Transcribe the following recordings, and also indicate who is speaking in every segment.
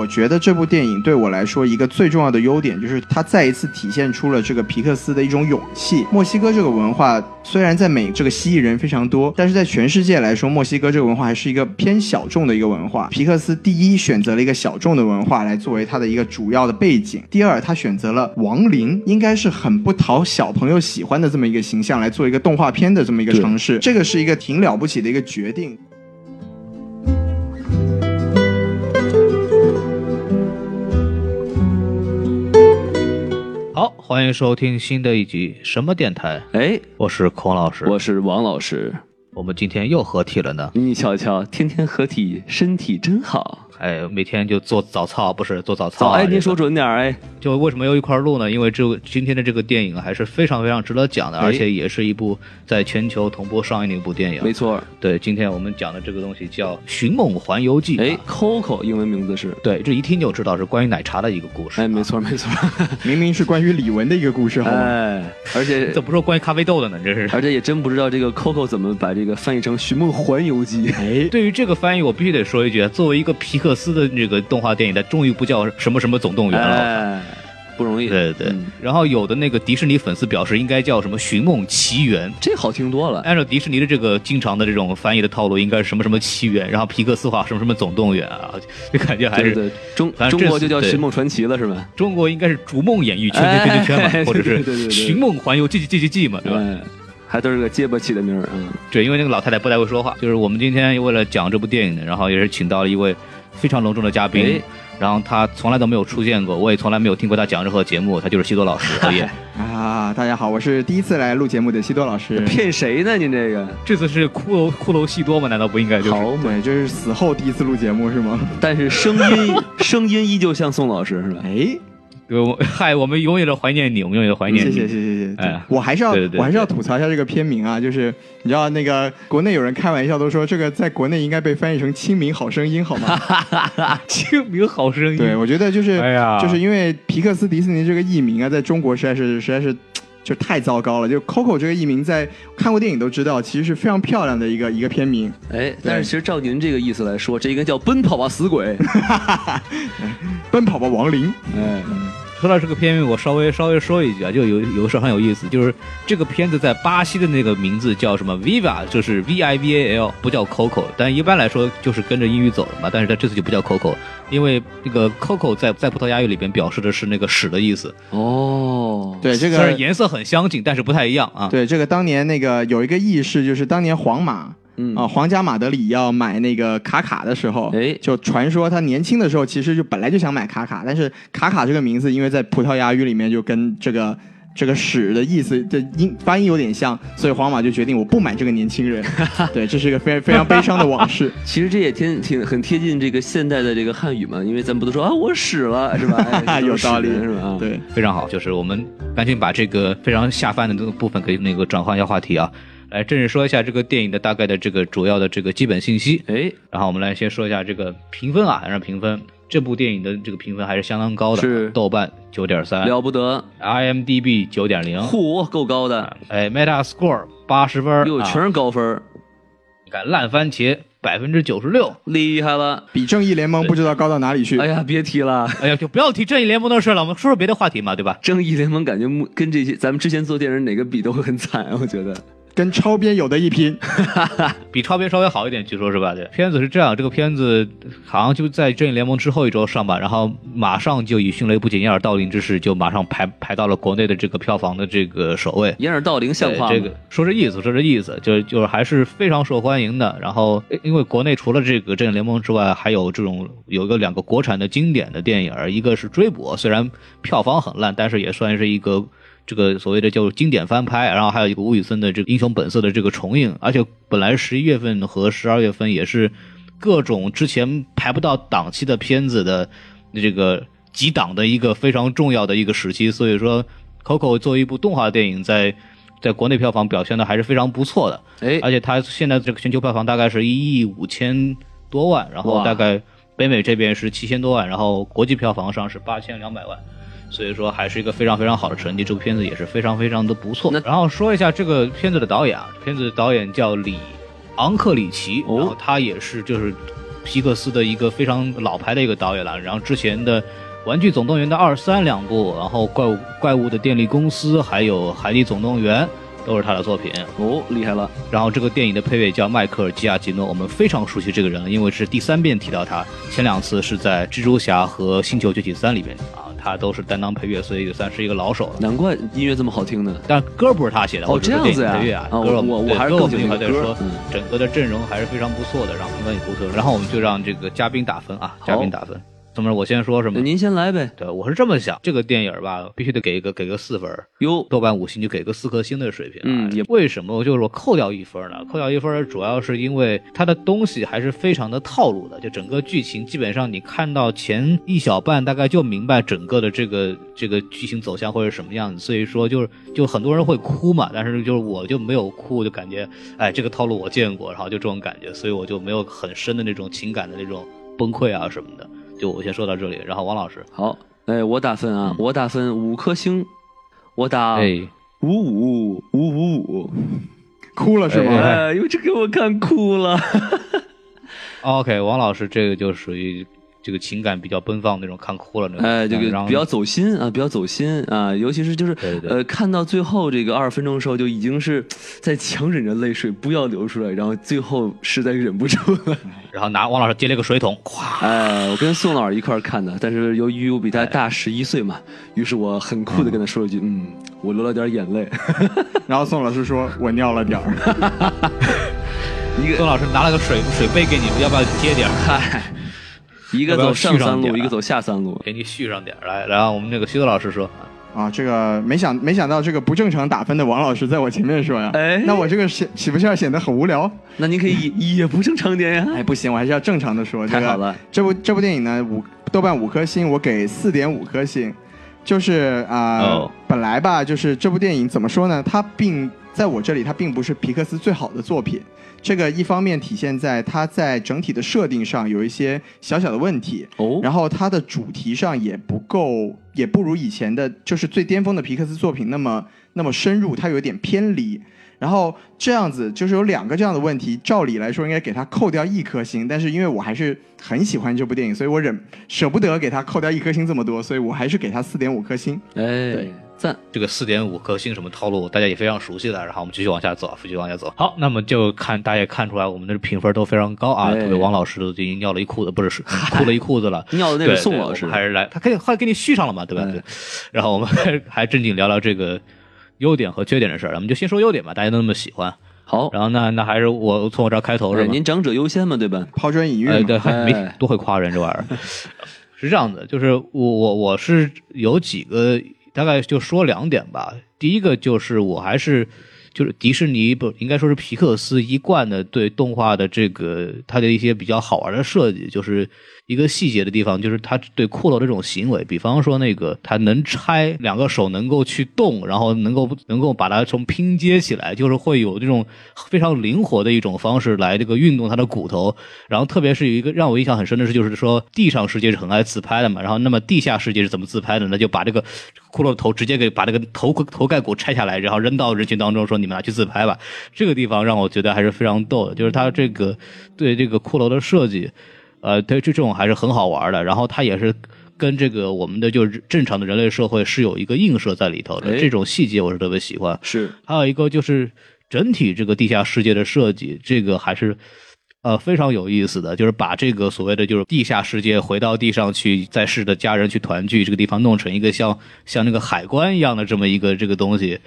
Speaker 1: 我觉得这部电影对我来说一个最重要的优点，就是它再一次体现出了这个皮克斯的一种勇气。墨西哥这个文化虽然在美这个蜥蜴人非常多，但是在全世界来说，墨西哥这个文化还是一个偏小众的一个文化。皮克斯第一选择了一个小众的文化来作为它的一个主要的背景，第二他选择了亡灵，应该是很不讨小朋友喜欢的这么一个形象来做一个动画片的这么一个尝试，这个是一个挺了不起的一个决定。
Speaker 2: 好，欢迎收听新的一集什么电台？
Speaker 3: 哎，
Speaker 2: 我是孔老师，
Speaker 3: 我是王老师。
Speaker 2: 我们今天又合体了呢。
Speaker 3: 你瞧瞧，天天合体，身体真好。
Speaker 2: 哎，每天就做早操，不是做早操。
Speaker 3: 哎，
Speaker 2: 您
Speaker 3: 说准点哎。
Speaker 2: 就为什么又一块录呢？因为这今天的这个电影还是非常非常值得讲的，而且也是一部在全球同步上映的一部电影。
Speaker 3: 没错。
Speaker 2: 对，今天我们讲的这个东西叫《寻梦环游记》。
Speaker 3: 哎，Coco 英文名字是。
Speaker 2: 对，这一听就知道是关于奶茶的一个故事。
Speaker 3: 哎，没错没错，
Speaker 1: 明明是关于李玟的一个故事，好吗？
Speaker 3: 哎，而且
Speaker 2: 怎么说关于咖啡豆的呢？这是。
Speaker 3: 而且也真不知道这个 Coco 怎么把这个翻译成《寻梦环游记》。
Speaker 1: 哎，
Speaker 2: 对于这个翻译，我必须得说一句，作为一个皮克斯的这个。动画电影它终于不叫什么什么总动员了，
Speaker 3: 不容易。
Speaker 2: 对对对，然后有的那个迪士尼粉丝表示应该叫什么《寻梦奇缘》，
Speaker 3: 这好听多了。
Speaker 2: 按照迪士尼的这个经常的这种翻译的套路，应该是什么什么奇缘，然后皮克斯话什么什么总动员啊，就感觉还是
Speaker 3: 中中国就叫《寻梦传奇》了是吧？
Speaker 2: 中国应该是《逐梦演艺圈圈圈圈嘛，或者是《寻梦环游记记记记记》嘛，对吧？
Speaker 3: 还都是个结巴起的名儿，嗯，
Speaker 2: 对，因为那个老太太不太会说话。就是我们今天为了讲这部电影呢，然后也是请到了一位非常隆重的嘉宾。然后他从来都没有出现过，我也从来没有听过他讲任何节目。他就是西多老师，
Speaker 1: 耶 啊！大家好，我是第一次来录节目的西多老师。
Speaker 3: 骗谁呢？您这个
Speaker 2: 这次是骷髅骷髅西多吗？难道不应该就是？
Speaker 3: 好
Speaker 1: 美，这是死后第一次录节目是吗？
Speaker 3: 但是声音 声音依旧像宋老师是吧？
Speaker 1: 哎。
Speaker 2: 我嗨，我们永远的怀念你，我们永远的怀念你。
Speaker 1: 谢谢谢谢谢谢。哎，我还是要我还是要吐槽一下这个片名啊，就是你知道那个国内有人开玩笑都说这个在国内应该被翻译成《清明好声音》好吗？
Speaker 2: 清明好声音。
Speaker 1: 对，我觉得就是哎呀，就是因为皮克斯迪士尼这个译名啊，在中国实在是实在是。就太糟糕了！就 Coco 这个译名，在看过电影都知道，其实是非常漂亮的一个一个片名。
Speaker 3: 哎，但是其实照您这个意思来说，这应该叫《奔跑吧死鬼 》，
Speaker 1: 奔跑吧亡灵。
Speaker 3: 哎。
Speaker 2: 说到这个片名，我稍微稍微说一句啊，就有有个事很有意思，就是这个片子在巴西的那个名字叫什么 Viva，就是 V I V A L，不叫 Coco，但一般来说就是跟着英语走的嘛。但是它这次就不叫 Coco，因为那个 Coco 在在葡萄牙语里边表示的是那个屎的意思。
Speaker 3: 哦，
Speaker 1: 对，这个
Speaker 2: 虽然颜色很相近，但是不太一样啊。
Speaker 1: 对，这个当年那个有一个轶事，就是当年皇马。啊，皇家马德里要买那个卡卡的时候，
Speaker 3: 哎，
Speaker 1: 就传说他年轻的时候其实就本来就想买卡卡，但是卡卡这个名字因为在葡萄牙语里面就跟这个这个屎的意思的音发音有点像，所以皇马就决定我不买这个年轻人。对，这是一个非常非常悲伤的往事。
Speaker 3: 其实这也挺挺很贴近这个现代的这个汉语嘛，因为咱们不都说啊我屎了是吧？
Speaker 1: 有道理
Speaker 3: 是吧？
Speaker 1: 对，
Speaker 2: 非常好，就是我们赶紧把这个非常下饭的这个部分给那个转换一下话题啊。来正式说一下这个电影的大概的这个主要的这个基本信息，
Speaker 3: 哎，
Speaker 2: 然后我们来先说一下这个评分啊，按照评分，这部电影的这个评分还是相当高的，
Speaker 3: 是
Speaker 2: 豆瓣九点三，
Speaker 3: 了不得
Speaker 2: ，IMDB 九点零，
Speaker 3: 嚯，够高的，
Speaker 2: 哎，Metascore 八十分，
Speaker 3: 哟，全是高分，
Speaker 2: 你看烂番茄百分之九十六，
Speaker 3: 厉害了，
Speaker 1: 比正义联盟不知道高到哪里去，
Speaker 3: 哎呀，别提了，
Speaker 2: 哎呀，就不要提正义联盟的事了，我们说说别的话题嘛，对吧？
Speaker 3: 正义联盟感觉跟这些咱们之前做电影哪个比都会很惨，我觉得。
Speaker 1: 跟超编有的一拼，
Speaker 2: 比超编稍微好一点，据说是吧？对，片子是这样，这个片子好像就在正义联盟之后一周上吧，然后马上就以迅雷不及掩耳盗铃之势，就马上排排到了国内的这个票房的这个首位。
Speaker 3: 掩耳盗铃像话
Speaker 2: 这个说这意思，说这意思，就就是还是非常受欢迎的。然后因为国内除了这个正义联盟之外，还有这种有一个两个国产的经典的电影，一个是追捕，虽然票房很烂，但是也算是一个。这个所谓的叫经典翻拍，然后还有一个吴宇森的这个《英雄本色》的这个重映，而且本来十一月份和十二月份也是各种之前排不到档期的片子的这个集档的一个非常重要的一个时期，所以说《Coco》作为一部动画电影，在在国内票房表现的还是非常不错的，
Speaker 3: 哎，
Speaker 2: 而且它现在这个全球票房大概是一亿五千多万，然后大概北美这边是七千多万，然后国际票房上是八千两百万。所以说还是一个非常非常好的成绩，这部片子也是非常非常的不错。然后说一下这个片子的导演啊，片子导演叫李昂克里奇，然后他也是就是皮克斯的一个非常老牌的一个导演了。然后之前的《玩具总动员》的二三两部，然后怪物怪物的电力公司，还有《海底总动员》。都是他的作品
Speaker 3: 哦，厉害了。
Speaker 2: 然后这个电影的配乐叫迈克尔·基亚吉诺，我们非常熟悉这个人了，因为是第三遍提到他，前两次是在《蜘蛛侠》和《星球崛起三》里面啊，他都是担当配乐，所以也算是一个老手了。
Speaker 3: 难怪音乐这么好听呢。
Speaker 2: 但歌不是他写的，
Speaker 3: 哦，这样子
Speaker 2: 呀。配乐啊，
Speaker 3: 歌我我还是
Speaker 2: 更
Speaker 3: 喜欢
Speaker 2: 在说，整个的阵容还是非常不错的，然后评分也不错。然后我们就让这个嘉宾打分啊，嘉宾打分。怎么我先说什么？
Speaker 3: 您先来呗。
Speaker 2: 对，我是这么想，这个电影吧，必须得给一个给个四分
Speaker 3: 哟，
Speaker 2: 豆瓣五星就给个四颗星的水平。
Speaker 3: 嗯，也
Speaker 2: 为什么就是我扣掉一分呢？扣掉一分主要是因为它的东西还是非常的套路的，就整个剧情基本上你看到前一小半大概就明白整个的这个这个剧情走向会是什么样子。所以说就是就很多人会哭嘛，但是就是我就没有哭，就感觉哎这个套路我见过，然后就这种感觉，所以我就没有很深的那种情感的那种崩溃啊什么的。就我先说到这里，然后王老师
Speaker 3: 好，哎，我打分啊，我打分五颗星，我打五五五五五，
Speaker 1: 哭了是吗？
Speaker 3: 哎，呦，这给我看哭了。
Speaker 2: OK，王老师这个就属于。这个情感比较奔放那种，看哭了那种。
Speaker 3: 哎，这个比较走心啊，比较走心啊，尤其是就是呃，看到最后这个二十分钟的时候，就已经是 在强忍着泪水不要流出来，然后最后实在忍不住了，
Speaker 2: 然后拿王老师接了个水桶，咵！
Speaker 3: 哎，我跟宋老师一块看的，但是由于我比他大十一岁嘛，于是我很酷的跟他说了一句：“嗯，我流了点眼泪。”
Speaker 1: 然后宋老师说：“我尿了点儿。”
Speaker 2: 一个宋老师拿了个水水杯给你，要不要接点儿？
Speaker 3: 嗨。一个走上三路，一个走下三路，
Speaker 2: 给你续上点来。然后我们那个徐德老师说：“
Speaker 1: 啊，这个没想没想到这个不正常打分的王老师在我前面说呀，
Speaker 3: 哎，
Speaker 1: 那我这个显岂不是要显得很无聊？
Speaker 3: 那您可以也不正常点呀。
Speaker 1: 哎，不行，我还是要正常的说。
Speaker 3: 太好了，
Speaker 1: 这部这部电影呢，五豆瓣五颗星，我给四点五颗星。就是啊，本来吧，就是这部电影怎么说呢？它并在我这里，它并不是皮克斯最好的作品。这个一方面体现在它在整体的设定上有一些小小的问题，
Speaker 3: 哦，
Speaker 1: 然后它的主题上也不够，也不如以前的，就是最巅峰的皮克斯作品那么那么深入，它有点偏离。然后这样子就是有两个这样的问题，照理来说应该给它扣掉一颗星，但是因为我还是很喜欢这部电影，所以我忍舍不得给它扣掉一颗星这么多，所以我还是给它四点五颗星。
Speaker 3: 哎，
Speaker 1: 对。
Speaker 3: 赞，
Speaker 2: 这个四点五颗星什么套路，大家也非常熟悉的。然后我们继续往下走，继续往下走。好，那么就看大家也看出来，我们的评分都非常高啊。特别王老师都已经尿了一裤子，不是 吐了一裤子了。
Speaker 3: 尿的那个宋老师
Speaker 2: 还是来，他可以后来给你续上了嘛，对吧？对。然后我们 还正经聊聊这个优点和缺点的事儿。咱们就先说优点吧，大家都那么喜欢。
Speaker 3: 好，
Speaker 2: 然后那那还是我从我这儿开头是吧？
Speaker 3: 您长者优先嘛，对吧？
Speaker 1: 抛砖引玉，
Speaker 2: 对，还没多会夸人这玩意儿。是这样子，就是我我我是有几个。大概就说两点吧。第一个就是我还是就是迪士尼不应该说是皮克斯一贯的对动画的这个它的一些比较好玩的设计，就是。一个细节的地方就是他对骷髅的这种行为，比方说那个他能拆两个手能够去动，然后能够能够把它从拼接起来，就是会有这种非常灵活的一种方式来这个运动他的骨头。然后特别是有一个让我印象很深的是，就是说地上世界是很爱自拍的嘛，然后那么地下世界是怎么自拍的？那就把这个骷髅头直接给把这个头头盖骨拆下来，然后扔到人群当中，说你们拿去自拍吧。这个地方让我觉得还是非常逗的，就是他这个对这个骷髅的设计。呃，对，这这种还是很好玩的。然后它也是跟这个我们的就是正常的人类社会是有一个映射在里头的。这种细节我是特别喜欢。
Speaker 3: 是，
Speaker 2: 还有一个就是整体这个地下世界的设计，这个还是呃非常有意思的。就是把这个所谓的就是地下世界回到地上去，在世的家人去团聚，这个地方弄成一个像像那个海关一样的这么一个这个东西。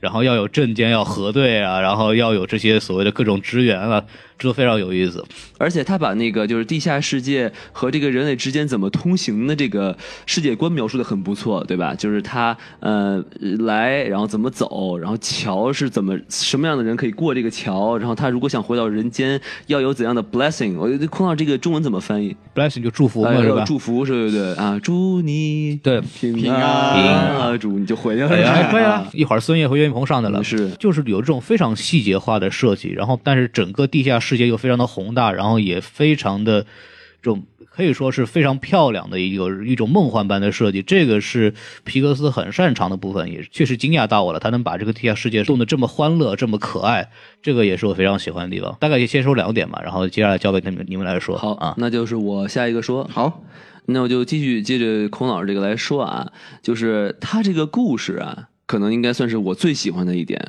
Speaker 2: 然后要有证件要核对啊，然后要有这些所谓的各种支援啊。这非常有意思，
Speaker 3: 而且他把那个就是地下世界和这个人类之间怎么通行的这个世界观描述的很不错，对吧？就是他呃来，然后怎么走，然后桥是怎么什么样的人可以过这个桥，然后他如果想回到人间，要有怎样的 blessing？我空到这个中文怎么翻译
Speaker 2: ？blessing 就祝福嘛，是吧？
Speaker 3: 祝福是，对对啊，祝你
Speaker 2: 对
Speaker 3: 平
Speaker 1: 安
Speaker 3: 啊，祝你就回去了，
Speaker 2: 可以啊。一会儿孙悦和岳云鹏上来了，
Speaker 3: 是
Speaker 2: 就是有这种非常细节化的设计，然后但是整个地下世界又非常的宏大，然后也非常的这种可以说是非常漂亮的一个一种梦幻般的设计。这个是皮克斯很擅长的部分，也确实惊讶到我了。他能把这个地下世界弄得这么欢乐，这么可爱，这个也是我非常喜欢的地方。大概就先说两点吧，然后接下来交给你们你们来说。
Speaker 3: 好
Speaker 2: 啊，
Speaker 3: 那就是我下一个说。
Speaker 1: 好，
Speaker 3: 那我就继续接着孔老师这个来说啊，就是他这个故事啊，可能应该算是我最喜欢的一点，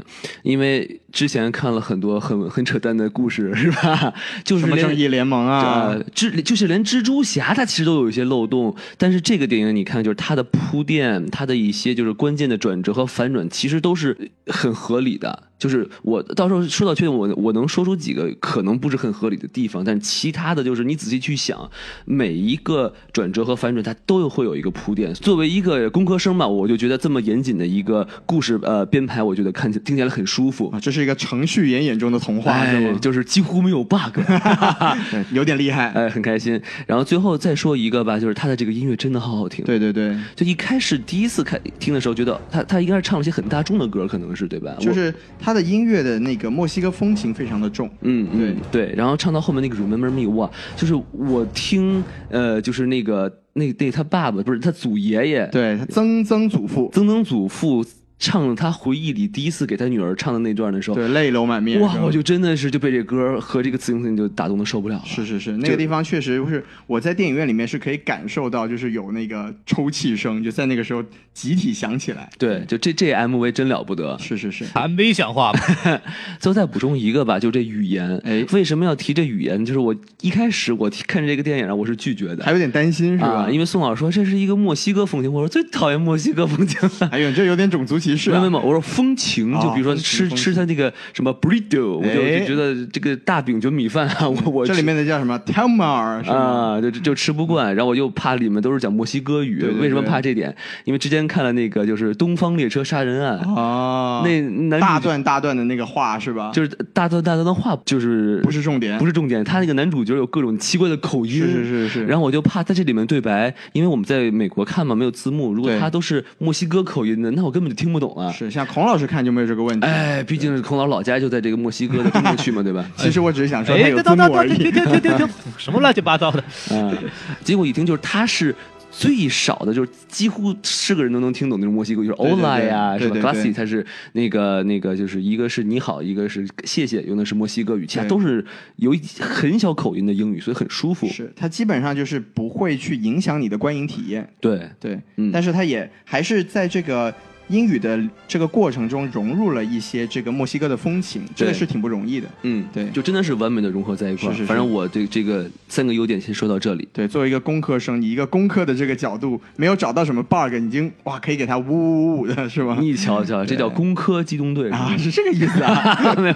Speaker 3: 因为之前看了很多很很扯淡的故事，是吧？就是
Speaker 1: 什么正义联盟啊
Speaker 3: 呃，，蜘就是连蜘蛛侠它其实都有一些漏洞，但是这个电影你看，就是它的铺垫，它的一些就是关键的转折和反转，其实都是很合理的。就是我到时候说到缺点，我我能说出几个可能不是很合理的地方，但其他的就是你仔细去想，每一个转折和反转，它都会有一个铺垫。作为一个工科生吧，我就觉得这么严谨的一个故事呃编排，我觉得看起听起来很舒服。
Speaker 1: 啊，这是一个程序员眼中的童话？
Speaker 3: 就是几乎没有 bug。
Speaker 1: 对，有点厉害。
Speaker 3: 哎，很开心。然后最后再说一个吧，就是他的这个音乐真的好好听。，
Speaker 1: 对对对，
Speaker 3: 就一开始第一次看听的时候，觉得他他应该是唱了一些很大众的歌，可能是对吧？
Speaker 1: 就是他的音乐的那个墨西哥风情非常的重。
Speaker 3: 嗯，嗯对，然后唱到后面那个 Remember Me，哇，就是我听，呃，就是那个那对他爸爸不是他祖爷爷，
Speaker 1: 对他曾曾祖父，
Speaker 3: 曾曾祖父唱了他回忆里第一次给他女儿唱的那段的时候，
Speaker 1: 对泪流满面。
Speaker 3: 哇我就真的是就被这歌和这个词性就打动的受不了了。
Speaker 1: 是是是，那个地方确实是我在电影院里面是可以感受到，就是有那个抽泣声，就在那个时候集体响起来。
Speaker 3: 对，就这这 MV 真了不得。
Speaker 1: 是是是，
Speaker 2: 谈理想化吧，
Speaker 3: 最后再补充一个吧，就这语言。
Speaker 1: 哎
Speaker 3: 为什么要提这语言？就是我一开始我提看这个电影，我是拒绝的，
Speaker 1: 还有点担心是吧？
Speaker 3: 啊，因为宋老师说这是一个墨西哥风情，我说最讨厌墨西哥风情了。
Speaker 1: 哎呦，这有点种族歧视啊
Speaker 3: 没有！没有，我说风情，就比如说吃吃他那个什么 burrito，我就
Speaker 1: 哎
Speaker 3: 就觉得这个大饼卷米饭啊，我我
Speaker 1: 这里面的叫什么 Tamar？
Speaker 3: 啊，就就就吃不惯，然后我又怕里面都是讲墨西哥语，
Speaker 1: 对对
Speaker 3: 为什么怕这点？因为之前看了那个就是《东方列车杀人案》，
Speaker 1: 啊，
Speaker 3: 那男
Speaker 1: 大段大段的那个话是吧？
Speaker 3: 就是大段大段的话，就是
Speaker 1: 不是重点，
Speaker 3: 不是重点，他那个男主角有各种奇怪的口音，
Speaker 1: 是是是是。
Speaker 3: 然后我就怕在这里面对白，因为我们在美国看嘛，没有字幕，如果他都是墨西哥口音的，那我根本就听不懂啊。
Speaker 1: 是像孔老师看就没有这个问题。
Speaker 3: 哎，毕竟是孔老老家就在这个墨西哥的中部区嘛，对吧？
Speaker 1: 其实我只是想说他
Speaker 2: 哎，
Speaker 1: 有字
Speaker 2: 等等等等，什么乱七八糟的？
Speaker 3: 嗯，结果一听就是他是。最少的就是几乎是个人都能听懂那种墨西哥语，就是
Speaker 1: 对对
Speaker 3: Ola 呀，是吧
Speaker 1: 对对对
Speaker 3: ？Glassy 它是那个那个，就是一个是你好，一个是谢谢，用的是墨西哥语，其他都是有很小口音的英语，所以很舒服。
Speaker 1: 是它基本上就是不会去影响你的观影体验，
Speaker 3: 对，
Speaker 1: 对，
Speaker 3: 嗯
Speaker 1: 但是它也还是在这个英语的这个过程中融入了一些这个墨西哥的风情，这个是挺不容易的。
Speaker 3: 嗯，
Speaker 1: 对
Speaker 3: 就真的是完美的融合在一块儿。
Speaker 1: 是是是
Speaker 3: 反正我对这个三个优点先说到这里。
Speaker 1: 对，作为一个工科生，你一个工科的这个角度没有找到什么 bug，已经哇可以给他呜呜呜的是吗？
Speaker 3: 你瞧瞧，这叫工科机动队
Speaker 1: 啊，是这个意思啊，
Speaker 3: 没有，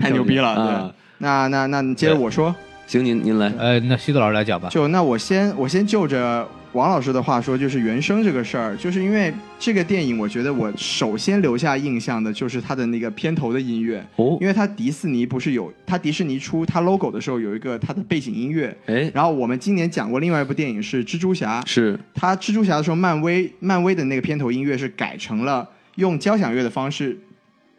Speaker 1: 太牛逼了。
Speaker 3: 啊
Speaker 1: 对，那那那接着我说，
Speaker 3: 行，您您来。
Speaker 2: 呃，那西子老师来讲吧。
Speaker 1: 就那我先我先就着王老师的话说，就是原声这个事儿，就是因为这个电影，我觉得我首先留下印象的就是它的那个片头的音乐，
Speaker 3: 哦。
Speaker 1: 因，为它迪士尼不是有它迪士尼出它 logo 的时候有一个它的背景音乐，
Speaker 3: 哎，
Speaker 1: 然后我们今年讲过另外一部电影是蜘蛛侠，
Speaker 3: 是。
Speaker 1: 它蜘蛛侠的时候，漫威漫威的那个片头音乐是改成了用交响乐的方式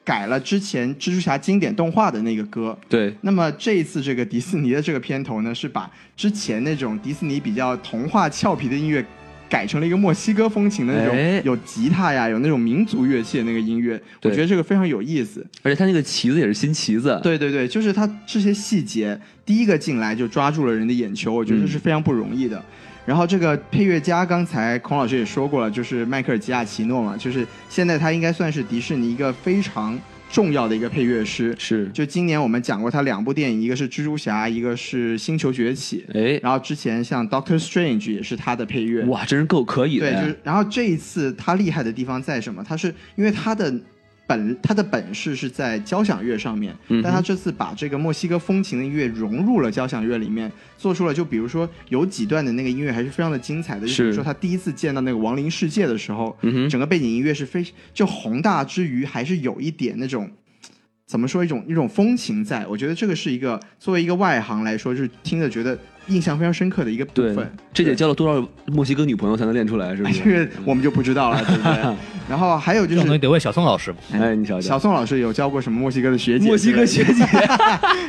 Speaker 1: 改了之前蜘蛛侠经典动画的那个歌，
Speaker 3: 对，
Speaker 1: 那么这一次这个迪士尼的这个片头呢，是把之前那种迪士尼比较童话俏皮的音乐。改成了一个墨西哥风情的那种，
Speaker 3: 哎
Speaker 1: 有吉他呀，有那种民族乐器的那个音乐，我觉得这个非常有意思。
Speaker 3: 而且他那个旗子也是新旗子。
Speaker 1: 对对对，就是它这些细节，第一个进来就抓住了人的眼球，我觉得这是非常不容易的。然后这个配乐家，刚才孔老师也说过了，就是迈克尔吉亚奇诺嘛，就是现在他应该算是迪士尼一个非常重要的一个配乐师。
Speaker 3: 是，
Speaker 1: 就今年我们讲过他两部电影，一个是蜘蛛侠，一个是星球崛起。
Speaker 3: 哎，
Speaker 1: 然后之前像 Doctor Strange 也是他的配乐。
Speaker 3: 哇，真是够可以的
Speaker 1: 对，就是然后这一次他厉害的地方在什么？他是因为他的本他的本事是在交响乐上面，但他这次把这个墨西哥风情的音乐融入了交响乐里面，做出了就比如说有几段的那个音乐还是非常的精彩的，就比如
Speaker 3: 是
Speaker 1: 说他第一次见到那个亡灵世界的时候，
Speaker 3: 嗯，
Speaker 1: 整个背景音乐是非就宏大之余，还是有一点那种。怎么说一种一种风情在？我觉得这个是一个作为一个外行来说，就是听着觉得印象非常深刻的一个部分。，
Speaker 3: 这得交了多少墨西哥女朋友才能练出来，是不
Speaker 1: 哎，
Speaker 3: 是？
Speaker 1: 这个我们就不知道了，对不对？然后还有就是
Speaker 2: 这种东西得问小宋老师。
Speaker 3: 哎，你瞧瞧，
Speaker 1: 小宋老师有教过什么墨西哥的学姐？
Speaker 3: 墨西哥学姐，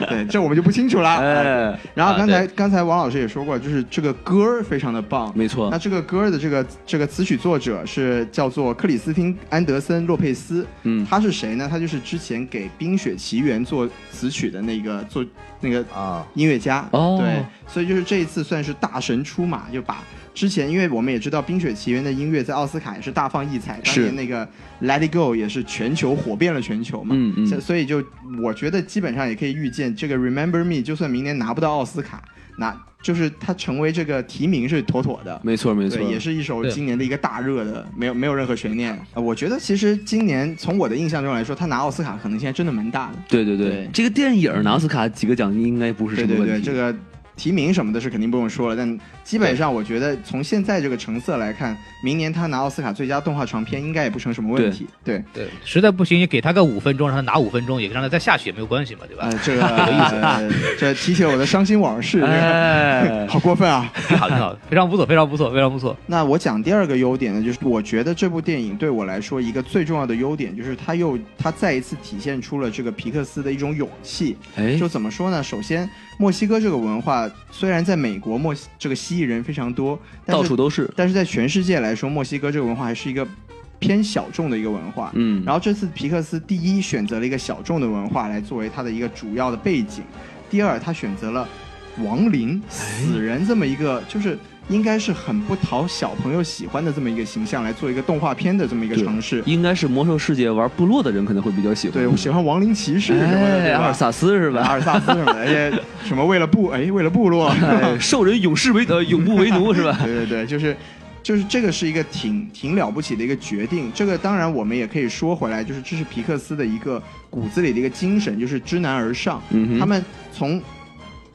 Speaker 1: 对，这我们就不清楚了。
Speaker 3: 哎，
Speaker 1: 然后刚才、刚才王老师也说过，就是这个歌儿非常的棒。
Speaker 3: 没错
Speaker 1: 那，这个歌儿的这个这个词曲作者是叫做克里斯汀·安德森·洛佩斯。
Speaker 3: 嗯
Speaker 1: 他是谁呢？他就是之前给《冰雪奇缘》做词曲的那个做那个
Speaker 2: 啊，
Speaker 1: 音乐家。
Speaker 3: 哦
Speaker 1: 对，所以就是这一次算是大神出马，就把之前，因为我们也知道《冰雪奇缘》的音乐在奥斯卡也是大放异彩，当年那个《Let It Go》也是全球火遍了全球嘛。
Speaker 3: 嗯嗯
Speaker 1: 所所以就我觉得基本上也可以预见，这个《Remember Me》就算明年拿不到奥斯卡，那就是他成为这个提名是妥妥的。
Speaker 3: 没错没错，，
Speaker 1: 也是一首今年的一个大热的，没有没有任何悬念。呃我觉得其实今年从我的印象中来说，他拿奥斯卡可能性还真的蛮大的。
Speaker 3: 对对
Speaker 1: 对
Speaker 3: 这个电影拿奥斯卡几个奖应该不是
Speaker 1: 对对对，
Speaker 3: 什么问题。
Speaker 1: 这个提名什么的是肯定不用说了，但基本上我觉得从现在这个成色来看，明年他拿奥斯卡最佳动画长片应该也不成什么问题。对，
Speaker 2: 对，实在不行也给他个五分钟，让他拿五分钟，也让他再下去也没有关系嘛，对吧？
Speaker 1: 呃，这个 呃这提起了我的伤心往事，这个
Speaker 3: 哎，
Speaker 1: 好过分啊！
Speaker 2: 挺好，挺好，非常不错，非常不错，非常不错。
Speaker 1: 那我讲第二个优点呢，就是我觉得这部电影对我来说一个最重要的优点，就是它又它再一次体现出了这个皮克斯的一种勇气。
Speaker 3: 哎，
Speaker 1: 就怎么说呢？首先，墨西哥这个文化虽然在美国墨西这个蜥蜴人非常多，
Speaker 3: 到处都是，
Speaker 1: 但是在全世界来说，墨西哥这个文化还是一个偏小众的一个文化。
Speaker 3: 嗯，
Speaker 1: 然后这次皮克斯第一选择了一个小众的文化来作为它的一个主要的背景，第二他选择了亡灵、死人这么一个就是。应该是很不讨小朋友喜欢的这么一个形象来做一个动画片的这么一个尝试。
Speaker 3: 应该是魔兽世界玩部落的人可能会比较喜欢。
Speaker 1: 对，我喜欢亡灵骑士什么的，
Speaker 3: 哎，阿尔萨斯是吧？
Speaker 1: 阿尔萨斯什么的，什么为了部哎为了部落，
Speaker 3: 哎兽人勇士为呃 永不为奴是吧？
Speaker 1: 对对对，就是就是这个是一个挺挺了不起的一个决定。这个当然我们也可以说回来，就是这是皮克斯的一个骨子里的一个精神，就是知难而上。
Speaker 3: 嗯
Speaker 1: 他们从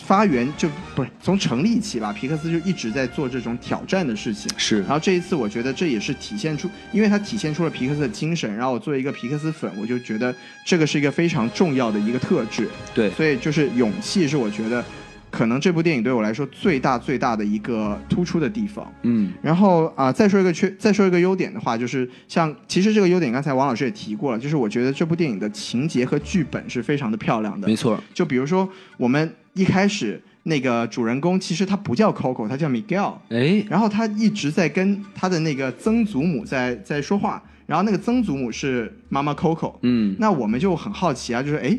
Speaker 1: 发源就不是从成立起吧，皮克斯就一直在做这种挑战的事情。
Speaker 3: 是
Speaker 1: 然后这一次，我觉得这也是体现出，因为它体现出了皮克斯的精神。然后我作为一个皮克斯粉，我就觉得这个是一个非常重要的一个特质。
Speaker 3: 对，
Speaker 1: 所以就是勇气是我觉得可能这部电影对我来说最大最大的一个突出的地方。
Speaker 3: 嗯，
Speaker 1: 然后啊、再说一个缺，再说一个优点的话，就是像其实这个优点刚才王老师也提过了，就是我觉得这部电影的情节和剧本是非常的漂亮的
Speaker 3: 没。错，
Speaker 1: 就比如说我们一开始那个主人公，其实他不叫 Coco，他叫 Miguel，
Speaker 3: 哎，
Speaker 1: 然后他一直在跟他的那个曾祖母在在说话，然后那个曾祖母是妈妈 Coco，
Speaker 3: 嗯，
Speaker 1: 那我们就很好奇啊，就是哎，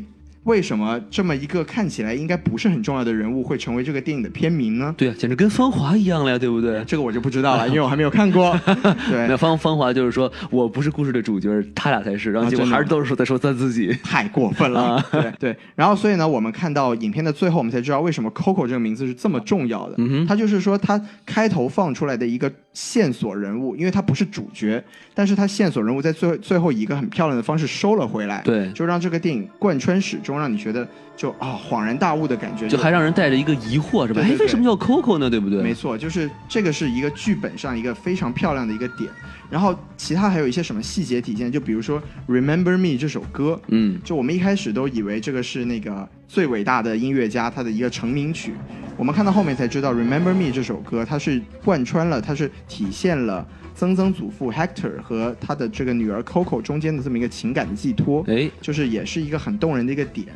Speaker 1: 为什么这么一个看起来应该不是很重要的人物会成为这个电影的片名呢？
Speaker 3: 对啊，简直跟芳华一样了呀，对不对？
Speaker 1: 这个我就不知道了，因为我还没有看过。对
Speaker 3: 那，芳芳华就是说我不是故事的主角，他俩才是，然后结果还是都是说在说他自己。
Speaker 1: 太过分了。
Speaker 3: 啊
Speaker 1: 对对，然后所以呢，我们看到影片的最后，我们才知道为什么 Coco 这个名字是这么重要的。
Speaker 3: 嗯哼
Speaker 1: 他就是说他开头放出来的一个线索人物，因为他不是主角，但是他线索人物在最后最后以一个很漂亮的方式收了回来。
Speaker 3: 对
Speaker 1: 就让这个电影贯穿始终，让你觉得就啊、恍然大悟的感觉，
Speaker 3: 就还让人带着一个疑惑是吧？哎，为什么叫 Coco 呢？对不对？
Speaker 1: 没错，就是这个是一个剧本上一个非常漂亮的一个点。然后其他还有一些什么细节体现，就比如说《Remember Me》这首歌，
Speaker 3: 嗯，
Speaker 1: 就我们一开始都以为这个是那个最伟大的音乐家他的一个成名曲，我们看到后面才知道，《Remember Me》这首歌它是贯穿了，它是体现了曾曾祖父 Hector 和他的这个女儿 Coco 中间的这么一个情感的寄托。
Speaker 3: 哎，
Speaker 1: 就是也是一个很动人的一个点。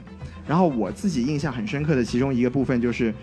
Speaker 1: 然后我自己印象很深刻的其中一个部分就是，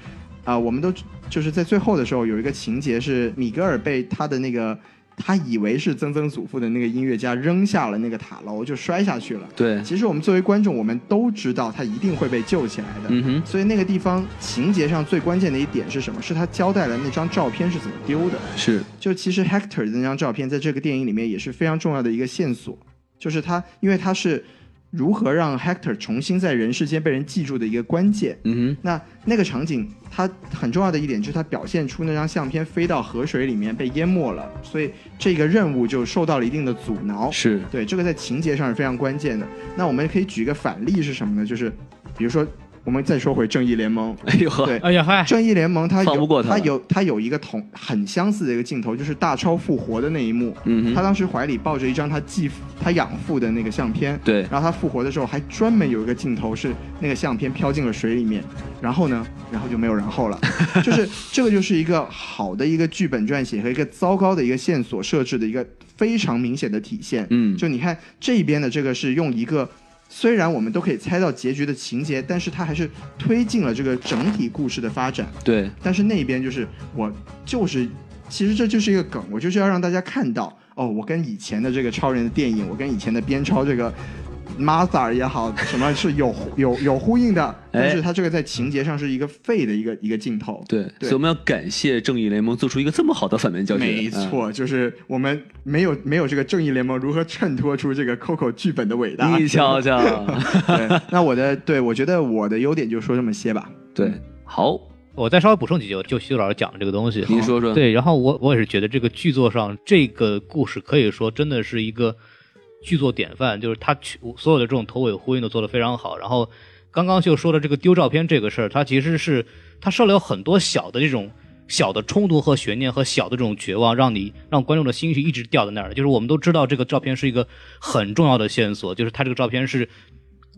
Speaker 1: 啊、我们都就是在最后的时候有一个情节是米格尔被他的那个他以为是曾曾祖父的那个音乐家扔下了那个塔楼，就摔下去了。
Speaker 3: 对，
Speaker 1: 其实我们作为观众，我们都知道他一定会被救起来的。
Speaker 3: 嗯哼，
Speaker 1: 所以那个地方情节上最关键的一点是什么？是他交代了那张照片是怎么丢的。
Speaker 3: 是，
Speaker 1: 就其实 Hector 的那张照片，在这个电影里面也是非常重要的一个线索，就是他，因为他是如何让 Hector 重新在人世间被人记住的一个关键。
Speaker 3: 嗯
Speaker 1: 那那个场景，它很重要的一点就是它表现出那张相片飞到河水里面被淹没了，所以这个任务就受到了一定的阻挠，。
Speaker 3: 是，
Speaker 1: 对，这个在情节上是非常关键的。那我们可以举一个反例是什么呢？就是比如说我们再说回正义联盟，
Speaker 3: 哎呦呵，
Speaker 1: 对
Speaker 2: 哎呀嗨，
Speaker 1: 正义联盟它有
Speaker 3: 放不过他
Speaker 1: 它有它有一个同很相似的一个镜头，就是大超复活的那一幕。
Speaker 3: 嗯哼
Speaker 1: 他当时怀里抱着一张他继父、他养父的那个相片。
Speaker 3: 对
Speaker 1: 然后他复活的时候，还专门有一个镜头是那个相片飘进了水里面。然后呢，然后就没有然后了。就是这个就是一个好的一个剧本撰写和一个糟糕的一个线索设置的一个非常明显的体现。
Speaker 3: 嗯
Speaker 1: 就你看这边的这个是用一个。虽然我们都可以猜到结局的情节，但是它还是推进了这个整体故事的发展。
Speaker 3: 对，
Speaker 1: 但是那边就是我就是，其实这就是一个梗，我就是要让大家看到哦，我跟以前的这个超人的电影，我跟以前的边超这个 Martha 也好，什么是有有有呼应的，但是它这个在情节上是一个废的一个一个镜头。
Speaker 3: 对，
Speaker 1: 对
Speaker 3: 所以我们要感谢正义联盟做出一个这么好的反面教学。
Speaker 1: 没错，就是我们没有没有这个正义联盟如何衬托出这个 Coco 剧本的伟大。
Speaker 3: 嗯，你瞧瞧，
Speaker 1: 对，那我的对我觉得我的优点就说这么些吧。
Speaker 3: 对，好，
Speaker 2: 我再稍微补充几句，就徐老师讲的这个东西。
Speaker 3: 您说说。，
Speaker 2: 对，然后我我也是觉得这个剧作上这个故事可以说真的是一个剧作典范，就是他去所有的这种头尾呼应都做得非常好。然后刚刚就说的这个丢照片这个事儿，它其实是它设了有很多小的这种小的冲突和悬念和小的这种绝望，让你让观众的心绪一直吊在那儿。就是我们都知道这个照片是一个很重要的线索，就是他这个照片是。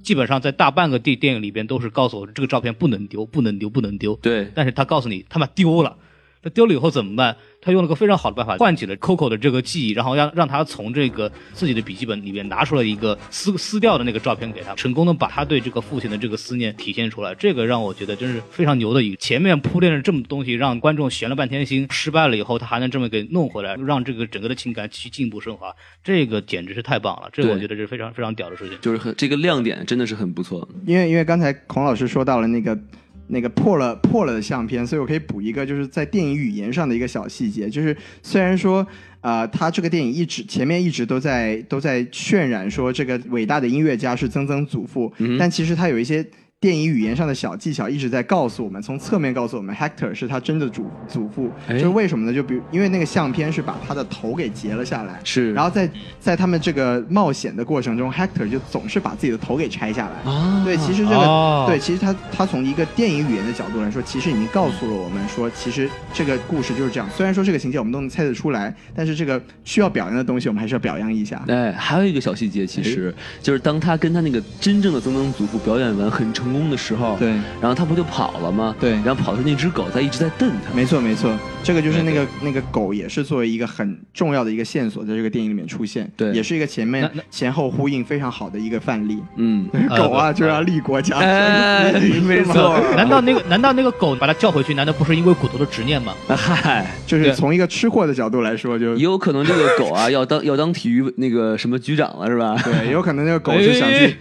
Speaker 2: 基本上在大半个电电影里边都是告诉我这个照片不能丢，不能丢，不能丢。
Speaker 3: 对，
Speaker 2: 但是他告诉你他妈丢了，那丢了以后怎么办？他用了个非常好的办法，唤起了 Coco 的这个记忆，然后让让他从这个自己的笔记本里面拿出了一个撕撕掉的那个照片给他，成功的把他对这个父亲的这个思念体现出来。这个让我觉得真是非常牛的一个。前面铺垫了这么多东西，让观众悬了半天心，失败了以后他还能这么给弄回来，让这个整个的情感去进一步升华，这个简直是太棒了。这个我觉得是非常非常屌的事情。
Speaker 3: 就是很这个亮点真的是很不错。
Speaker 1: 因为因为刚才孔老师说到了那个那个破了破了的相片，所以我可以补一个，就是在电影语言上的一个小细节，就是虽然说。呃、他这个电影一直前面一直都在都在渲染说这个伟大的音乐家是曾曾祖父，
Speaker 3: 嗯
Speaker 1: 但其实他有一些电影语言上的小技巧一直在告诉我们，从侧面告诉我们，Hector 是他真的祖祖父。
Speaker 3: 哎
Speaker 1: 就是为什么呢？就比如因为那个相片是把他的头给截了下来，
Speaker 3: 是，
Speaker 1: 然后在在他们这个冒险的过程中，Hector 就总是把自己的头给拆下来。
Speaker 3: 啊，
Speaker 1: 对，其实这个、
Speaker 2: 哦
Speaker 1: 对，其实他他从一个电影语言的角度来说，其实已经告诉了我们说，其实这个故事就是这样。虽然说这个情节我们都能猜得出来，但是这个需要表扬的东西，我们还是要表扬一下。
Speaker 3: 哎，还有一个小细节，其实就是当他跟他那个真正的曾曾祖父表演完很成功的时候，，
Speaker 1: 对，
Speaker 3: 然后他不就跑了吗？
Speaker 1: 对。
Speaker 3: 然后跑的那只狗在一直在瞪他。
Speaker 1: 没错没错，这个就是那个那个狗也是作为一个很重要的一个线索，在这个电影里面出现，
Speaker 3: 对。
Speaker 1: 也是一个前面前后呼应非常好的一个范例。
Speaker 3: 嗯，
Speaker 1: 狗啊，
Speaker 2: 呃
Speaker 1: 就要立国家，
Speaker 3: 哎 没错。
Speaker 2: 难道那个难道那个狗把它叫回去，难道不是因为骨头的执念吗？
Speaker 3: 嗨，
Speaker 1: 就是从一个吃货的角度来说，就
Speaker 3: 也有可能这个狗啊要当要当体育那个什么局长了是吧？
Speaker 1: 对，也有可能那个狗就想去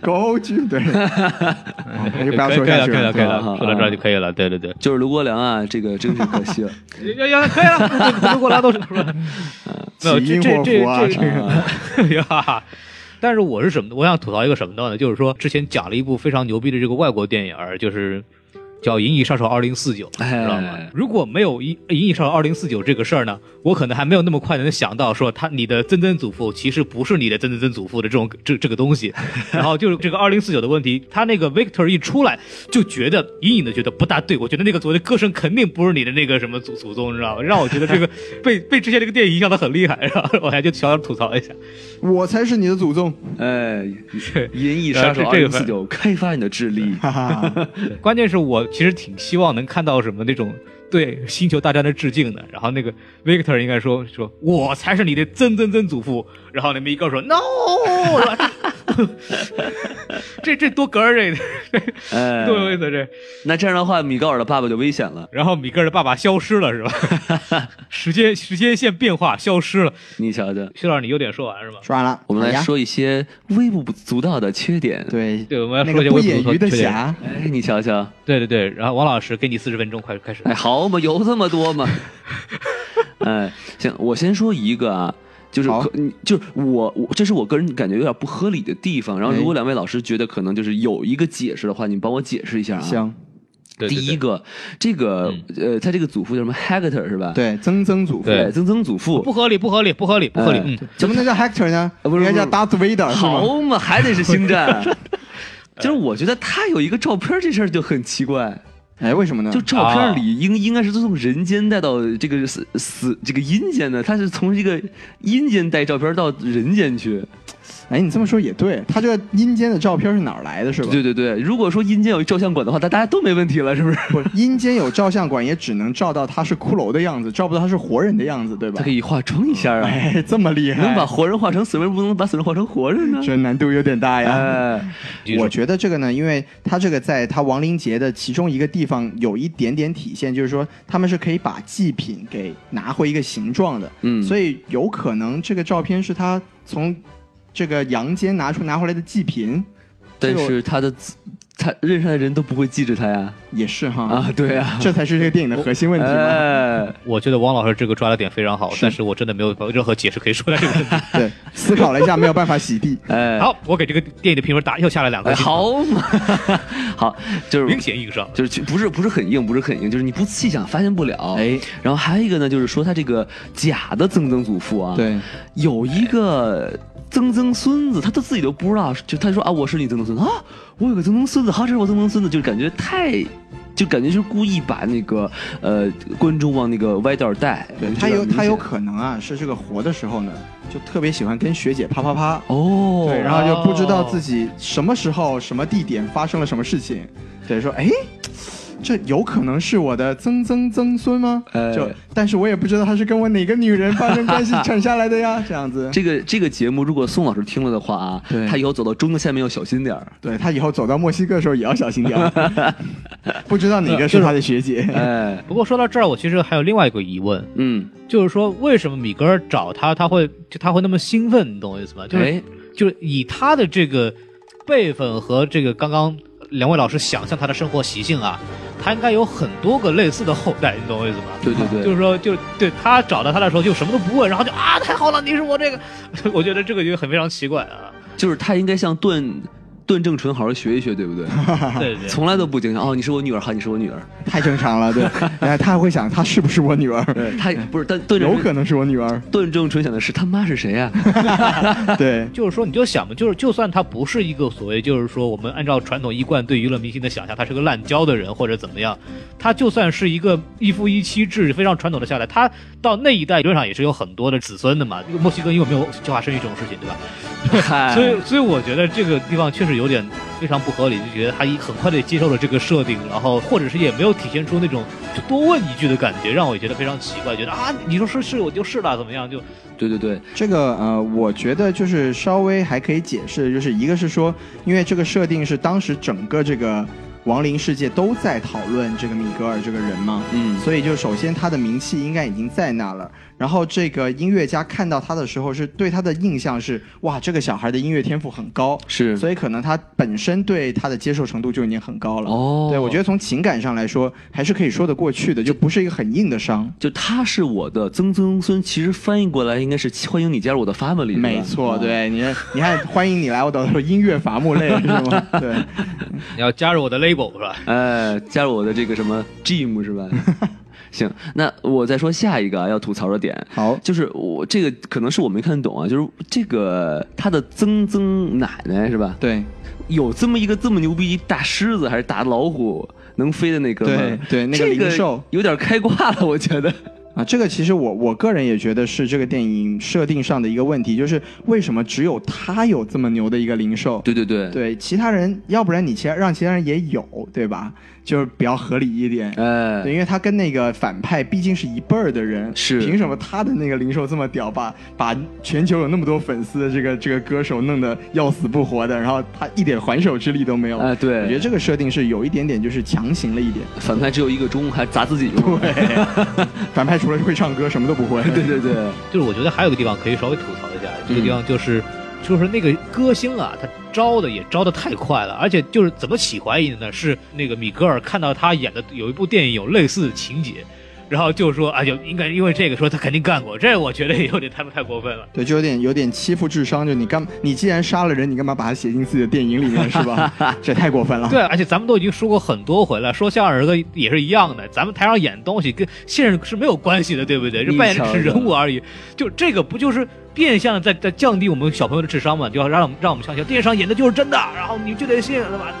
Speaker 1: 狗局，对，那就不要说下去
Speaker 2: 可以了，可以
Speaker 3: 啊啊
Speaker 2: 了，说到这儿就可以了。对对对，
Speaker 3: 就是卢国良啊，这个真是可惜了。
Speaker 2: 要 要，可以了，不过来都是没有
Speaker 1: 起因
Speaker 2: 这这
Speaker 1: 祸福啊，
Speaker 2: 这
Speaker 1: 这个
Speaker 2: 这呀。但是我是什么？我想吐槽一个什么呢？就是说之前讲了一部非常牛逼的这个外国电影儿，就是叫《银翼杀手二零四九》，
Speaker 3: 哎
Speaker 2: 知道吗？如果没有《银银翼杀手二零四九》这个事儿呢，我可能还没有那么快能想到说他你的曾曾祖父其实不是你的曾曾曾祖父的这种这这个东西。然后就是这个二零四九的问题，他那个 Victor 一出来就觉得隐隐的觉得不大对，我觉得那个所谓的歌声肯定不是你的那个什么祖祖宗，你知道吗？让我觉得这个 被被之前这个电影影响的很厉害，然后我还就小小吐槽一下。
Speaker 1: 我才是你的祖宗，
Speaker 3: 哎，
Speaker 2: 对
Speaker 3: 银翼杀手二零四九，开发你的智力。
Speaker 1: 哈哈。
Speaker 2: 关键是我其实挺希望能看到什么那种对星球大战的致敬的。然后那个 Victor 应该说说我才是你的曾曾曾祖父。然后那米高说 No，然后这 这多哏儿这
Speaker 3: 哎，
Speaker 2: 多有意思这。
Speaker 3: 那这样的话，米高尔的爸爸就危险了。
Speaker 2: 然后米格尔的爸爸消失了是吧？时间时间线变化消失了。
Speaker 3: 你瞧瞧，
Speaker 2: 薛老师，你优点说完是吧？
Speaker 1: 说完了，
Speaker 3: 我们来说一些微不足道的缺点。，
Speaker 1: 对
Speaker 2: 对，我们要说一些微不足道的缺点。
Speaker 1: 侠，
Speaker 3: 哎，你瞧瞧，
Speaker 2: 对对对，然后王老师给你四十分钟，快开始。
Speaker 3: 哎，好嘛，有这么多吗？哎，行，我先说一个啊。就是就是我我这是我个人感觉有点不合理的地方。然后，
Speaker 1: 哎
Speaker 3: 如果两位老师觉得可能就是有一个解释的话，你们帮我解释一下啊。，
Speaker 1: 行，
Speaker 2: 对对对
Speaker 3: 第一个，这个呃，他这个祖父叫什么 Hector 是吧？
Speaker 1: 对，曾曾祖父，
Speaker 3: 曾曾祖父。
Speaker 2: 不合理，不合理，不合理，不合理。
Speaker 1: 怎么能叫 Hector 呢？
Speaker 3: 啊不是
Speaker 1: 应该叫 Darth Vader 是吗？
Speaker 3: 好嘛，还得是星战。就是我觉得他有一个照片这事儿就很奇怪，
Speaker 1: 哎，为什么呢？
Speaker 3: 就照片里应应该是从人间带到这个死死这个阴间的，他是从这个阴间带照片到人间去。
Speaker 1: 哎，你这么说也对，他这个阴间的照片是哪儿来的，是吧？
Speaker 3: 对对对，如果说阴间有照相馆的话，那大家都没问题了，是不是？
Speaker 1: 不，阴间有照相馆，也只能照到他是骷髅的样子，照不到他是活人的样子，对吧？
Speaker 3: 他可以化妆一下啊，
Speaker 1: 哎，这么厉害，
Speaker 3: 能把活人化成死人，不能把死人化成活人呢？
Speaker 1: 这难度有点大呀。
Speaker 3: 哎，
Speaker 1: 我觉得这个呢，因为他这个在他亡灵节的其中一个地方有一点点体现，就是说他们是可以把祭品给拿回一个形状的，
Speaker 3: 嗯，
Speaker 1: 所以有可能这个照片是他从。这个阳间拿出拿回来的祭品，
Speaker 3: 但是他的他认识的人都不会记着他呀，
Speaker 1: 也是哈
Speaker 3: 啊，对啊，
Speaker 1: 这才是这个电影的核心问题
Speaker 3: 嘛。
Speaker 2: 我觉得汪老师这个抓的点非常好，但是我真的没有任何解释可以说在这个问题。
Speaker 1: 对，思考了一下，没有办法洗地。
Speaker 3: 哎，
Speaker 2: 好，我给这个电影的评分打又下了两个星。
Speaker 3: 好嘛，好，就是
Speaker 2: 明显硬伤，
Speaker 3: 就是不是不是很硬，不是很硬，就是你不细想发现不了。
Speaker 1: 哎，
Speaker 3: 然后还有一个呢，就是说他这个假的曾曾祖父啊，
Speaker 1: 对，
Speaker 3: 有一个。曾曾孙子，他都自己都不知道，就他说啊，我是你曾曾孙子啊，我有个曾曾孙子，好，这是我曾曾孙子，就感觉太，就感觉是故意把那个呃观众往那个歪道带。
Speaker 1: 对他有他有可能啊，是这个活的时候呢，就特别喜欢跟学姐啪啪啪
Speaker 3: 哦，
Speaker 1: 对，然后就不知道自己什么时候什么地点发生了什么事情，对，说哎。这有可能是我的曾曾曾孙吗？呃就，但是我也不知道他是跟我哪个女人发生关系产下来的呀。这样子，
Speaker 3: 这个这个节目，如果宋老师听了的话啊，他以后走到中国下面要小心点儿。
Speaker 1: 对他以后走到墨西哥的时候也要小心点儿。不知道哪个是他的学姐。
Speaker 3: 哎，
Speaker 2: 不过说到这儿，我其实还有另外一个疑问，
Speaker 3: 嗯，
Speaker 2: 就是说为什么米格尔找他，他会就他会那么兴奋？你懂我意思吗？就是就是以他的这个辈分和这个刚刚。两位老师想象他的生活习性啊，他应该有很多个类似的后代，你懂我意思吗？
Speaker 3: 对对对，
Speaker 2: 就是说，就对他找到他的时候就什么都不问，然后就啊，太好了，你是我这个，我觉得这个就很非常奇怪啊。
Speaker 3: 就是他应该像段。段正淳好好学一学，对不对？
Speaker 2: 对对，
Speaker 3: 从来都不惊讶哦，你是我女儿，好，你是我女儿，
Speaker 1: 太正常了，对。哎，他还会想，他是不是我女儿？
Speaker 3: 对他不是，但段
Speaker 1: 有可能是我女儿。
Speaker 3: 段正淳想的是，他妈是谁呀？
Speaker 1: 对，
Speaker 2: 就是说，你就想嘛，就是就算他不是一个所谓，就是说，我们按照传统一贯对娱乐明星的想象，他是个滥交的人或者怎么样，他就算是一个一夫一妻制非常传统的下来，他到那一代理论上也是有很多的子孙的嘛。墨西哥因为没有计划生育这种事情，对吧？所以，所以我觉得这个地方确实有点非常不合理，就觉得他一很快的接受了这个设定，然后或者是也没有体现出那种就多问一句的感觉，让我觉得非常奇怪，觉得啊，你说是是我就是了，怎么样？就
Speaker 3: 对对对，
Speaker 1: 这个呃，我觉得就是稍微还可以解释，就是一个是说，因为这个设定是当时整个这个亡灵世界都在讨论这个米格尔这个人嘛，
Speaker 3: 嗯，
Speaker 1: 所以就首先他的名气应该已经在那了。然后这个音乐家看到他的时候，是对他的印象是哇，这个小孩的音乐天赋很高，
Speaker 3: 是，
Speaker 1: 所以可能他本身对他的接受程度就已经很高了。
Speaker 3: 哦，
Speaker 1: 对我觉得从情感上来说，还是可以说得过去的，就不是一个很硬的伤。
Speaker 3: 就他是我的曾曾孙，其实翻译过来应该是欢迎你加入我的 family。
Speaker 1: 没错，对你，你看欢迎你来我的 音乐伐木类是吗？对，
Speaker 2: 你要加入我的 label 是吧？
Speaker 3: 哎，加入我的这个什么 gym 是吧？行，那我再说下一个要吐槽的点。
Speaker 1: 好，
Speaker 3: 就是我这个可能是我没看懂啊，就是这个他的曾曾奶奶是吧？
Speaker 1: 对，
Speaker 3: 有这么一个这么牛逼大狮子还是大老虎能飞的那个
Speaker 1: 吗？对对，那个灵兽
Speaker 3: 有点开挂了，我觉得。
Speaker 1: 啊，这个其实我我个人也觉得是这个电影设定上的一个问题，就是为什么只有他有这么牛的一个灵兽？
Speaker 3: 对对对，
Speaker 1: 对其他人，要不然你其他让其他人也有，对吧？就是比较合理一点。
Speaker 3: 哎，
Speaker 1: 对，因为他跟那个反派毕竟是一辈儿的人，
Speaker 3: 是
Speaker 1: 凭什么他的那个灵兽这么屌，把把全球有那么多粉丝的这个这个歌手弄得要死不活的，然后他一点还手之力都没有？
Speaker 3: 哎，对，
Speaker 1: 我觉得这个设定是有一点点就是强行了一点。
Speaker 3: 反派只有一个钟，还砸自己用。
Speaker 1: 对，反派。除了会唱歌，什么都不会。
Speaker 3: 对对对，
Speaker 2: 就是我觉得还有个地方可以稍微吐槽一下，这个地方就是，就是那个歌星啊，他招的也招的太快了，而且就是怎么起怀疑的呢？是那个米格尔看到他演的有一部电影有类似的情节，然后就说啊，就应该因为这个说他肯定干过，这我觉得也有点太太过分了。
Speaker 1: 对，就有点有点欺负智商，就你干你既然杀了人，你干嘛把他写进自己的电影里面是吧？这太过分了。
Speaker 2: 对，而且咱们都已经说过很多回了，说相声的也是一样的，咱们台上演东西跟现实是没有关系的，对不对？这扮演的是人物而已，就这个不就是变相的在在降低我们小朋友的智商嘛？就要让我们让我们相信电视上演的就是真的，然后你就得信，对吧？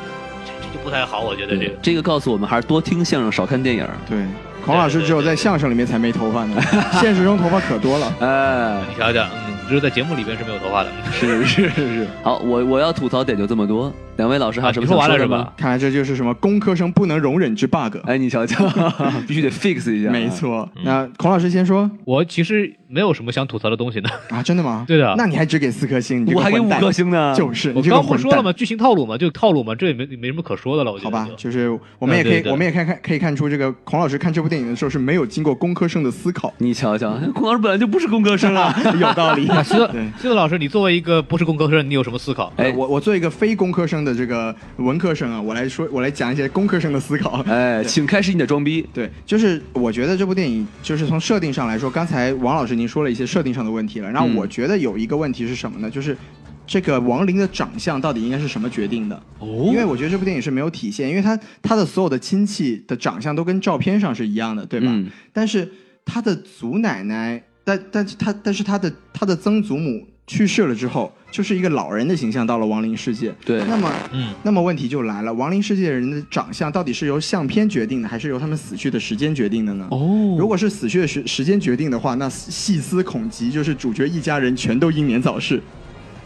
Speaker 2: 这这就不太好，我觉得这个。
Speaker 3: 这个告诉我们还是多听相声，少看电影。
Speaker 1: 对，孔老师只有在相声里面才没头发呢，现实中头发可多了。
Speaker 3: 哎，
Speaker 2: 你瞧瞧，嗯，只有在节目里边是没有头发的。
Speaker 3: 是是是是。好，我我要吐槽点就这么多。两位老师还有什么
Speaker 2: 说完了
Speaker 3: 是
Speaker 2: 吧？
Speaker 1: 看来这就是什么工科生不能容忍之 bug。
Speaker 3: 哎，你瞧瞧，必须得 fix 一下。
Speaker 1: 没错。那孔老师先说，
Speaker 2: 我其实没有什么想吐槽的东西的。
Speaker 1: 啊，真的吗？
Speaker 2: 对的。
Speaker 1: 那你还只给四颗星，你
Speaker 3: 我还给五颗星呢。
Speaker 1: 就是，
Speaker 2: 我刚不说了吗？剧情套路嘛，就套路嘛，这也没没什么可说的了。我觉
Speaker 1: 得。好吧，就是我们也可以，我们也看看可以看出，这个孔老师看这部电影的时候是没有经过工科生的思考。
Speaker 3: 你瞧瞧，孔老师本来就不是工科生啊，
Speaker 1: 有道理。
Speaker 2: 西子，西子老师，你作为一个不是工科生，你有什么思考？
Speaker 1: 哎，我我作为一个非工科生的这个。文科生啊，我来说，我来讲一些工科生的思考。
Speaker 3: 哎，请开始你的装逼。
Speaker 1: 对，就是我觉得这部电影，就是从设定上来说，刚才王老师您说了一些设定上的问题了。然后我觉得有一个问题是什么呢？就是这个王林的长相到底应该是什么决定的？哦，因为我觉得这部电影是没有体现，因为他他的所有的亲戚的长相都跟照片上是一样的，对吧？嗯。但是他的祖奶奶，但但是他但是他的他的曾祖母。去世了之后，就是一个老人的形象到了亡灵世界。
Speaker 3: 对，
Speaker 1: 那么，嗯，那么问题就来了，亡灵世界的人的长相到底是由相片决定的，还是由他们死去的时间决定的呢？哦，如果是死去的时时间决定的话，那细思恐极，就是主角一家人全都英年早逝。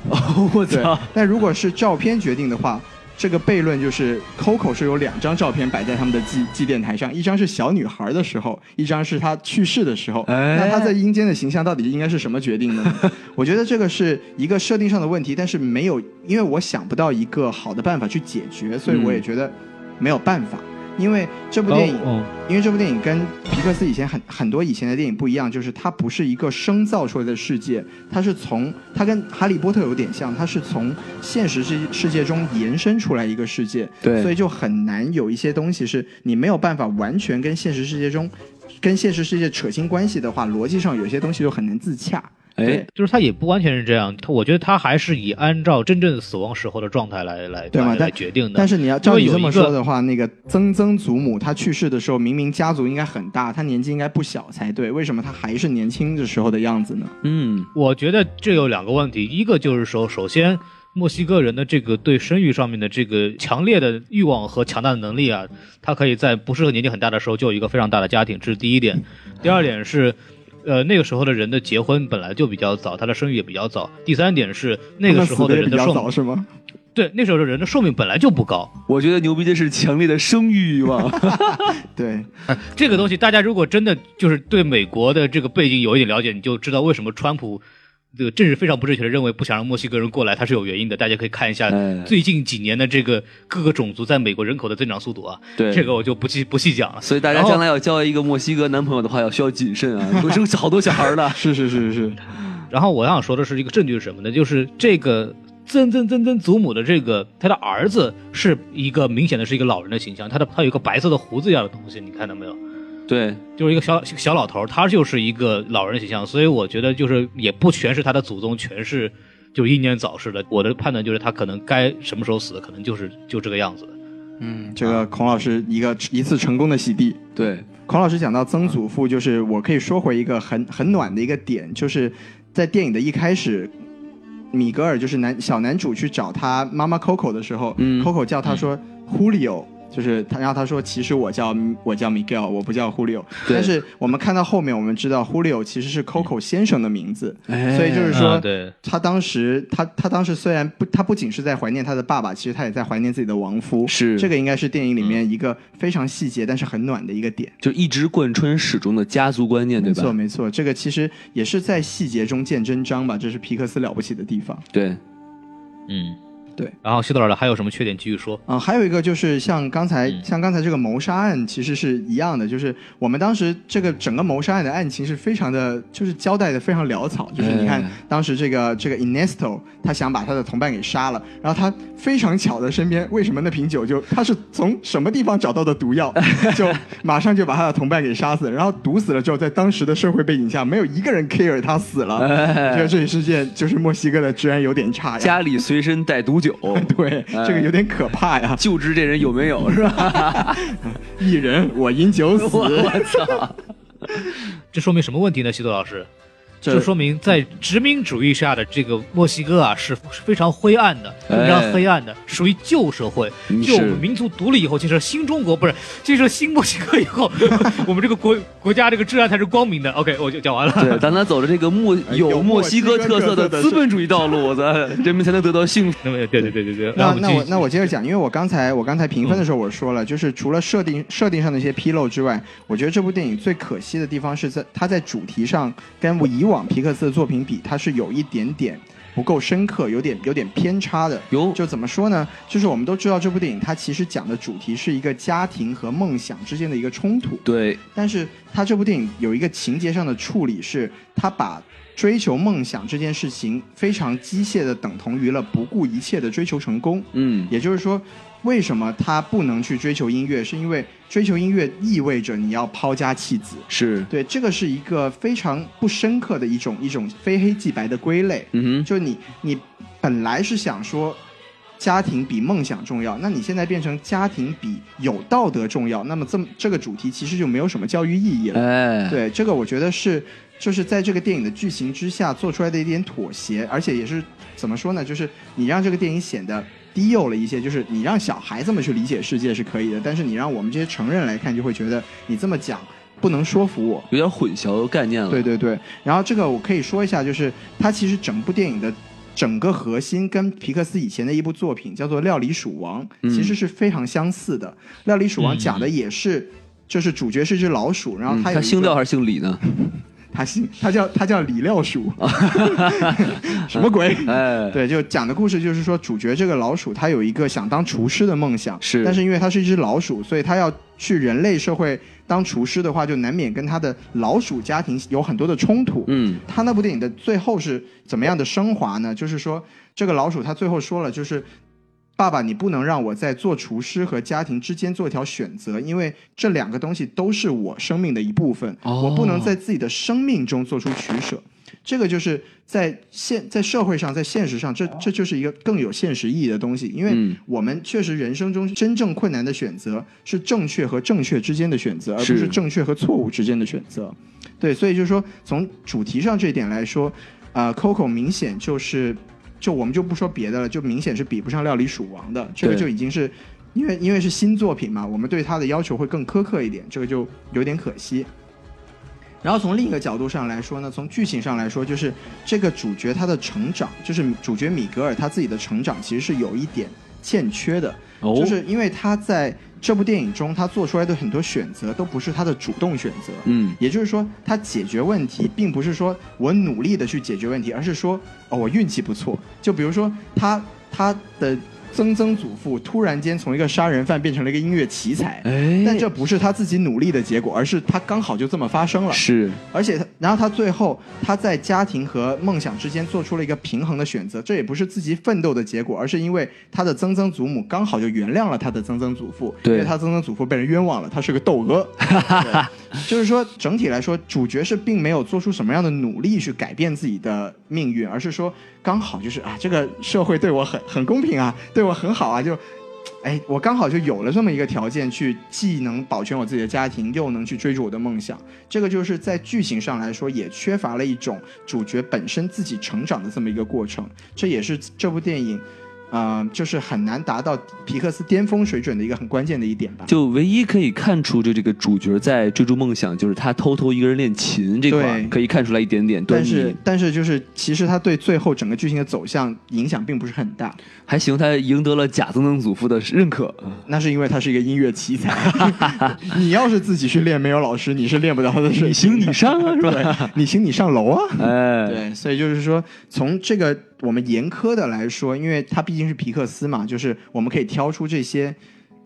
Speaker 3: 哦，我操！
Speaker 1: 但如果是照片决定的话。这个悖论就是，Coco 是有两张照片摆在他们的祭祭奠台上，一张是小女孩的时候，一张是她去世的时候。那她在阴间的形象到底应该是什么决定呢？我觉得这个是一个设定上的问题，但是没有，因为我想不到一个好的办法去解决，所以我也觉得没有办法。因为这部电影，因为这部电影跟皮克斯以前很很多以前的电影不一样，就是它不是一个生造出来的世界，它是从它跟哈利波特有点像，它是从现实世世界中延伸出来一个世界，
Speaker 3: 对，
Speaker 1: 所以就很难有一些东西是你没有办法完全跟现实世界中跟现实世界扯清关系的话，逻辑上有些东西就很难自洽。
Speaker 2: 哎，就是他也不完全是这样，他我觉得他还是以按照真正死亡时候的状态来来
Speaker 1: 对吗？
Speaker 2: 来决定的。
Speaker 1: 但是你要照你这么说的话，那个曾曾祖母她去世的时候，明明家族应该很大，她年纪应该不小才对，为什么她还是年轻的时候的样子呢？
Speaker 2: 嗯，我觉得这有两个问题，一个就是说，首先墨西哥人的这个对生育上面的这个强烈的欲望和强大的能力啊，他可以在不适合年纪很大的时候就有一个非常大的家庭，这是第一点。第二点是。呃，那个时候的人的结婚本来就比较早，他的生育也比较早。第三点是那个时候的人的寿
Speaker 1: 命是吗？
Speaker 2: 对，那时候的人的寿命本来就不高。
Speaker 3: 我觉得牛逼的是强烈的生育欲望。
Speaker 1: 对，
Speaker 2: 这个东西大家如果真的就是对美国的这个背景有一点了解，你就知道为什么川普。这个政治非常不正确的认为不想让墨西哥人过来，它是有原因的。大家可以看一下最近几年的这个各个种族在美国人口的增长速度啊。
Speaker 3: 对，
Speaker 2: 这个我就不细不细讲了。
Speaker 3: 所以大家将来要交一个墨西哥男朋友的话，要需要谨慎啊，会生好多小孩的。
Speaker 1: 是是是是。
Speaker 2: 然后我想说的是一个证据是什么呢？就是这个曾曾曾曾祖母的这个他的儿子是一个明显的是一个老人的形象，他的他有一个白色的胡子一样的东西，你看到没有？
Speaker 3: 对，
Speaker 2: 就是一个小小老头，他就是一个老人形象，所以我觉得就是也不全是他的祖宗全是就英年早逝的。我的判断就是他可能该什么时候死，可能就是就这个样子的。
Speaker 1: 嗯，这个孔老师一个一次成功的洗地。
Speaker 3: 对，
Speaker 1: 孔老师讲到曾祖父，就是我可以说回一个很很暖的一个点，就是在电影的一开始，米格尔就是男小男主去找他妈妈 Coco 的时候，Coco 叫他说 Julio。就是他，然后他说：“其实我叫我叫 Miguel，我不叫 Julio。但是我们看到后面，我们知道 Julio 其实是 Coco 先生的名字，所以就是说，他当时他他当时虽然不，他不仅是在怀念他的爸爸，其实他也在怀念自己的亡夫。
Speaker 3: 是
Speaker 1: 这个应该是电影里面一个非常细节，但是很暖的一个点，
Speaker 3: 就一直贯穿始终的家族观念，对
Speaker 1: 吧？没错，没错，这个其实也是在细节中见真章吧，这是皮克斯了不起的地方。
Speaker 3: 对，
Speaker 2: 嗯。
Speaker 1: 对，
Speaker 2: 然后希特勒还有什么缺点继续说？
Speaker 1: 嗯，还有一个就是像刚才、
Speaker 2: 嗯
Speaker 1: 像刚才这个谋杀案，其实是一样的，就是我们当时这个整个谋杀案的案情是非常的，就是交代的非常潦草，就是你看
Speaker 3: 哎
Speaker 1: 当时这个这个 Ernesto 他想把他的同伴给杀了，然后他非常巧的身边为什么那瓶酒就他是从什么地方找到的毒药，就马上就把他的同伴给杀死，然后毒死了之后，在当时的社会背景下，没有一个人 care 他死了，
Speaker 3: 哎
Speaker 1: 觉得这也是件就是墨西哥的治安有点差呀。
Speaker 3: 家里随身带毒酒，
Speaker 1: 对，
Speaker 3: 哎
Speaker 1: 这个有点可怕呀。
Speaker 3: 就知这人有没有 是吧？
Speaker 1: 一人我饮酒死，
Speaker 3: 我我操！
Speaker 2: 这说明什么问题呢？西多老师，
Speaker 1: 这
Speaker 2: 就说明在殖民主义下的这个墨西哥啊是是非常灰暗的，
Speaker 3: 哎
Speaker 2: 非常黑暗的，属于旧社会。
Speaker 3: 嗯
Speaker 2: 就我们民族独立以后，建设新中国，不是建设新墨西哥以后，我们这个国国家这个治安才是光明的。OK，我就讲完了。
Speaker 3: 对，当他走着这个墨有
Speaker 1: 有
Speaker 3: 墨西哥特色的资本主义道路，咱 人民才能得到幸福。
Speaker 2: 对对对对对，
Speaker 1: 那那我那我接着讲，因为我刚才我刚才评分的时候我说了，就是除了设定设定上的一些纰漏之外，我觉得这部电影最可惜的地方是在它在主题上跟我以往皮克斯的作品比，它是有一点点不够深刻，有点有点偏差的。
Speaker 3: 有
Speaker 1: 就怎么说呢？就是我们都知道这部电影它其实讲的主题是一个家庭和梦想之间的一个冲突，
Speaker 3: 对，
Speaker 1: 但是它这部电影有一个情节上的处理是，它把追求梦想这件事情非常机械的等同于了不顾一切的追求成功。
Speaker 3: 嗯，
Speaker 1: 也就是说，为什么他不能去追求音乐？是因为追求音乐意味着你要抛家弃子。
Speaker 3: 是，
Speaker 1: 对，这个是一个非常不深刻的一种一种非黑即白的归类。
Speaker 3: 嗯哼，
Speaker 1: 就你你本来是想说家庭比梦想重要，那你现在变成家庭比有道德重要，那么这么这个主题其实就没有什么教育意义了。
Speaker 3: 哎，
Speaker 1: 对，这个我觉得是就是在这个电影的剧情之下做出来的一点妥协，而且也是怎么说呢？就是你让这个电影显得。低幼了一些，就是你让小孩这么去理解世界是可以的，但是你让我们这些成人来看，就会觉得你这么讲不能说服我。
Speaker 3: 有点混淆概念了。
Speaker 1: 对对对，然后这个我可以说一下，就是它其实整部电影的整个核心跟皮克斯以前的一部作品叫做《料理鼠王》，
Speaker 3: 嗯
Speaker 1: 其实是非常相似的。料理鼠王》讲的也是，就是主角是只老鼠，然后
Speaker 3: 嗯，
Speaker 1: 它有一个
Speaker 3: 他姓廖还是姓李呢？
Speaker 1: 他姓他叫他叫李廖鼠，什么鬼？
Speaker 3: 哎，
Speaker 1: 对，就讲的故事就是说，主角这个老鼠，他有一个想当厨师的梦想，
Speaker 3: 是
Speaker 1: 但是因为它是一只老鼠，所以他要去人类社会当厨师的话，就难免跟他的老鼠家庭有很多的冲突。
Speaker 3: 嗯，
Speaker 1: 他那部电影的最后是怎么样的升华呢？就是说，这个老鼠他最后说了，就是爸爸，你不能让我在做厨师和家庭之间做一条选择，因为这两个东西都是我生命的一部分，
Speaker 3: 哦
Speaker 1: 我不能在自己的生命中做出取舍。这个就是在现在社会上，在现实上，这这就是一个更有现实意义的东西，因为
Speaker 3: 嗯
Speaker 1: 我们确实人生中真正困难的选择是正确和正确之间的选择，而不
Speaker 3: 是
Speaker 1: 是正确和错误之间的选择。对，所以就是说，从主题上这一点来说，呃，Coco 明显就是，就我们就不说别的了，就明显是比不上《料理鼠王》的，这个就已经是因为因为是新作品嘛，我们对它的要求会更苛刻一点，这个就有点可惜。然后从另一个角度上来说呢，从剧情上来说，就是这个主角他的成长，就是主角米格尔他自己的成长，其实是有一点欠缺的，
Speaker 3: 哦
Speaker 1: 就是因为他在这部电影中他做出来的很多选择都不是他的主动选择，
Speaker 3: 嗯，
Speaker 1: 也就是说，他解决问题并不是说我努力的去解决问题，而是说哦我运气不错。就比如说他他的曾曾祖父突然间从一个杀人犯变成了一个音乐奇才，
Speaker 3: 哎，
Speaker 1: 但这不是他自己努力的结果，而是他刚好就这么发生了。
Speaker 3: 是。
Speaker 1: 而且他，然后他最后他在家庭和梦想之间做出了一个平衡的选择，这也不是自己奋斗的结果，而是因为他的曾曾祖母刚好就原谅了他的曾曾祖父，
Speaker 3: 对。
Speaker 1: 因为他曾曾祖父被人冤枉了，他是个窦娥。就是说，整体来说，主角是并没有做出什么样的努力去改变自己的命运，而是说刚好就是啊，这个社会对我很很公平啊，对我很好啊，就。哎，我刚好就有了这么一个条件，去既能保全我自己的家庭，又能去追逐我的梦想。这个就是在剧情上来说，也缺乏了一种主角本身自己成长的这么一个过程。这也是这部电影，呃，就是很难达到皮克斯巅峰水准的一个很关键的一点吧。
Speaker 3: 就唯一可以看出，就这个主角在追逐梦想，就是他偷偷一个人练琴这块可以看出来一点点。
Speaker 1: 但是，但是就是，其实他对最后整个剧情的走向影响并不是很大，
Speaker 3: 还行，他赢得了贾曾曾祖父的认可。
Speaker 1: 那是因为他是一个音乐奇才。你要是自己去练，没有老师，你是练不到他的水
Speaker 3: 你。行你上啊，是吧？
Speaker 1: 你行你上楼啊。
Speaker 3: 哎，
Speaker 1: 对，所以就是说，从这个我们严苛的来说，因为它毕竟是皮克斯嘛，就是我们可以挑出这些，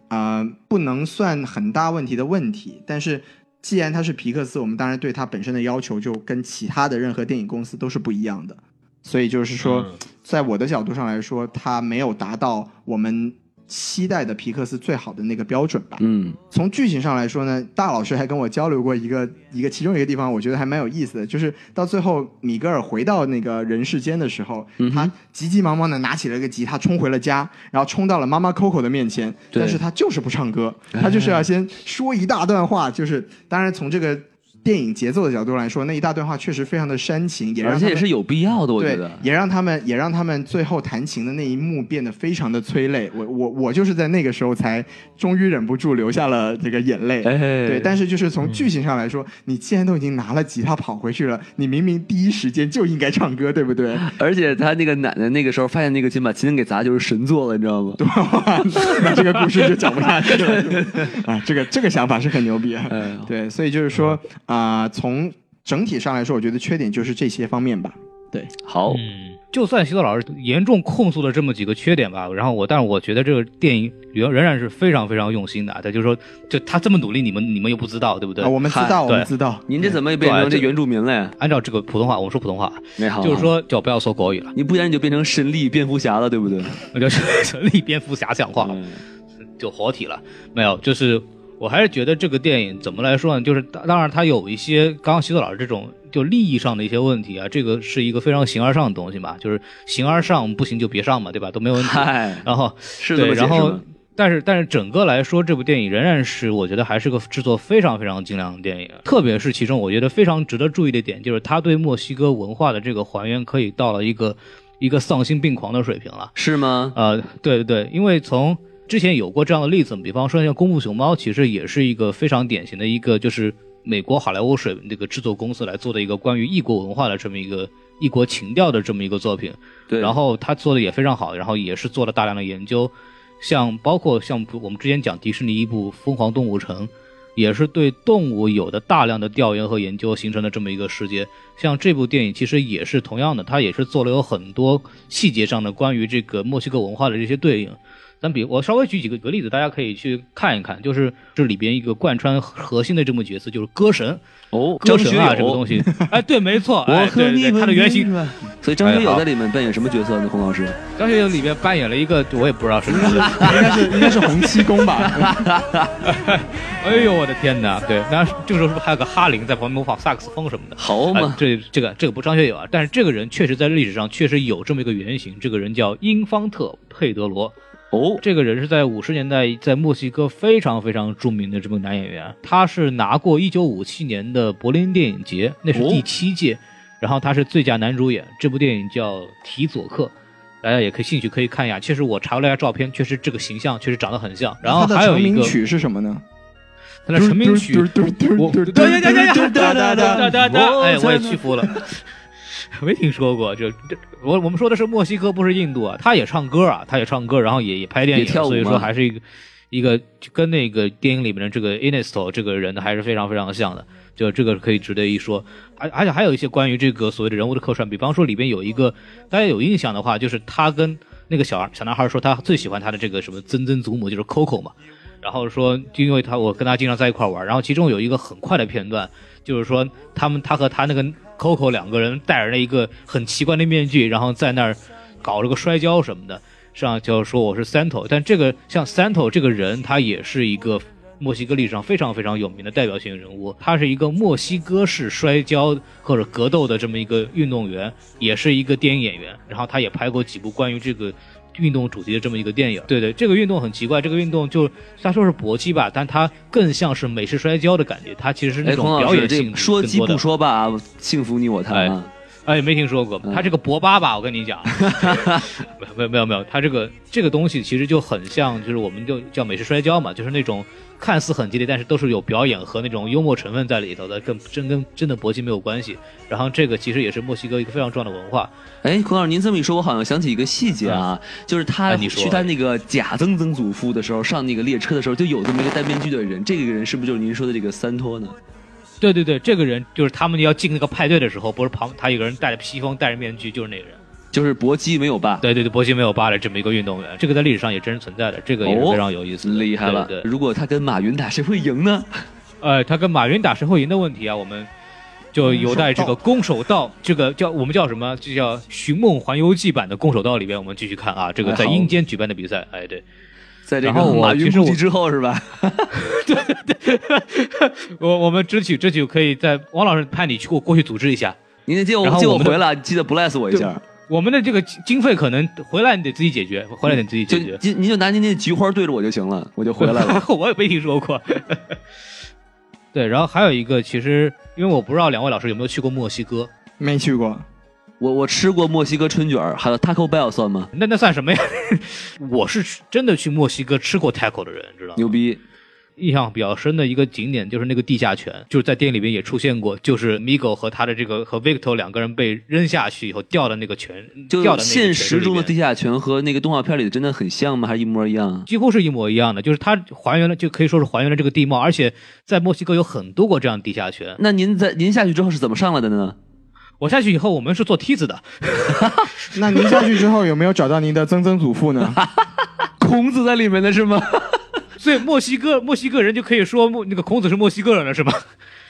Speaker 1: 啊，不能算很大问题的问题。但是既然它是皮克斯，我们当然对它本身的要求就跟其他的任何电影公司都是不一样的。所以就是说，在我的角度上来说，它没有达到我们期待的皮克斯最好的那个标准吧。
Speaker 3: 嗯。
Speaker 1: 从剧情上来说呢，大老师还跟我交流过一个一个其中一个地方，我觉得还蛮有意思的，就是到最后米格尔回到那个人世间的时候，
Speaker 3: 嗯
Speaker 1: 他急急忙忙的拿起了个吉他，冲回了家，然后冲到了妈妈 Coco 的面前，
Speaker 3: 对。
Speaker 1: 但是他就是不唱歌，他就是要先说一大段话，就是当然从这个电影节奏的角度来说，那一大段话确实非常的煽情，也让
Speaker 3: 而且也是有必要的，我觉得，。
Speaker 1: 也让他们也让他们最后弹琴的那一幕变得非常的催泪。我我我就是在那个时候才终于忍不住流下了这个眼泪。
Speaker 3: 哎，
Speaker 1: 对，但是就是从剧情上来说，你既然都已经拿了吉他跑回去了，你明明第一时间就应该唱歌，对不对？
Speaker 3: 而且他那个奶奶那个时候发现那个琴把琴给砸就是神作了，你知道吗？
Speaker 1: 那这个故事就讲不下去了啊！这个这个想法是很牛逼啊。
Speaker 3: 哎，
Speaker 1: 对，所以就是说啊、从整体上来说，我觉得缺点就是这些方面吧。对，
Speaker 3: 好，
Speaker 2: 嗯，就算徐导老师严重控诉了这么几个缺点吧，然后我，但是我觉得这个电影仍仍然是非常非常用心的。他就是说，就他这么努力，你们你们又不知道，对不对？
Speaker 1: 啊，我们知道，我们知道。
Speaker 3: 您这怎么也变成
Speaker 2: 这
Speaker 3: 这原住民了呀？
Speaker 2: 按照这个普通话，我们说普通话，
Speaker 3: 那好，
Speaker 2: 就是说就不要说国语了，
Speaker 3: 你不然你就变成神力蝙蝠侠了，对不对？
Speaker 2: 我就是立蝙蝠侠讲话。
Speaker 3: 嗯
Speaker 2: 就活体了。没有，就是我还是觉得这个电影怎么来说呢？就是当当然它有一些刚刚徐子老师这种就利益上的一些问题啊，这个是一个非常形而上的东西嘛，就是形而上不行就别上嘛，对吧？都没有问题。
Speaker 3: 嗨，
Speaker 2: 然后
Speaker 3: 是这
Speaker 2: 对，然后？但是但是整个来说，这部电影仍然是我觉得还是个制作非常非常精良的电影，特别是其中我觉得非常值得注意的点，就是他对墨西哥文化的这个还原可以到了一个一个丧心病狂的水平了。
Speaker 3: 是吗？
Speaker 2: 呃，对对对，因为从之前有过这样的例子，比方说像《功夫熊猫》，其实也是一个非常典型的一个，就是美国好莱坞水那个制作公司来做的一个关于异国文化的这么一个异国情调的这么一个作品。
Speaker 3: 对，
Speaker 2: 然后他做的也非常好，然后也是做了大量的研究，像包括像我们之前讲迪士尼一部《疯狂动物城》，也是对动物有的大量的调研和研究形成的这么一个世界。像这部电影其实也是同样的，它也是做了有很多细节上的关于这个墨西哥文化的这些对应。咱比我稍微举几个个例子，大家可以去看一看，就是这里边一个贯穿核心的这么角色，就是歌神。
Speaker 3: 哦，
Speaker 2: 歌神啊，这个东西，哎，对，没错，
Speaker 3: 我
Speaker 2: 哎，对对，
Speaker 3: 和你们
Speaker 2: 它的原型？
Speaker 3: 所以张学友在里面扮演什么角色呢？洪老师？
Speaker 2: 张学友里面扮演了一个，我也不知道是什么。
Speaker 1: 应该是应该是洪七公吧？
Speaker 2: 哎呦我的天哪！对，然这个时候是不是还有个哈林在旁边模仿萨克斯风什么的？
Speaker 3: 好嘛，
Speaker 2: 啊这这个这个不张学友啊，但是这个人确实在历史上确实有这么一个原型，这个人叫英方特·佩德罗。
Speaker 3: 哦，
Speaker 2: 这个人是在五十年代在墨西哥非常非常著名的这么男演员，他是拿过一九五七年的柏林电影节，那是第七届，然后他是最佳男主演。这部电影叫《提佐克》，大家也可以兴趣可以看一下。其实我查了一下照片，确实这个形象确实长得很像。然后还有一个
Speaker 1: 成名曲是什么呢？
Speaker 2: 他的成名曲，哎，我也屈服了。没听说过，这这我我们说的是墨西哥，不是印度啊。他也唱歌啊，他也唱歌，然后也也拍电影，
Speaker 3: 也跳舞
Speaker 2: 所以说还是一个一个跟那个电影里面的这个 Inesto 这个人还是非常非常像的，就这个可以值得一说。而而且还有一些关于这个所谓的人物的客串，比方说里边有一个大家有印象的话，就是他跟那个小小男孩说他最喜欢他的这个什么曾曾祖母就是 Coco 嘛，然后说就因为他我跟他经常在一块玩，然后其中有一个很快的片段，就是说他们他和他那个 Coco 两个人戴着那一个很奇怪的面具，然后在那儿搞这个摔跤什么的，上就说我是 Santo，但这个像 Santo 这个人，他也是一个。墨西哥历史上非常非常有名的代表性人物，他是一个墨西哥式摔跤或者格斗的这么一个运动员，也是一个电影演员。然后他也拍过几部关于这个运动主题的这么一个电影。对对，这个运动很奇怪，这个运动就他说是搏击吧，但它更像是美式摔跤的感觉，它其实是那
Speaker 3: 哎，
Speaker 2: 种表演性
Speaker 3: 个说鸡不说吧，幸福你我他啊。
Speaker 2: 哎，没听说过。
Speaker 3: 嗯
Speaker 2: 他这个博巴吧，我跟你讲，没有没有没有，他这个这个东西其实就很像，就是我们就叫美式摔跤嘛，就是那种看似很激烈，但是都是有表演和那种幽默成分在里头的，跟真跟真的搏击没有关系。然后这个其实也是墨西哥一个非常重要的文化。
Speaker 3: 哎，孔老师，您这么一说，我好像想起一个细节啊，就是他
Speaker 2: 哎你说
Speaker 3: 去他那个假曾曾祖父的时候，上那个列车的时候，就有这么一个戴面具的人，这个人是不是就是您说的这个三托呢？
Speaker 2: 对对对，这个人就是他们要进那个派对的时候，不是旁他有个人戴着披风戴着面具，就是那个人。
Speaker 3: 就是搏击没有疤。
Speaker 2: 对对对，搏击没有疤的这么一个运动员，这个在历史上也真实存在的，这个也是
Speaker 3: 哦
Speaker 2: 非常有意思的，
Speaker 3: 厉害了！
Speaker 2: 对对，
Speaker 3: 如果他跟马云打，谁会赢呢？
Speaker 2: 呃，他跟马云打谁会赢的问题啊，我们就有待这个《攻守道》这个叫我们叫什么？这叫《寻梦环游记》版的《攻守道》里边，我们继续看啊，这个在阴间举办的比赛，哎，对，
Speaker 3: 在这个马云
Speaker 2: 其实我
Speaker 3: 故去之后是吧？
Speaker 2: 对对 我我们争取争取可以在王老师派你去过过去组织一下。
Speaker 3: 您得接我
Speaker 2: 然后我们的
Speaker 3: 接我回来，记得 bless 我一下。
Speaker 2: 我们的这个经经费可能回来你得自己解决，回来你得自己解决。
Speaker 3: 您您就拿您那菊花对着我就行了，我就回来了。
Speaker 2: 我也没听说过。对，然后还有一个，其实因为我不知道两位老师有没有去过墨西哥，
Speaker 1: 没去过，
Speaker 3: 我我吃过墨西哥春卷，还有 Taco Bell 算吗？
Speaker 2: 那那算什么呀？我是真的去墨西哥吃过 taco 的人，知道吗？
Speaker 3: 牛逼！
Speaker 2: 印象比较深的一个景点就是那个地下泉，就是在电影里边也出现过，就是 Migo 和他的这个和 Victor 两个人被扔下去以后掉的那个泉，
Speaker 3: 就
Speaker 2: 掉的那个
Speaker 3: 现实中的地下泉和那个动画片里的真的很像吗？还是一模一样？
Speaker 2: 几乎是一模一样的，就是它还原了，就可以说是还原了这个地貌，而且在墨西哥有很多个这样的地下泉。
Speaker 3: 那您在您下去之后是怎么上来的呢？
Speaker 2: 我下去以后，我们是坐梯子的，
Speaker 1: 那您下去之后有没有找到您的曾曾祖父呢？
Speaker 3: 孔子在里面的是吗？
Speaker 2: 所以墨西哥墨西哥人就可以说墨那个孔子是墨西哥人了，是吧？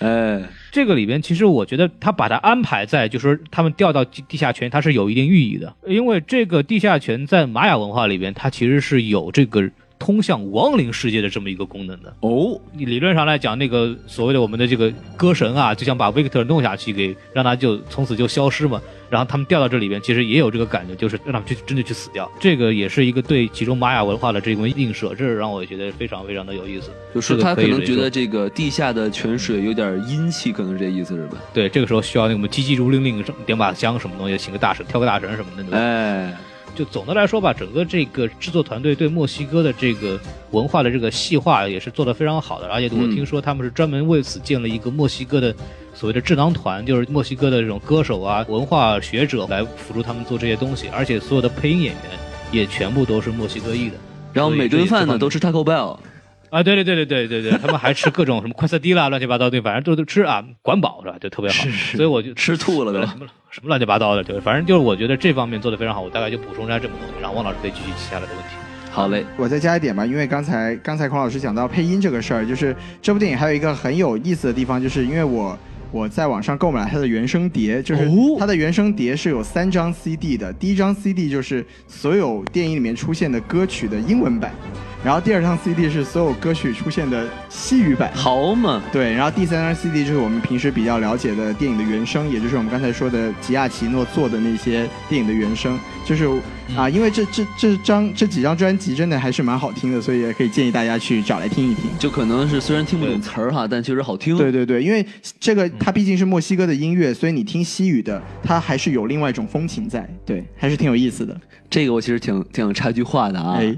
Speaker 3: 哎，
Speaker 2: 这个里边，其实我觉得他把他安排在，就是说他们掉到地地下泉，它是有一定寓意的，因为这个地下泉在玛雅文化里边，它其实是有这个通向亡灵世界的这么一个功能的。
Speaker 3: 哦，
Speaker 2: 你理论上来讲，那个所谓的我们的这个歌神啊，就想把 Victor 弄下去，给让他就从此就消失嘛。然后他们掉到这里边，其实也有这个感觉，就是让他们去真的去死掉。这个也是一个对其中玛雅文化的这种映射，这是让我觉得非常非常的有意思。
Speaker 3: 就是他可能觉得这个地下的泉水有点阴气，可能是这意思是吧？
Speaker 2: 对，这个时候需要那个我们急急如律令，点把香什么东西，请个大神，挑个大神什么的？
Speaker 3: 哎，
Speaker 2: 就总的来说吧，整个这个制作团队对墨西哥的这个文化的这个细化也是做得非常好的，而且我
Speaker 3: 嗯。
Speaker 2: 听说他们是专门为此建了一个墨西哥的所谓的智囊团，就是墨西哥的这种歌手啊、文化学者来辅助他们做这些东西，而且所有的配音演员也全部都是墨西哥裔的。
Speaker 3: 然后每顿饭呢都吃 Taco Bell，
Speaker 2: 啊，对对对对对对对，他们还吃各种什么快色滴啦，乱七八糟，对，反正都都吃啊，管饱是吧？就特别好，所以我就
Speaker 3: 吃吐了都。
Speaker 2: 什么什么乱七八糟的，就，反正就是我觉得这方面做的非常好，我大概就补充一下这么东西，然后汪老师可以继续接下来的问题。
Speaker 3: 好嘞，
Speaker 1: 我再加一点吧，因为刚才刚才孔老师讲到配音这个事儿，就是这部电影还有一个很有意思的地方，就是因为我我在网上购买了它的原声碟，就是
Speaker 3: 哦
Speaker 1: 它的原声碟是有三张 CD 的，第一张 CD 就是所有电影里面出现的歌曲的英文版，然后第二张 CD 是所有歌曲出现的西语版。
Speaker 3: 好嘛，
Speaker 1: 对，然后第三张 CD 就是我们平时比较了解的电影的原声，也就是我们刚才说的吉亚奇诺做的那些电影的原声，就是啊，因为这这这张这几张专辑真的还是蛮好听的，所以也可以建议大家去找来听一听。
Speaker 3: 就可能是虽然听不懂词儿哈，但确实好听。
Speaker 1: 对对对，因为这个它毕竟是墨西哥的音乐，所以你听西语的，它还是有另外一种风情在，对，还是挺有意思的。
Speaker 3: 这个我其实挺挺想插句话的啊。
Speaker 1: 哎，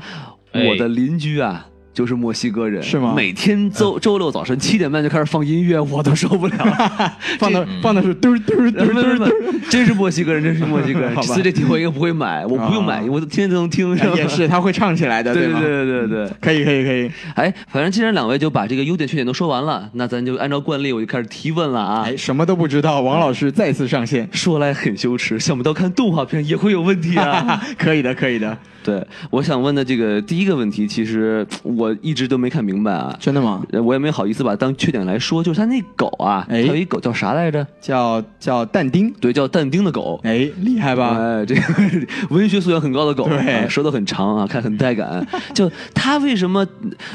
Speaker 3: 我的邻居啊。就是墨西哥人
Speaker 1: 是吗
Speaker 3: 每天周周六早晨七点半就开始放音乐，我都受不了。
Speaker 1: 放的放的是嘟嘟嘟嘟嘟嘟，
Speaker 3: 真是墨西哥人，真是墨西哥人。
Speaker 1: 好吧
Speaker 3: 所以这题我应该不会买，我不用买，我天天都能听。
Speaker 1: 也是，他会唱起来的，吗？
Speaker 3: 对对对对对，
Speaker 1: 可以可以可以。
Speaker 3: 哎，反正既然两位就把这个优点缺点都说完了，那咱就按照惯例，我就开始提问了啊。
Speaker 1: 哎，什么都不知道，王老师再次上线。
Speaker 3: 说来很羞耻，想不到看动画片也会有问题啊。
Speaker 1: 可以的，可以的。
Speaker 3: 对，我想问的这个第一个问题，其实我一直都没看明白啊。
Speaker 1: 真的吗？
Speaker 3: 呃我也没好意思把它当缺点来说，就是他那狗啊，
Speaker 1: 哎
Speaker 3: 它有一狗叫啥来着？
Speaker 1: 叫叫但丁。
Speaker 3: 对，叫但丁的狗。
Speaker 1: 哎，厉害吧？
Speaker 3: 哎，这个 文学素养很高的狗，
Speaker 1: 对
Speaker 3: 啊舌头很长啊，看很带感。就它为什么，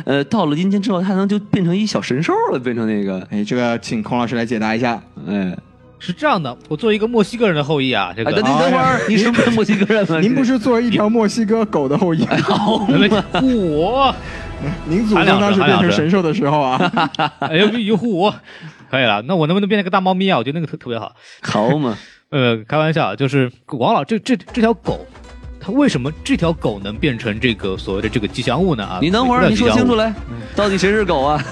Speaker 3: 呃，到了阴间之后，它能就变成一小神兽了？变成那个，
Speaker 1: 哎，这个请孔老师来解答一下。
Speaker 3: 哎，
Speaker 2: 是这样的，我作为一个墨西哥人的后裔啊，这
Speaker 3: 哎，
Speaker 2: 个
Speaker 3: 等你等会儿，你什么墨西哥人吗？
Speaker 1: 您不是作为一条墨西哥狗的后裔，
Speaker 3: 好
Speaker 2: 没我，
Speaker 1: 您祖宗当时变成神兽的时候啊，
Speaker 2: 哎呦呦呼，可以了，那我能不能变成个大猫咪啊？我觉得那个特特别好。
Speaker 3: 好嘛？
Speaker 2: 呃，开玩笑，就是王老这这这条狗，它为什么这条狗能变成这个所谓的这个吉祥物呢？啊，
Speaker 3: 你等会儿，你说清楚
Speaker 2: 了。
Speaker 3: 来，到底谁是狗啊？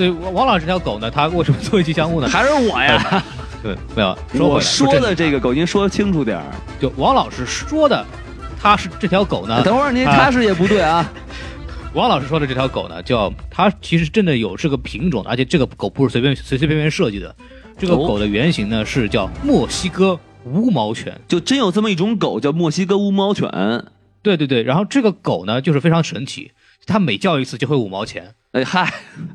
Speaker 2: 所以王老师这条狗呢，它为什么作为吉祥物呢？
Speaker 3: 还是我呀？
Speaker 2: 对，没有说
Speaker 3: 我说的这个狗，您说清楚点儿。
Speaker 2: 就王老师说的，他是这条狗呢。
Speaker 3: 等会儿您他是也不对啊。
Speaker 2: 王老师说的这条狗呢，叫它其实真的有这个品种的，而且这个狗不是随便随随便便设计的。这个
Speaker 3: 哦
Speaker 2: 狗的原型呢是叫墨西哥无毛犬。
Speaker 3: 就真有这么一种狗叫墨西哥无毛犬。
Speaker 2: 对对对，然后这个狗呢，就是非常神奇，它每叫一次就会五毛钱。
Speaker 3: 哎嗨，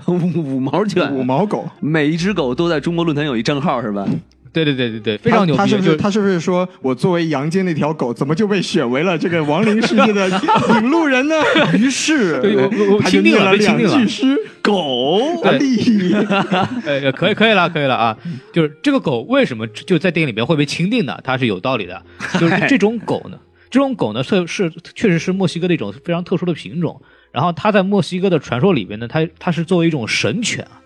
Speaker 3: 五 五毛犬，
Speaker 1: 五毛狗。
Speaker 3: 每一只狗都在中国论坛有一账号是吧？
Speaker 2: 对对对对对，非常牛逼。
Speaker 1: 他是不
Speaker 2: 是
Speaker 1: 他是不是说我作为阳间那条狗，怎么就被选为了这个亡灵世界的引路人呢？于是
Speaker 2: 对我我我定了
Speaker 1: 两
Speaker 2: 被钦定了
Speaker 1: 句诗：狗
Speaker 2: 对
Speaker 1: 利。
Speaker 2: 呃，可以可以了，可以了啊！就是这个狗为什么就在电影里面会被钦定呢？它是有道理的。就是 这种狗呢，这种狗呢是是确实是墨西哥的一种非常特殊的品种。然后他在墨西哥的传说里边呢，他他是作为一种神犬啊。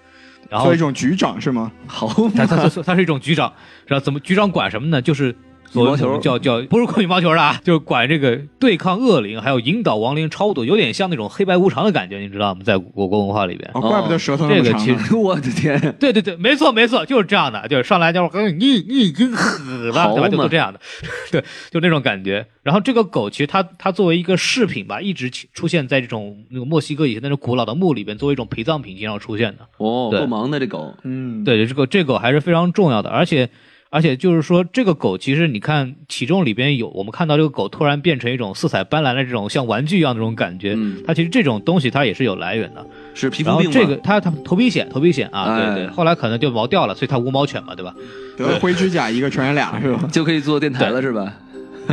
Speaker 2: 然后
Speaker 1: 做一种局长是吗？
Speaker 3: 好
Speaker 2: 它它它它是一种局长，然后怎么局长管什么呢？就是
Speaker 3: 羽毛球
Speaker 2: 叫叫不是管羽毛球的啊，就是管这个对抗恶灵，还有引导亡灵超度，有点像那种黑白无常的感觉，你知道吗？在我国文化里边。
Speaker 1: 哦，怪不得舌头那么长。
Speaker 2: 这个其实
Speaker 3: 我的天，
Speaker 2: 对对对，没错没错，就是这样的，就是上来就是嗯你你已经死了，对吧？就是这样的，对，就那种感觉。然后这个狗其实它它作为一个饰品吧，一直出现在这种那个墨西哥以前那种古老的墓里边，作为一种陪葬品经常出现的。
Speaker 3: 哦，
Speaker 2: 对
Speaker 3: 够忙的这狗，
Speaker 1: 嗯，
Speaker 2: 对，这个这狗还是非常重要的，而且而且就是说，这个狗其实你看体重里边有，我们看到这个狗突然变成一种色彩斑斓的这种像玩具一样的这种感觉，
Speaker 3: 嗯
Speaker 2: 它其实这种东西它也是有来源的。
Speaker 3: 是皮
Speaker 2: 然后
Speaker 3: 肤病吗？
Speaker 2: 这个它它头皮癣，头皮癣啊，
Speaker 3: 哎
Speaker 2: 对对，后来可能就毛掉了，所以它无毛犬嘛，对吧？
Speaker 1: 得了灰指甲一个传染俩是吧？
Speaker 3: 就可以做电台了是吧？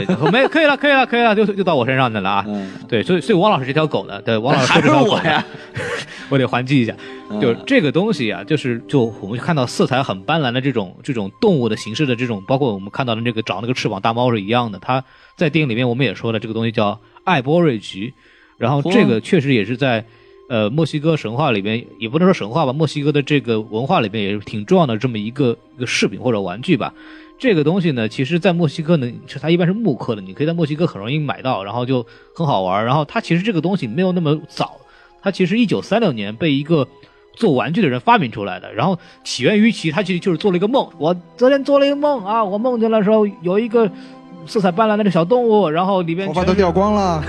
Speaker 2: 对，没可以了，可以了，可以了，就就到我身上的了啊。
Speaker 3: 嗯，
Speaker 2: 对，所以所以王老师这条狗呢，对王老师
Speaker 3: 还是
Speaker 2: 这条狗
Speaker 3: 我呀，
Speaker 2: 我得还击一下。
Speaker 3: 嗯
Speaker 2: 就是这个东西啊，就是就我们看到色彩很斑斓的这种这种动物的形式的这种，包括我们看到的这个长那个翅膀大猫是一样的。它在电影里面我们也说了，这个东西叫艾波瑞菊，然后这个确实也是在。呃，墨西哥神话里边也不能说神话吧，墨西哥的这个文化里边也是挺重要的这么一个一个饰品或者玩具吧。这个东西呢，其实在墨西哥呢，它一般是木刻的，你可以在墨西哥很容易买到，然后就很好玩。然后它其实这个东西没有那么早，它其实一九三六年被一个做玩具的人发明出来的，然后起源于其他其实就是做了一个梦。我昨天做了一个梦啊，我梦见的时候有一个色彩斑斓的这小动物，然后里边
Speaker 1: 头发都掉光了，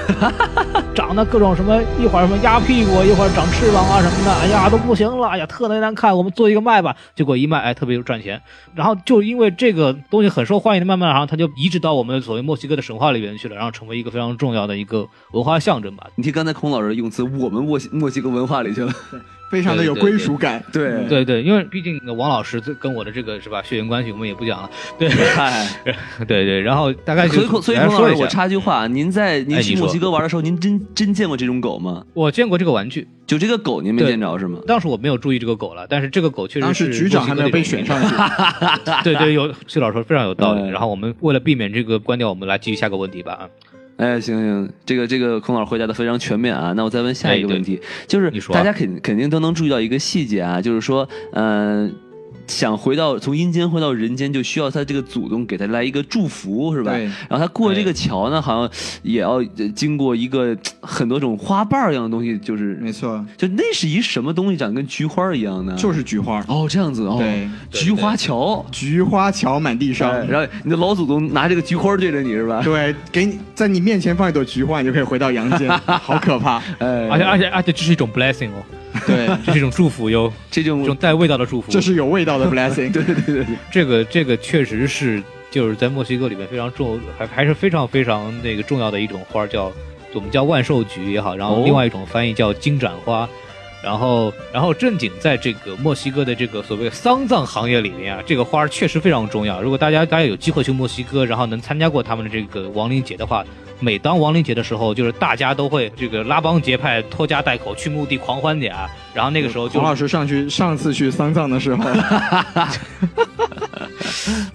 Speaker 2: 长得各种什么，一会儿什么鸭屁股，一会儿长翅膀啊什么的，哎呀都不行了，哎呀特别难看，我们做一个卖吧。结果一卖，哎特别赚钱。然后就因为这个东西很受欢迎的，慢慢然后它就移植到我们所谓墨西哥的神话里边去了，然后成为一个非常重要的一个文化象征吧。
Speaker 3: 你听刚才孔老师用词，我们墨西墨西哥文化里去了。
Speaker 1: 非常的有归属感。
Speaker 3: 对
Speaker 2: 对对，因为毕竟王老师这跟我的这个是吧血缘关系，我们也不讲了。对
Speaker 3: 嗨，
Speaker 2: 对对，然后大概就
Speaker 3: 所以所以孔老师，我插句话，您在您去墨西哥玩的时候，您真真见过这种狗吗？
Speaker 2: 我见过这个玩具，
Speaker 3: 就这个狗您没见着是吗？
Speaker 2: 当时我没有注意这个狗了，但是这个狗确实
Speaker 1: 当时
Speaker 2: 是
Speaker 1: 局长还没有被选上去，
Speaker 2: 对对，有崔老师说非常有道理。
Speaker 3: 嗯
Speaker 2: 然后我们为了避免这个关掉，我们来继续下个问题吧啊。
Speaker 3: 哎，行行，这个这个孔老师回答的非常全面啊。那我再问下一个问题，就是大家肯肯定都能注意到一个细节啊，就是说，嗯、想回到从阴间回到人间，就需要他这个祖宗给他来一个祝福，是吧？
Speaker 1: 对
Speaker 3: 然后他过这个桥呢，好像也要呃经过一个很多种花瓣一样的东西，就是
Speaker 1: 没错，
Speaker 3: 就那是一什么东西，长得跟菊花一样的？
Speaker 1: 就是菊花，
Speaker 3: 哦这样子哦，
Speaker 1: 对，
Speaker 3: 菊花桥。
Speaker 1: 菊花桥满地伤。
Speaker 3: 哎然后你的老祖宗拿这个菊花对着你是吧？
Speaker 1: 对，给你在你面前放一朵菊花，你就可以回到阳间，好可怕。
Speaker 3: 哎，
Speaker 2: 而且而且而且这是一种 blessing 哦，
Speaker 1: 对，
Speaker 2: 这是一种祝福哟，
Speaker 3: 这种
Speaker 2: 这种带味道的祝福。
Speaker 1: 这是有味道的 blessing。
Speaker 3: 对对对对对，
Speaker 2: 这个这个确实是就是在墨西哥里面非常重，还还是非常非常那个重要的一种花，叫我们叫万寿菊也好，然后
Speaker 3: 哦
Speaker 2: 另外一种翻译叫金盏花。然后，然后正经在这个墨西哥的这个所谓丧葬行业里面啊，这个花儿确实非常重要。如果大家大家有机会去墨西哥，然后能参加过他们的这个亡灵节的话，每当亡灵节的时候，就是大家都会这个拉帮结派、拖家带口去墓地狂欢去啊。然后那个时候就
Speaker 1: 孔老师上去上次去丧葬的时候，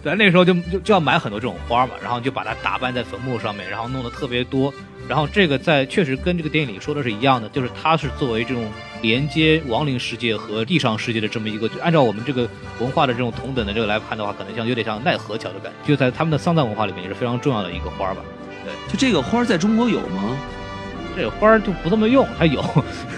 Speaker 2: 对，那个时候就就就要买很多这种花嘛，然后就把它打扮在坟墓上面，然后弄得特别多。然后这个在确实跟这个电影里说的是一样的，就是它是作为这种连接亡灵世界和地上世界的这么一个，就按照我们这个文化的这种同等的这个来看的话，可能像有点像奈何桥的感觉，就在他们的丧葬文化里面也是非常重要的一个花儿吧。
Speaker 3: 就这个花儿在中国有吗？
Speaker 2: 这个花儿就不这么用，它有。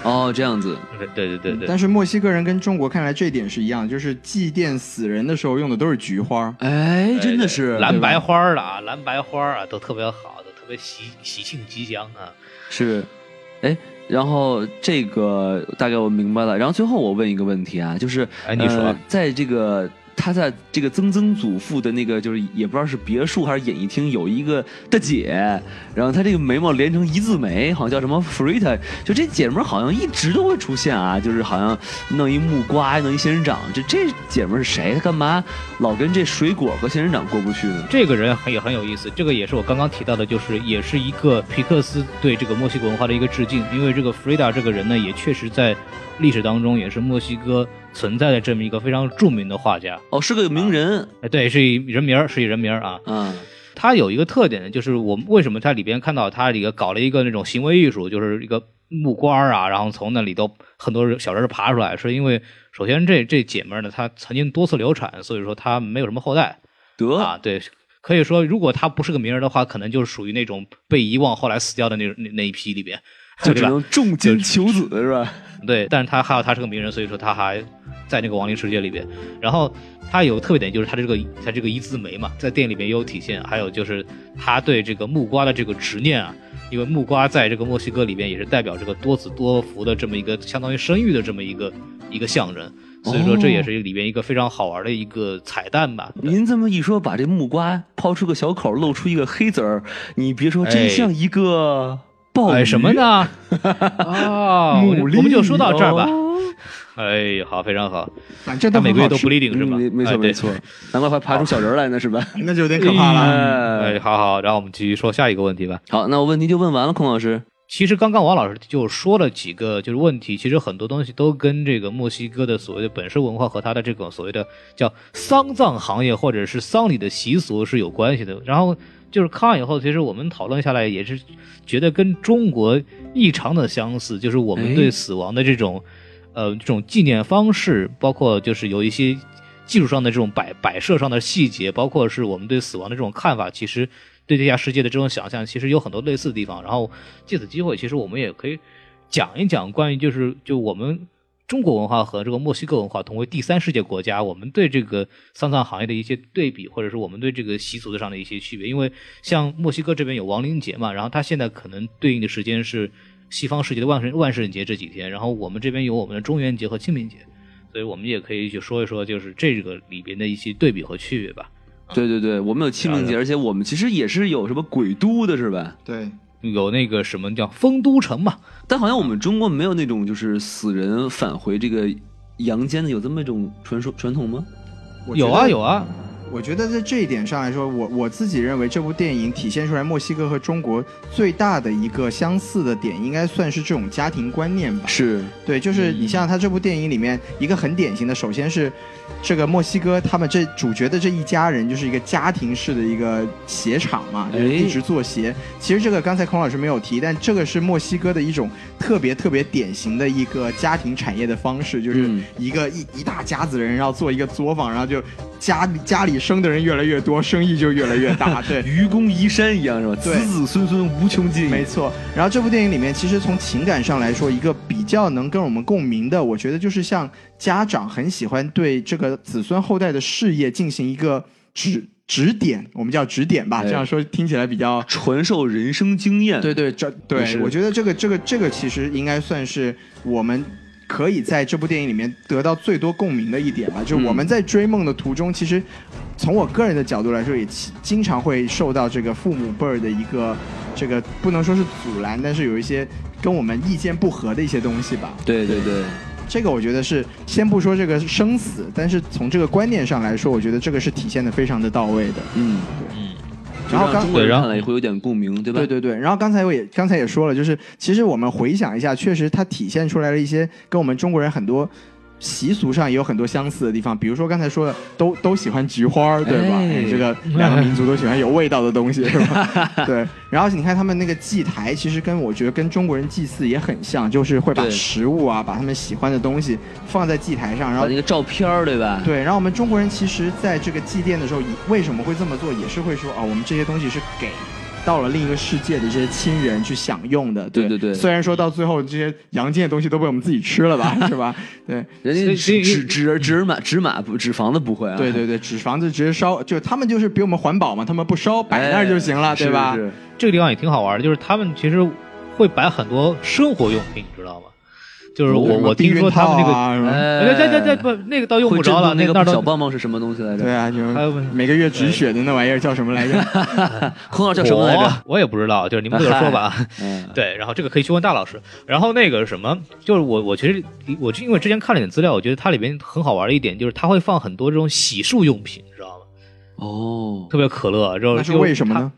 Speaker 3: 哦，这样子，
Speaker 2: 对对对对
Speaker 1: 但是墨西哥人跟中国看来这一点是一样，就是祭奠死人的时候用的都是菊花。
Speaker 3: 哎，真的是
Speaker 2: 蓝白花儿的啊，蓝白花儿啊，都特别好，都特别喜喜庆吉祥啊。
Speaker 3: 是，哎，然后这个大概我明白了。然后最后我问一个问题啊，就是
Speaker 2: 哎你说
Speaker 3: 呃在这个他在这个曾曾祖父的那个就是也不知道是别墅还是演艺厅有一个大姐，然后她这个眉毛连成一字眉，好像叫什么 Frita，就这姐们儿好像一直都会出现啊，就是好像弄一木瓜，弄一仙人掌，这这姐们儿是谁？她干嘛老跟这水果和仙人掌过不去呢？
Speaker 2: 这个人很也很有意思，这个也是我刚刚提到的，就是也是一个皮克斯对这个墨西哥文化的一个致敬，因为这个弗瑞达这个人呢，也确实在历史当中也是墨西哥存在的这么一个非常著名的画家。
Speaker 3: 哦，是个名人，
Speaker 2: 哎，对，是一人名儿，是一人名儿啊。
Speaker 3: 嗯，
Speaker 2: 他有一个特点呢，就是我们为什么在里边看到他这个搞了一个那种行为艺术，就是一个木瓜儿啊，然后从那里头很多人小人爬出来，是因为首先这这姐们儿呢，她曾经多次流产，所以说她没有什么后代
Speaker 3: 得
Speaker 2: 啊。对，可以说如果她不是个名人的话，可能就是属于那种被遗忘后来死掉的那那那一批里边，
Speaker 3: 就只能重金求子是吧？
Speaker 2: 对，但是他还有他是个名人，所以说他还在那个亡灵世界里边。然后他有个特别点就是他这个他这个一字眉嘛，在电影里面也有体现。还有就是他对这个木瓜的这个执念啊，因为木瓜在这个墨西哥里边也是代表这个多子多福的这么一个相当于生育的这么一个一个象征。所以说这也是里边一个非常好玩的一个彩蛋吧。
Speaker 3: 您这么一说，把这木瓜抛出个小口，露出一个黑子儿，你别说，真像一个鲍鱼。
Speaker 2: 哎，什么？呢？啊，我们就说到这儿吧。
Speaker 3: 哦
Speaker 2: 哎，好，非常好。
Speaker 1: 反正
Speaker 2: 他每个月都
Speaker 1: 都很好吃
Speaker 2: ，bleeding 是吧？
Speaker 3: 嗯没没错没错，难怪还爬出小人来呢，是吧？
Speaker 1: 那就有点可怕了。
Speaker 3: 哎
Speaker 2: 哎，好好，然后我们继续说下一个问题吧。
Speaker 3: 好，那我问题就问完了，孔老师。
Speaker 2: 其实刚刚王老师就说了几个就是问题，其实很多东西都跟这个墨西哥的所谓的本身文化和他的这种所谓的叫丧葬行业或者是丧礼的习俗是有关系的。然后就是看完以后，其实我们讨论下来也是觉得跟中国异常的相似，就是我们对
Speaker 3: 哎
Speaker 2: 死亡的这种呃这种纪念方式，包括就是有一些技术上的这种摆摆设上的细节，包括是我们对死亡的这种看法，其实对地下世界的这种想象，其实有很多类似的地方。然后借此机会，其实我们也可以讲一讲关于就是就我们中国文化和这个墨西哥文化同为第三世界国家，我们对这个丧葬行业的一些对比，或者是我们对这个习俗上的一些区别。因为像墨西哥这边有亡灵节嘛，然后它现在可能对应的时间是西方世界的万圣万圣节这几天，然后我们这边有我们的中元节和清明节。所以我们也可以去说一说，就是这个里边的一些对比和区别吧。
Speaker 3: 对对对，我们有清明节，而且我们其实也是有什么鬼都的，是吧？
Speaker 1: 对，
Speaker 2: 有那个什么叫丰都城嘛，
Speaker 3: 但好像我们中国没有那种就是死人返回这个阳间的有这么一种传说传统吗？
Speaker 2: 有啊有啊，
Speaker 1: 我觉得在这一点上来说，我我自己认为这部电影体现出来墨西哥和中国最大的一个相似的点，应该算是这种家庭观念吧。
Speaker 3: 是，
Speaker 1: 对，就是
Speaker 2: 嗯
Speaker 1: 你像他这部电影里面一个很典型的，首先是这个墨西哥他们这主角的这一家人就是一个家庭式的一个鞋厂嘛，就一直做鞋。其实这个刚才孔老师没有提，但这个是墨西哥的一种特别特别典型的一个家庭产业的方式，就是
Speaker 3: 嗯
Speaker 1: 一个一一大家子人，然后做一个作坊，然后就家里家里生的人越来越多，生意就越来越大。对，
Speaker 3: 愚公移山一样是吧？
Speaker 1: 对
Speaker 3: 子子孙孙无穷尽。
Speaker 1: 没错，然后这部电影里面，其实从情感上来说，一个比较能跟我们共鸣的，我觉得就是像家长很喜欢对这个子孙后代的事业进行一个指指点，我们叫指点吧，
Speaker 3: 哎
Speaker 1: 这样说听起来比较。
Speaker 3: 传授人生经验。
Speaker 1: 对对，这对我觉得这个这个这个其实应该算是我们可以在这部电影里面得到最多共鸣的一点吧。就是我们在追梦的途中，其实从我个人的角度来说，也经常会受到这个父母辈儿的一个这个不能说是阻拦，但是有一些跟我们意见不合的一些东西吧。
Speaker 3: 对对对，
Speaker 1: 这个我觉得是先不说这个生死，但是从这个观念上来说，我觉得这个是体现的非常的到位的。
Speaker 3: 嗯，
Speaker 2: 嗯，
Speaker 1: 然后刚
Speaker 3: 就让中国人
Speaker 2: 对然后
Speaker 3: 看了也会有点共鸣，对吧？
Speaker 1: 对对对，然后刚才我也刚才也说了，就是其实我们回想一下，确实它体现出来了一些跟我们中国人很多习俗上也有很多相似的地方，比如说刚才说的，都都喜欢菊花儿，对吧？
Speaker 3: 哎
Speaker 1: 这个两个民族都喜欢有味道的东西，是吧？对。然后你看他们那个祭台，其实跟我觉得跟中国人祭祀也很像，就是会把食物啊，把他们喜欢的东西放在祭台上，然后
Speaker 3: 把那个照片儿，对吧？
Speaker 1: 对，然后我们中国人其实在这个祭奠的时候，为什么会这么做，也是会说啊、我们这些东西是给到了另一个世界的一些亲人去享用的。
Speaker 3: 对对对
Speaker 1: 虽然说到最后这些阳间的东西都被我们自己吃了吧，是吧？对，
Speaker 3: 人家
Speaker 2: 所以
Speaker 3: 纸纸纸纸马纸马不纸房子不会啊。
Speaker 1: 对对对，纸房子直接烧，就他们就是比我们环保嘛，他们不烧，摆那儿就行了，
Speaker 3: 哎
Speaker 1: 对吧？
Speaker 3: 是是
Speaker 2: 这个地方也挺好玩的，就是他们其实会摆很多生活用品，你知道吗？就是我我听说他们那个，对对对对，不那个倒用不着了，
Speaker 3: 那个小棒棒是什么东西来着？
Speaker 1: 对啊，就
Speaker 2: 还有
Speaker 1: 每个月止血的那玩意儿叫什么来着？
Speaker 3: 孔老师叫什么来着？
Speaker 2: 我我也不知道，就是你们自个儿说吧。
Speaker 3: 嗯，
Speaker 2: 对，然后这个可以去问大老师。然后那个什么，就是我我其实我因为之前看了点资料，我觉得它里边很好玩的一点就是它会放很多这种洗漱用品，你知道吗？
Speaker 3: 哦，
Speaker 2: 特别可乐，然后
Speaker 1: 那是为什么呢？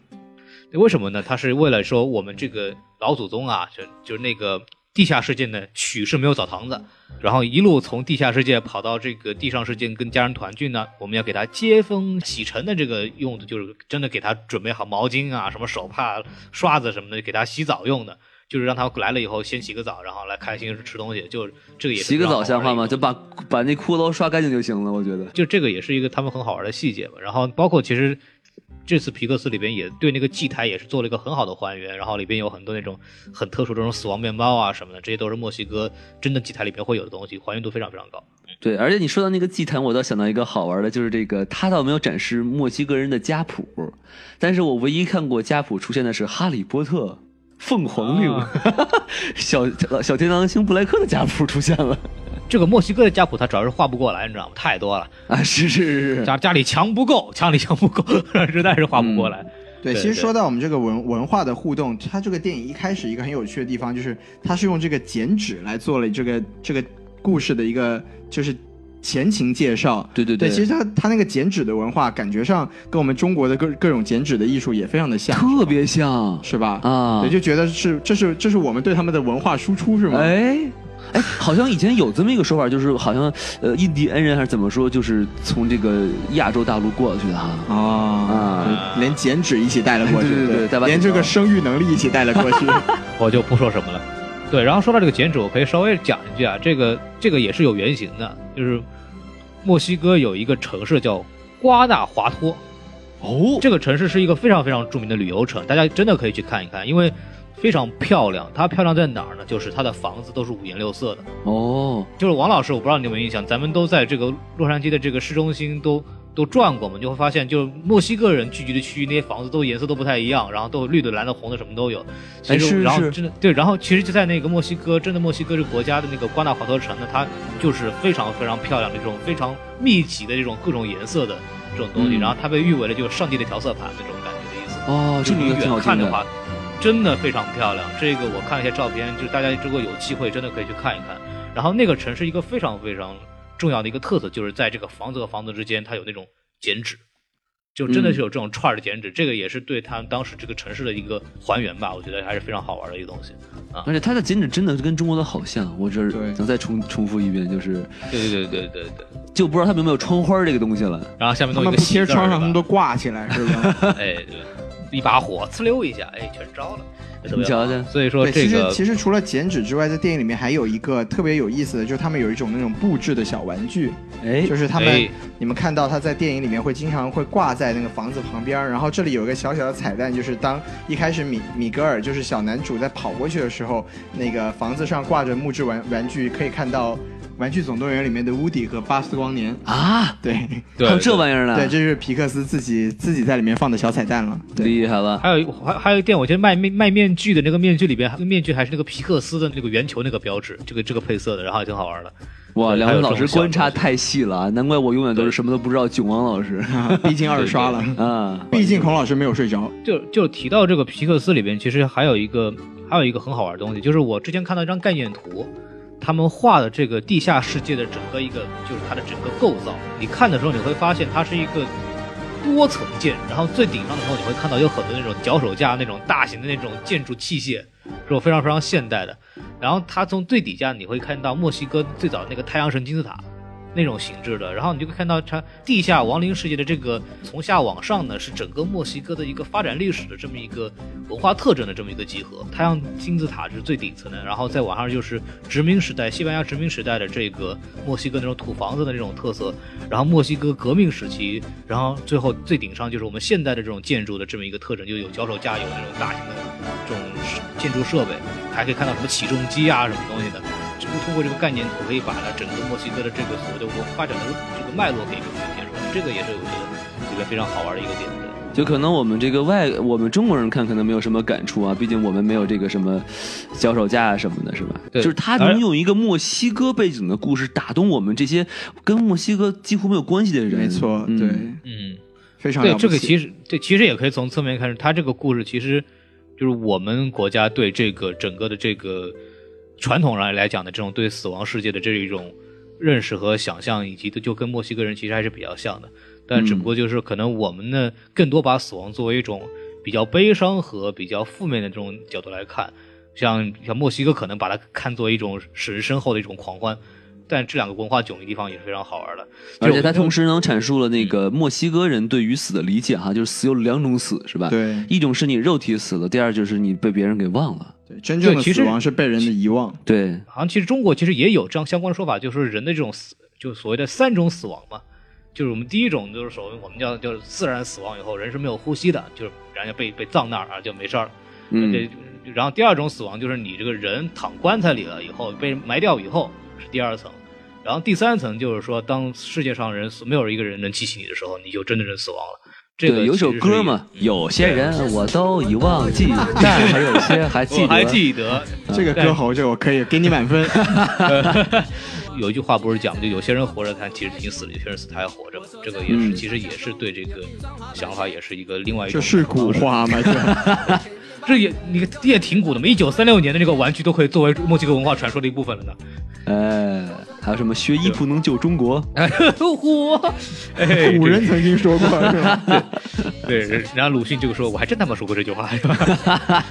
Speaker 2: 为什么呢？它是为了说我们这个老祖宗啊，就就是那个地下世界呢，取是没有澡堂子，然后一路从地下世界跑到这个地上世界跟家人团聚呢，我们要给他接风洗尘的这个用的，就是真的给他准备好毛巾啊、什么手帕、刷子什么的，给他洗澡用的。就是让他来了以后先洗个澡，然后来开心吃东西，就这个也是
Speaker 3: 洗个澡像话吗？就把把那骷髅刷干净就行了，我觉得。
Speaker 2: 就这个也是一个他们很好玩的细节吧。然后包括其实这次皮克斯里边也对那个祭台也是做了一个很好的还原，然后里边有很多那种很特殊的这种死亡面包啊什么的，这些都是墨西哥真的祭台里边会有的东西，还原度非常非常高。
Speaker 3: 对，而且你说到那个祭坛，我倒想到一个好玩的，就是这个他倒没有展示墨西哥人的家谱，但是我唯一看过家谱出现的是《哈利波特》。凤凰令，
Speaker 2: 啊
Speaker 3: 小小天狼星布莱克的家谱出现了
Speaker 2: 这个墨西哥的家谱它主要是画不过来，你知道吗？太多了，
Speaker 3: 啊！是是是是，
Speaker 2: 家家里墙不够，墙里墙不够，实在是画不过来。
Speaker 1: 对，
Speaker 2: 对
Speaker 1: 其实说到我们这个文文化的互动，它这个电影一开始一个很有趣的地方，就是它是用这个剪纸来做了这个这个故事的一个就是前情介绍。
Speaker 3: 对对
Speaker 1: 对，其实它它那个剪纸的文化，感觉上跟我们中国的各各种剪纸的艺术也非常的像，
Speaker 3: 特别像
Speaker 1: 是吧？
Speaker 3: 啊！
Speaker 1: 对，就觉得是这是这是我们对他们的文化输出是吗？
Speaker 3: 哎哎，好像以前有这么一个说法，就是好像呃印第安人还是怎么说，就是从这个亚洲大陆过去的哈。
Speaker 1: 啊
Speaker 3: 啊
Speaker 1: 连剪纸一起带了过去，
Speaker 3: 对对对
Speaker 1: 连这个生育能力一起带了过去。
Speaker 2: 我就不说什么了。对，然后说到这个剪纸，我可以稍微讲一句啊，这个这个也是有原型的，就是墨西哥有一个城市叫瓜纳华托，
Speaker 3: 哦，
Speaker 2: 这个城市是一个非常非常著名的旅游城，大家真的可以去看一看，因为非常漂亮。它漂亮在哪儿呢？就是它的房子都是五颜六色的。
Speaker 3: 哦，
Speaker 2: 就是王老师，我不知道你有没有印象，咱们都在这个洛杉矶的这个市中心都都转过嘛，就会发现，就是墨西哥人聚集的区域，那些房子都颜色都不太一样，然后都有绿的、蓝的、红的，什么都有。其实，然后真的对，然后其实就在那个墨西哥，真的墨西哥这个国家的那个瓜纳华托城呢，它就是非常非常漂亮的这种非常密集的这种各种颜色的这种东西，
Speaker 3: 嗯
Speaker 2: 然后它被誉为了就是上帝的调色盘那种感觉的意思。
Speaker 3: 哦，这
Speaker 2: 就你
Speaker 3: 名字挺好听的。
Speaker 2: 远看的话，真的非常漂亮。这个我看了一些照片，就是大家如果有机会，真的可以去看一看。然后那个城市一个非常非常重要的一个特色，就是在这个房子和房子之间，它有那种剪纸，就真的是有这种串儿的剪纸。这个也是对他们当时这个城市的一个还原吧，我觉得还是非常好玩的一个东西。
Speaker 3: 而且它的剪纸真的跟中国的好像，我这能再重重复一遍，就是
Speaker 2: 对对对对对对。
Speaker 3: 就不知道他们有没有窗花这个东西了。
Speaker 2: 然后下面
Speaker 1: 他们不
Speaker 2: 弄一个喜字儿
Speaker 1: 贴窗上，他们都挂起来，是吧？
Speaker 2: 哎，对，一把火呲溜一下，哎，全着了。
Speaker 3: 你瞧瞧
Speaker 2: 所以说
Speaker 1: 对，其实
Speaker 2: 这个
Speaker 1: 其实除了剪纸之外，在电影里面还有一个特别有意思的，就是他们有一种那种布置的小玩具，
Speaker 3: 哎。
Speaker 1: 就是他们、
Speaker 2: 哎。
Speaker 1: 你们看到他在电影里面会经常会挂在那个房子旁边，然后这里有一个小小的彩蛋，就是当一开始米米格尔就是小男主在跑过去的时候，那个房子上挂着木质玩玩具，可以看到《玩具总动员》里面的乌迪和巴斯光年。
Speaker 3: 啊，
Speaker 1: 对
Speaker 2: 对
Speaker 3: 还有这玩意儿呢？
Speaker 1: 对，这是皮克斯自己自己在里面放的小彩蛋了。对，
Speaker 3: 厉害了。
Speaker 2: 还有还还有一店，我觉得卖面卖面具的那个面具里边，那个面具还是那个皮克斯的那个圆球那个标志，这个这个配色的，然后还挺好玩的。
Speaker 3: 哇，两位老师观察太细了啊，难怪我永远都是什么都不知道。囧王老师
Speaker 1: 毕竟二刷了，
Speaker 3: 啊，
Speaker 1: 毕竟孔老师没有睡着。
Speaker 2: 就就提到这个皮克斯里边，其实还有一个还有一个很好玩的东西，就是我之前看到一张概念图，他们画的这个地下世界的整个一个就是它的整个构造，你看的时候你会发现它是一个多层建，然后最顶上的时候你会看到有很多那种脚手架那种大型的那种建筑器械，这种非常非常现代的。然后它从最底下你会看到墨西哥最早那个太阳神金字塔。那种形制的，然后你就会看到它地下亡灵世界的这个从下往上呢，是整个墨西哥的一个发展历史的这么一个文化特征的这么一个集合。太阳金字塔是最顶层的，然后再往上就是殖民时代，西班牙殖民时代的这个墨西哥那种土房子的那种特色，然后墨西哥革命时期，然后最后最顶上就是我们现代的这种建筑的这么一个特征，就有脚手架，有那种大型的这种建筑设备，还可以看到什么起重机啊什么东西的。只不过通过这个概念图，可以把它整个墨西哥的这个所谓的文化发展的这个脉络给体现出来，这个也是我觉得里边非常好玩的一个点。对
Speaker 3: 就可能我们这个外我们中国人看可能没有什么感触啊，毕竟我们没有这个什么脚手架啊什么的，是吧？
Speaker 2: 对
Speaker 3: 就是他能用一个墨西哥背景的故事打动我们这些跟墨西哥几乎没有关系的人。
Speaker 1: 没错，
Speaker 3: 嗯
Speaker 1: 对，
Speaker 2: 嗯，
Speaker 1: 非常
Speaker 2: 对这个其实对，其实也可以从侧面看，他这个故事其实就是我们国家对这个整个的这个传统上来讲的这种对死亡世界的这一种认识和想象，以及就跟墨西哥人其实还是比较像的，但只不过就是可能我们呢更多把死亡作为一种比较悲伤和比较负面的这种角度来看，像像墨西哥可能把它看作一种使人深厚的一种狂欢。但这两个文化迥异地方也是非常好玩的，
Speaker 3: 而且它同
Speaker 2: 时
Speaker 3: 时能阐述了那个墨西哥人对于死的理解哈，就是死有两种死是吧？，
Speaker 1: 对
Speaker 3: 一种是你肉体死了，第二就是你被别人给忘了。
Speaker 1: 对，真正的死亡是被人的遗忘。
Speaker 3: 对，
Speaker 2: 好像其实中国其实也有这样相关的说法，就是人的这种死，就所谓的三种死亡嘛。就是我们第一种就是所谓我们叫就是自然死亡以后人是没有呼吸的，就是人家被被葬那儿啊就没事儿了。
Speaker 3: 嗯，
Speaker 2: 这然后第二种死亡就是你这个人躺棺材里了以后被埋掉以后是第二层，然后第三层就是说当世界上人死没有一个人能记起你的时候，你就真的是死亡了。这个，
Speaker 3: 有首歌嘛，有些人我都已忘记，但还有些还记得。
Speaker 2: 还记得
Speaker 1: 这个歌喉，这个我可以给你满分。
Speaker 2: 有一句话不是讲吗，就有些人活着，他其实已经死了；有些人死他还活着嘛。这个也是，
Speaker 3: 嗯
Speaker 2: 其实也是对这个想法，也是一个另外一种。
Speaker 1: 这是古，话吗？这
Speaker 2: 这也你也挺古的嘛。一九三六年的这个玩具都可以作为墨西哥文化传说的一部分了呢。
Speaker 3: 呃，还有什么学医不能救中国？
Speaker 2: 哎，嚯！哎，
Speaker 1: 古人曾经说过，是吧？
Speaker 2: 对，人家鲁迅就说，我还真他妈说过这句话，是吧？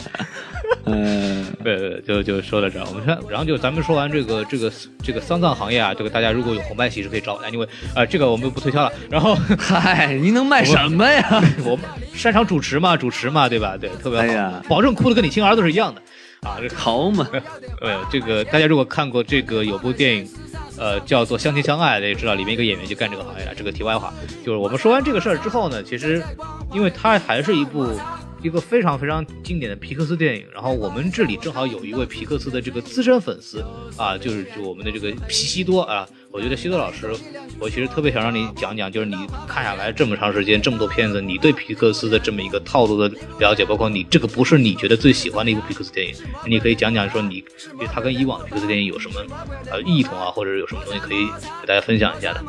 Speaker 3: 呃，
Speaker 2: 对对，就就说到这儿。我们说，然后就咱们说完这个这个这个丧葬行业啊，这个大家如果有红白喜事可以找我，因为啊，这个我们就不推销了。然后
Speaker 3: 嗨，您能卖什么呀？
Speaker 2: 我们擅长主持嘛，主持嘛，对吧？对，特别好，
Speaker 3: 哎呀
Speaker 2: 保证哭的跟你亲儿子是一样的啊。这
Speaker 3: 好嘛，
Speaker 2: 呃，这个大家如果看过这个有部电影，呃，叫做《相亲相爱》的，也知道里面一个演员就干这个行业了。这个题外话，就是我们说完这个事儿之后呢，其实因为它还是一部一个非常非常经典的皮克斯电影，然后我们这里正好有一位皮克斯的这个资深粉丝啊，就是就我们的这个皮西多啊。我觉得西多老师，我其实特别想让你讲讲，就是你看下来这么长时间这么多片子，你对皮克斯的这么一个套路的了解，包括你这个不是你觉得最喜欢的一部皮克斯电影，你可以讲讲说你对它跟以往的皮克斯电影有什么呃异同啊，或者有什么东西可以给大家分享一下的。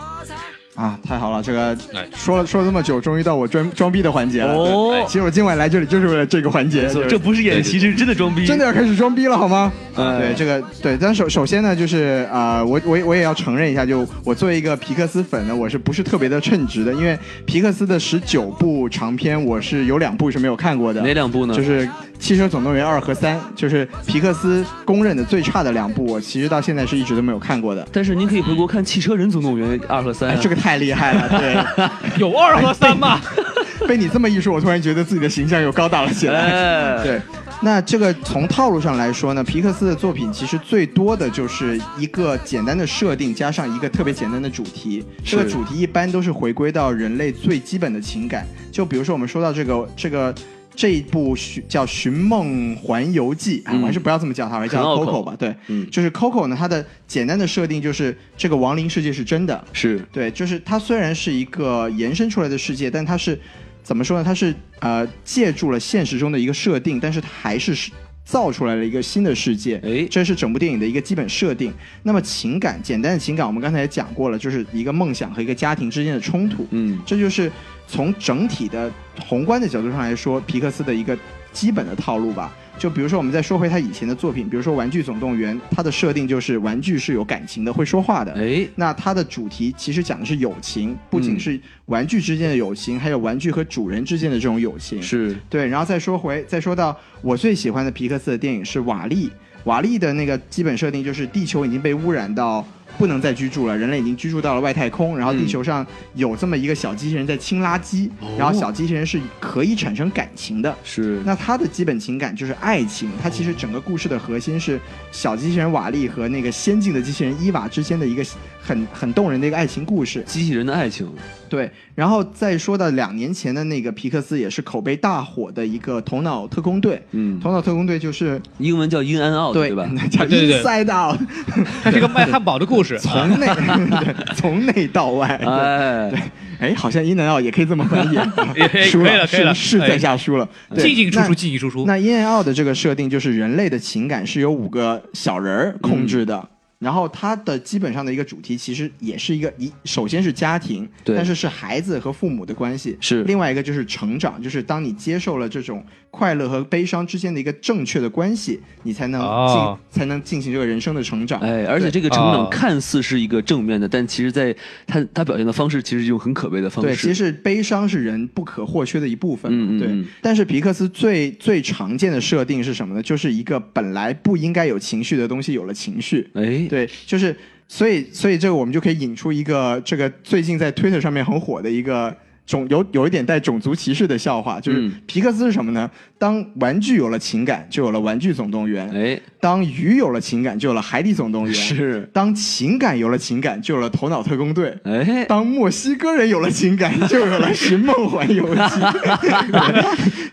Speaker 1: 啊，太好了！这个
Speaker 2: 哎
Speaker 1: 说了说了这么久，终于到我装装逼的环节了。
Speaker 3: 哦
Speaker 1: 对其实我今晚来这里就是为了这个环节，
Speaker 3: 这不是演戏，这是真的装逼，
Speaker 1: 真的要开始装逼了，好吗？
Speaker 3: 哎
Speaker 1: 对这个对，但首首先呢，就是啊、呃我我也我也要承认一下，就我作为一个皮克斯粉呢，我是不是特别的称职的？因为皮克斯的十九部长片，我是有两部是没有看过的。
Speaker 3: 哪两部呢？
Speaker 1: 就是《汽车总动员二》和三，就是皮克斯公认的最差的两部，我其实到现在是一直都没有看过的。
Speaker 3: 但是您可以回国看《汽车人总动员二》和三
Speaker 1: 这个太厉害了，对，
Speaker 2: 有二和三吗？
Speaker 1: 被你这么一说，我突然觉得自己的形象又高大了起来。
Speaker 3: 哎，
Speaker 1: 对，那这个从套路上来说呢，皮克斯的作品其实最多的就是一个简单的设定，加上一个特别简单的主题。这个主题一般都是回归到人类最基本的情感。就比如说我们说到这个这个。这一部寻叫《寻梦环游记》，啊，
Speaker 3: 嗯
Speaker 1: 我还是不要这么叫它，我还叫 Coco 吧。对，
Speaker 3: 嗯，
Speaker 1: 就是 Coco 呢，它的简单的设定就是这个亡灵世界是真的，
Speaker 3: 是
Speaker 1: 对，就是它虽然是一个延伸出来的世界，但它是怎么说呢？它是呃借助了现实中的一个设定，但是它还是是造出来了一个新的世界。
Speaker 3: 哎
Speaker 1: 这是整部电影的一个基本设定。那么情感，简单的情感，我们刚才也讲过了，就是一个梦想和一个家庭之间的冲突。
Speaker 3: 嗯，
Speaker 1: 这就是从整体的宏观的角度上来说，皮克斯的一个基本的套路吧。就比如说，我们再说回他以前的作品，比如说《玩具总动员》，它的设定就是玩具是有感情的，会说话的。
Speaker 3: 哎，
Speaker 1: 那它的主题其实讲的是友情，不仅
Speaker 3: 嗯
Speaker 1: 是玩具之间的友情，还有玩具和主人之间的这种友情。
Speaker 3: 是
Speaker 1: 对，然后再说回，再说到我最喜欢的皮克斯的电影是《瓦力》。瓦力的那个基本设定就是地球已经被污染到不能再居住了，人类已经居住到了外太空，然后地球上有这么一个小机器人在清垃圾，然后小机器人是可以产生感情的。
Speaker 3: 是，
Speaker 1: 那它的基本情感就是爱情，它其实整个故事的核心是小机器人瓦力和那个先进的机器人伊娃之间的一个很很动人的一个爱情故事。
Speaker 3: 机器人的爱情，
Speaker 1: 对，然后再说到两年前的那个皮克斯也是口碑大火的一个《头脑特工队》。
Speaker 3: 嗯，
Speaker 1: 头脑特工队就是
Speaker 3: 英文叫 In and Out，
Speaker 1: 对
Speaker 3: 对吧？
Speaker 1: 叫
Speaker 2: 对对对
Speaker 1: Inside Out。
Speaker 2: 它是一个卖汉堡的故故事，
Speaker 1: 从内从内到外。
Speaker 3: 哎，
Speaker 1: 哎，好像伊南奥也可以这么翻译输
Speaker 2: 了可以了
Speaker 1: 是是在
Speaker 2: 哎
Speaker 1: 下输了。
Speaker 2: 进进出出，进进出出。
Speaker 1: 那 In and Out 的这个设定就是人类的情感是由五个小人儿控制的。
Speaker 3: 嗯
Speaker 1: 然后它的基本上的一个主题其实也是一个一，首先是家庭，
Speaker 3: 对
Speaker 1: 但是是孩子和父母的关系，
Speaker 3: 是
Speaker 1: 另外一个就是成长，就是当你接受了这种快乐和悲伤之间的一个正确的关系，你才能进、
Speaker 2: 哦
Speaker 1: 才能进行这个人生的成长。
Speaker 3: 哎，而且这个成
Speaker 2: 哦
Speaker 3: 长看似是一个正面的，但其实在他他表现的方式，其实是一种很可悲的方式对，
Speaker 1: 其实悲伤是人不可或缺的一部分
Speaker 3: 嗯嗯对，
Speaker 1: 但是皮克斯最最常见的设定是什么呢？就是一个本来不应该有情绪的东西有了情绪。
Speaker 3: 哎，
Speaker 1: 对，就是所以所以这个我们就可以引出一个这个最近在 Twitter 上面很火的一个。种有有一点带种族歧视的笑话，就是
Speaker 3: 嗯
Speaker 1: 皮克斯是什么呢？当玩具有了情感，就有了《玩具总动员》；
Speaker 3: 哎，
Speaker 1: 当鱼有了情感，就有了《海底总动员》；
Speaker 3: 是，
Speaker 1: 当情感有了情感，就有了《头脑特工队》。
Speaker 3: 哎，
Speaker 1: 当墨西哥人有了情感，就有了《寻梦环游记》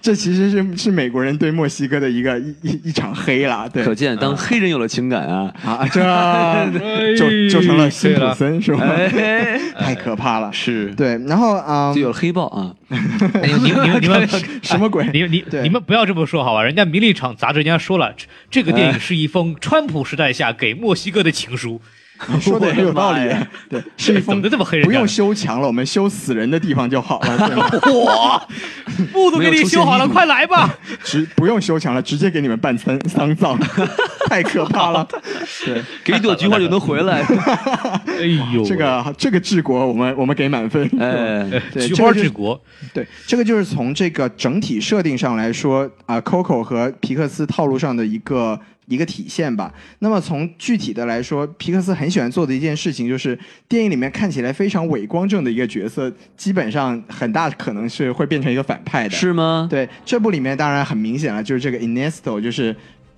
Speaker 1: 这其实是是美国人对墨西哥的一个一一一场黑了。对，
Speaker 3: 可见当黑人有了情感啊，
Speaker 1: 啊，这就就成了辛普森是吧？
Speaker 3: 哎，
Speaker 1: 太可怕了。
Speaker 3: 是，
Speaker 1: 对，然后啊，
Speaker 3: 就有了黑豹啊，
Speaker 2: 你你你们你 们
Speaker 1: 什么鬼？
Speaker 2: 你你
Speaker 1: 对。
Speaker 2: 你们不要这么说好吧？人家《名利场》杂志人家说了，这这个电影是一封川普时代下给墨西哥的情书。
Speaker 1: 你说的也很有道理。对，是一封
Speaker 2: 怎么这么黑人
Speaker 1: 不用修墙了，我们修死人的地方就好了。
Speaker 2: 哇，路都给你修好了，快来吧！
Speaker 1: 直不用修墙了，直接给你们办丧丧葬，太可怕了。对，
Speaker 3: 给一朵菊花就能回来，
Speaker 2: 哎呦，
Speaker 1: 这个这个治国，我们我们给满分。
Speaker 3: 哎，
Speaker 1: 对，
Speaker 2: 菊花治国，
Speaker 1: 对，这个就是从这个整体设定上来说啊、c o c o 和皮克斯套路上的一个一个体现吧。那么从具体的来说，皮克斯很喜欢做的一件事情，就是电影里面看起来非常伪光正的一个角色，基本上很大可能是会变成一个反派的。
Speaker 3: 是吗？
Speaker 1: 对，这部里面当然很明显了，就是这个 Ernesto，就是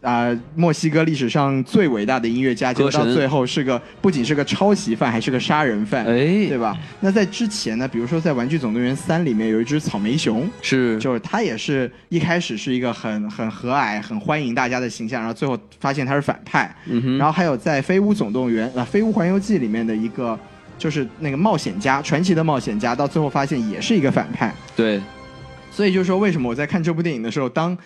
Speaker 1: 啊、墨西哥历史上最伟大的音乐家，结果到最后是个不仅是个抄袭犯，还是个杀人犯，
Speaker 3: 哎
Speaker 1: 对吧？那在之前呢，比如说在《玩具总动员三》里面有一只草莓熊。
Speaker 3: 是，
Speaker 1: 就是他也是一开始是一个很很和蔼、很欢迎大家的形象，然后最后发现他是反派。
Speaker 3: 嗯哼，
Speaker 1: 然后还有在《飞屋总动员》啊，《飞屋环游记》里面的一个，就是那个冒险家，传奇的冒险家，到最后发现也是一个反派。
Speaker 3: 对，
Speaker 1: 所以就是说，为什么我在看这部电影的时候，当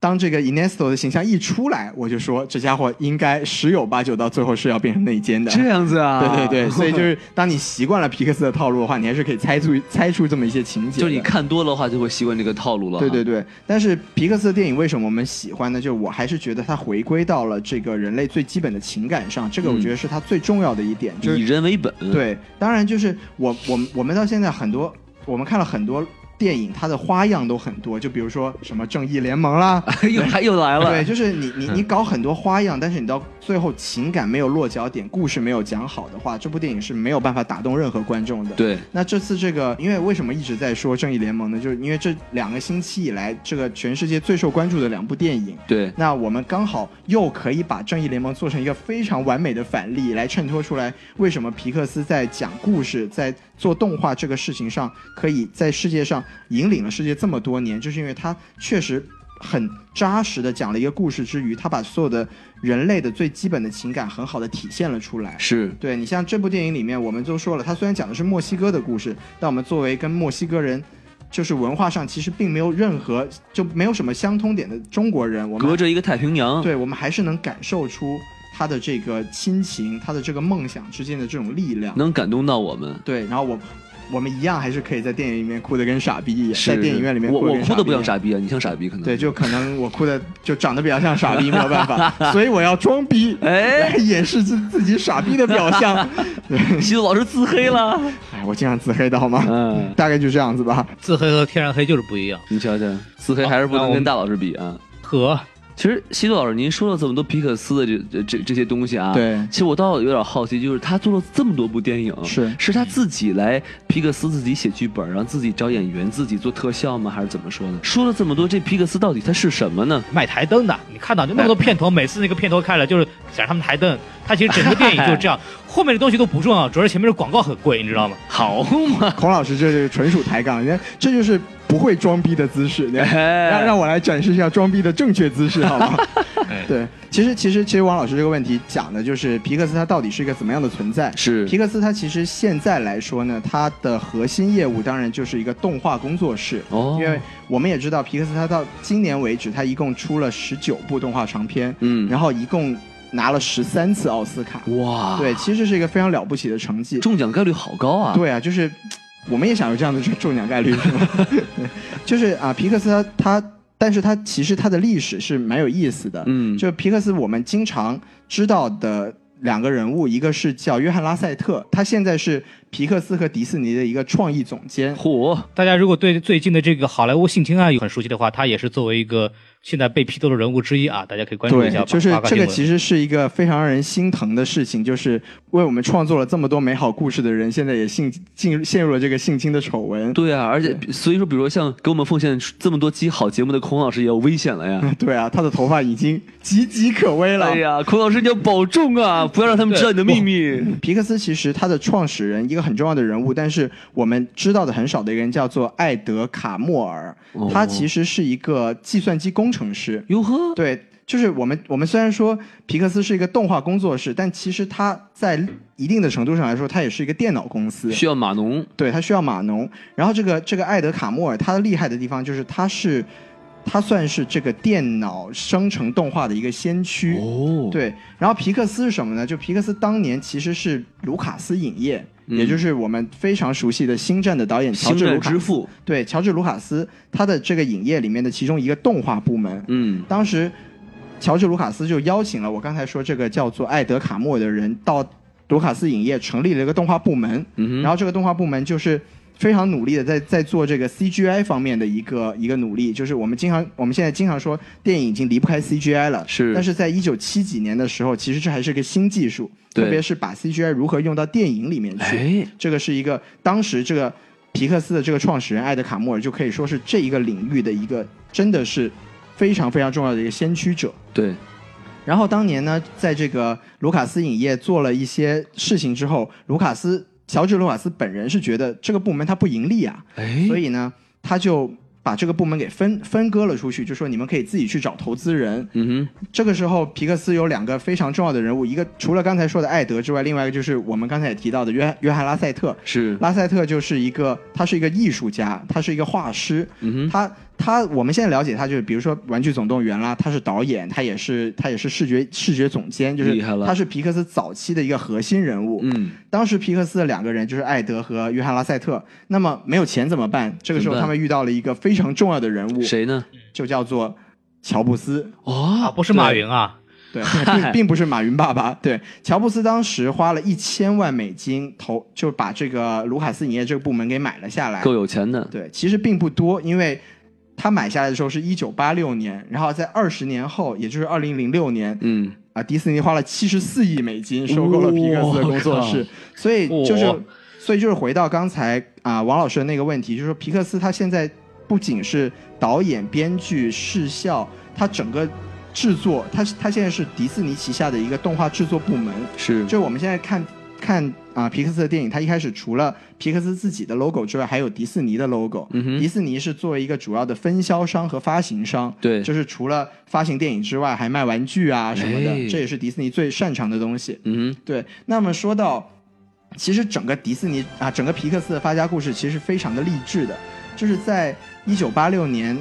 Speaker 1: 当这个 Ernesto 的形象一出来，我就说这家伙应该十有八九到最后是要变成内奸的。
Speaker 3: 这样子啊，
Speaker 1: 对对对，所以就是 当你习惯了皮克斯的套路的话，你还是可以猜出猜出这么一些情节。
Speaker 3: 就是你看多了的话，就会习惯这个套路了。
Speaker 1: 对对，对，但是皮克斯的电影为什么我们喜欢呢？就是我还是觉得它回归到了这个人类最基本的情感上，这个我觉得是它最重要的一点，就是
Speaker 3: 以人为本。，
Speaker 1: 对，当然就是我我们我们到现在很多，我们看了很多电影，它的花样都很多，就比如说什么正义联盟啦，
Speaker 3: 又又来了。
Speaker 1: 对，就是你你你搞很多花样，但是你到最后情感没有落脚点，故事没有讲好的话，这部电影是没有办法打动任何观众的。
Speaker 3: 对
Speaker 1: 那这次这个，因为为什么一直在说正义联盟呢？就是因为这两个星期以来，这个全世界最受关注的两部电影。
Speaker 3: 对
Speaker 1: 那我们刚好又可以把正义联盟做成一个非常完美的反例，来衬托出来为什么皮克斯在讲故事、在做动画这个事情上，可以在世界上引领了世界这么多年，就是因为他确实很扎实的讲了一个故事之余，他把所有的人类的最基本的情感很好的体现了出来。
Speaker 3: 是，
Speaker 1: 对你像这部电影里面，我们都说了，他虽然讲的是墨西哥的故事，但我们作为跟墨西哥人。就是文化上其实并没有任何就没有什么相通点的中国人，我们
Speaker 3: 隔着一个太平洋。
Speaker 1: 对我们还是能感受出他的这个亲情，他的这个梦想之间的这种力量。
Speaker 3: 能感动到我们。
Speaker 1: 对，然后我我们一样还是可以在电影里面哭得跟傻逼一样，在电影院里面
Speaker 3: 我
Speaker 1: 哭得跟
Speaker 3: 我哭的不像。傻逼啊，你像傻逼可能。
Speaker 1: 对，就可能我哭的就长得比较像傻逼，没有办法，所以我要装逼，
Speaker 3: 哎
Speaker 1: 掩饰自自己傻逼的表象。对，
Speaker 3: 西子老师自黑了。
Speaker 1: 哎，我经常自黑的好吗？
Speaker 3: 嗯，
Speaker 1: 大概就这样子吧。
Speaker 2: 自黑和天然黑就是不一样。
Speaker 3: 你瞧瞧，自黑还是不能跟大老师比啊。
Speaker 2: 呵，
Speaker 3: 其实西多老师，您说了这么多皮克斯的这这这这些东西啊，
Speaker 1: 对
Speaker 3: 其实我倒有点好奇，就是他做了这么多部电影，
Speaker 1: 是
Speaker 3: 是他自己来皮克斯自己写剧本，然后自己找演员，自己做特效吗？还是怎么说呢？说了这么多，这皮克斯到底它是什么呢？
Speaker 2: 卖台灯的，你看到就那么多片头，每次那个片头开了就是讲他们台灯，他其实整个电影就是这样，后面的东西都不重要，主要是前面的广告很贵，你知道吗？
Speaker 3: 好嘛，
Speaker 1: 孔老师这是纯属抬杠，人家这就是不会装逼的姿势。让让我来展示一下装逼的正确姿势，好吗？
Speaker 2: 哎，
Speaker 1: 对，其实其实其实王老师这个问题讲的就是皮克斯它到底是一个怎么样的存在？
Speaker 3: 是
Speaker 1: 皮克斯它其实现在来说呢，它的核心业务当然就是一个动画工作室。
Speaker 3: 哦，
Speaker 1: 因为我们也知道皮克斯它到今年为止，它一共出了十九部动画长片，
Speaker 3: 嗯，
Speaker 1: 然后一共拿了十三次奥斯卡。
Speaker 3: 哇，
Speaker 1: 对，其实是一个非常了不起的成绩。
Speaker 3: 中奖概率好高啊！
Speaker 1: 对啊，就是我们也想有这样的中中奖概率，是吗？对 就是啊，皮克斯它它，但是他其实他的历史是蛮有意思的。
Speaker 3: 嗯，
Speaker 1: 就皮克斯我们经常知道的两个人物，一个是叫约翰拉塞特，他现在是皮克斯和迪士尼的一个创意总监。
Speaker 3: 嚯，
Speaker 2: 大家如果对最近的这个好莱坞性侵案有很熟悉的话，他也是作为一个现在被批斗的人物之一啊，大家可以关注一下。
Speaker 1: 就是这个其
Speaker 2: 实
Speaker 1: 实是一个非常让人心疼的事情，就是为我们创作了这么多美好故事的人，现在也性进陷入了这个性侵的丑闻。
Speaker 3: 对啊，而且所以说，比如说像给我们奉献这么多期好节目的孔老师也有危险了呀。
Speaker 1: 对啊，他的头发已经岌岌可危了。
Speaker 3: 哎呀，孔老师你要保重啊，不要让他们知道你的秘密。
Speaker 1: 皮克斯其实他的创始人一个很重要的人物，但是我们知道的很少的一个人叫做艾德卡莫尔，
Speaker 3: 哦
Speaker 1: 他其实是一个计算机工程师。
Speaker 3: 哟呵，
Speaker 1: 对，就是我们我们虽然说皮克斯是一个动画工作室，但其实它在一定的程度上来说，它也是一个电脑公司。
Speaker 3: 需要码农。
Speaker 1: 对，它需要码农。然后这个这个艾德卡莫尔，他的厉害的地方就是他是他算是这个电脑生成动画的一个先驱。
Speaker 3: 哦，
Speaker 1: 对，然后皮克斯是什么呢？就皮克斯当年其实是卢卡斯影业，
Speaker 3: 嗯
Speaker 1: 也就是我们非常熟悉的《星战》的导演乔治卢卡斯。
Speaker 3: 之父。
Speaker 1: 对，乔治卢卡斯他的这个影业里面的其中一个动画部门，
Speaker 3: 嗯，
Speaker 1: 当时乔治卢卡斯就邀请了我刚才说这个叫做艾德卡莫的人到卢卡斯影业成立了一个动画部门，
Speaker 3: 嗯，
Speaker 1: 然后这个动画部门就是非常努力的在在做这个 CGI 方面的一个一个努力，就是我们经常我们现在经常说电影已经离不开 CGI 了，
Speaker 3: 是。
Speaker 1: 但是在一九七几年的时候，其实这还是个新技术，
Speaker 3: 对。
Speaker 1: 特别是把 CGI 如何用到电影里面去，
Speaker 3: 哎，
Speaker 1: 这个是一个当时这个皮克斯的这个创始人艾德卡莫尔就可以说是这一个领域的一个真的是非常非常重要的一个先驱者。
Speaker 3: 对，
Speaker 1: 然后当年呢，在这个卢卡斯影业做了一些事情之后，卢卡斯乔治卢卡斯本人是觉得这个部门他不盈利啊，
Speaker 3: 哎，
Speaker 1: 所以呢，他就把这个部门给分分割了出去，就说你们可以自己去找投资人。
Speaker 3: 嗯哼。
Speaker 1: 这个时候，皮克斯有两个非常重要的人物，一个除了刚才说的艾德之外，另外一个就是我们刚才也提到的约约翰拉塞特。
Speaker 3: 是，
Speaker 1: 拉塞特就是一个，他是一个艺术家，他是一个画师，
Speaker 3: 嗯哼，
Speaker 1: 他他我们现在了解他就是，比如说《玩具总动员》啦，他是导演，他也是他也是视觉视觉总监，就是他是皮克斯早期的一个核心人物。
Speaker 3: 嗯，
Speaker 1: 当时皮克斯的两个人就是艾德和约翰拉塞特，那么没有钱怎么办？这个时候他们遇到了一个非常重要的人物，
Speaker 3: 谁呢？
Speaker 1: 就叫做乔布斯。
Speaker 2: 啊，
Speaker 3: 哦，
Speaker 2: 不是马云啊，
Speaker 1: 对，并并不是马云爸爸。对，乔布斯当时花了一千万美金投，就把这个卢卡斯影业这个部门给买了下来。
Speaker 3: 够有钱的。
Speaker 1: 对，其实并不多，因为他买下来的时候是一九八六年，然后在二十年后，也就是二零零六年
Speaker 3: 嗯，
Speaker 1: 啊，迪士尼花了七十四亿美金收购了皮克斯的工作室，所以就是
Speaker 2: 哇，
Speaker 1: 所以就是回到刚才啊王老师的那个问题，就是说皮克斯他现在不仅是导演、编剧、视效，他整个制作，他他现在是迪士尼旗下的一个动画制作部门，
Speaker 3: 是，
Speaker 1: 就我们现在看看啊、皮克斯的电影，它一开始除了皮克斯自己的 logo 之外，还有迪士尼的 logo。
Speaker 3: 嗯哼。
Speaker 1: 迪士尼是作为一个主要的分销商和发行商，
Speaker 3: 对。
Speaker 1: 就是除了发行电影之外，还卖玩具啊什么的，
Speaker 3: 哎。
Speaker 1: 这也是迪士尼最擅长的东西。
Speaker 3: 嗯，
Speaker 1: 对，那么说到，其实整个迪士尼啊，整个皮克斯的发家故事其实非常的励志的，就是在一九八六年，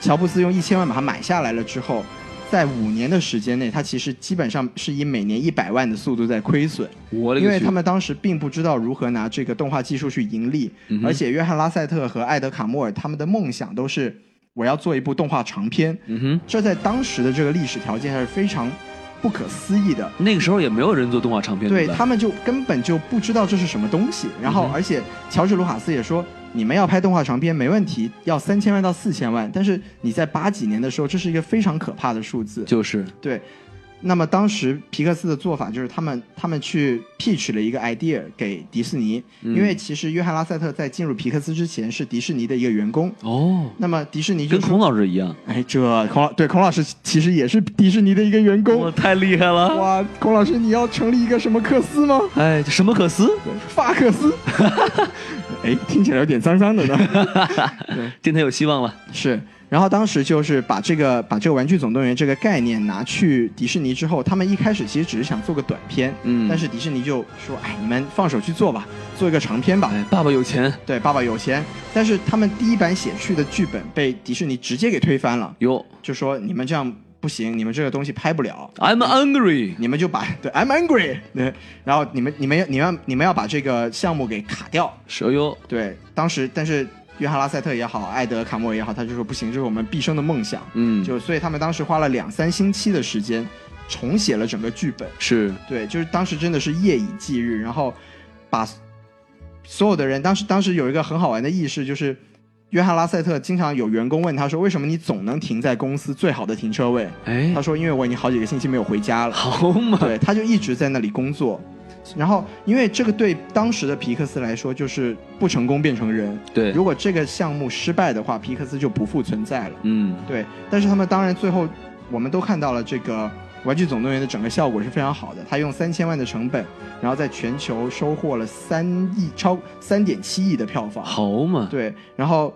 Speaker 1: 乔布斯用一千万把它买下来了之后，在五年的时间内，它其实基本上是以每年一百万的速度在亏损，
Speaker 3: 我勒个
Speaker 1: 因为他们当时并不知道如何拿这个动画技术去盈利，
Speaker 3: 嗯
Speaker 1: 而且约翰拉塞特和艾德卡莫尔他们的梦想都是我要做一部动画长片，
Speaker 3: 嗯哼，
Speaker 1: 这在当时的这个历史条件下是非常不可思议的。
Speaker 3: 那个时候也没有人做动画长片，吧
Speaker 1: 对他们就根本就不知道这是什么东西。然后而且乔治卢卡斯也说，你们要拍动画长片没问题，要三千万到四千万。但是你在八几年的时候，这是一个非常可怕的数字。
Speaker 3: 就是，
Speaker 1: 对。那么当时皮克斯的做法就是他们他们去 pitch 了一个 idea 给迪士尼，
Speaker 3: 嗯
Speaker 1: 因为其实约翰拉塞特在进入皮克斯之前是迪士尼的一个员工。
Speaker 3: 哦，
Speaker 1: 那么迪士尼就
Speaker 3: 跟孔老师一样，
Speaker 1: 哎，这孔老对孔老师其实也是迪士尼的一个员工。
Speaker 3: 太厉害了，
Speaker 1: 哇，孔老师你要成立一个什么克斯吗？
Speaker 3: 哎，什么克斯？
Speaker 1: 法克斯，哎，听起来有点脏脏的呢。
Speaker 3: 电台有希望了，
Speaker 1: 是，然然后当时就是把这个把这个《玩具总动员》这个概念拿去迪士尼之后，他们一开始其实只是想做个短片，
Speaker 3: 嗯
Speaker 1: 但是迪士尼就说：“哎，你们放手去做吧，做一个长片吧。
Speaker 3: 哎，爸爸有钱
Speaker 1: 对，爸爸有钱。”但是他们第一版写去的剧本被迪士尼直接给推翻了，
Speaker 3: 哟
Speaker 1: 就说你们这样不行，你们这个东西拍不了。
Speaker 3: ，I'm angry。
Speaker 1: 你们就把对，I'm angry，对，然后你们你们你们要你们要把这个项目给卡掉，
Speaker 3: 蛇哟，
Speaker 1: 对，当时但是约翰拉塞特也好，艾德卡莫也好，他就说不行，这是我们毕生的梦想，
Speaker 3: 嗯，
Speaker 1: 就所以他们当时花了两三星期的时间重写了整个剧本，
Speaker 3: 是
Speaker 1: 对，就是当时真的是夜以继日，然后把所有的人，当时当时有一个很好玩的意识，就是约翰拉塞特经常有员工问他说，为什么你总能停在公司最好的停车位？
Speaker 3: 哎
Speaker 1: 他，说因为我已经好几个星期没有回家了。
Speaker 3: 好嘛，
Speaker 1: 对，他就一直在那里工作。然后，因为这个对当时的皮克斯来说，就是不成功变成人。
Speaker 3: 对，
Speaker 1: 如果这个项目失败的话，皮克斯就不复存在了。
Speaker 3: 嗯，
Speaker 1: 对，但是他们当然最后，我们都看到了这个《玩具总动员》的整个效果是非常好的。他用三千万的成本，然后在全球收获了三亿超三点七亿的票房。
Speaker 3: 好嘛，
Speaker 1: 对，然后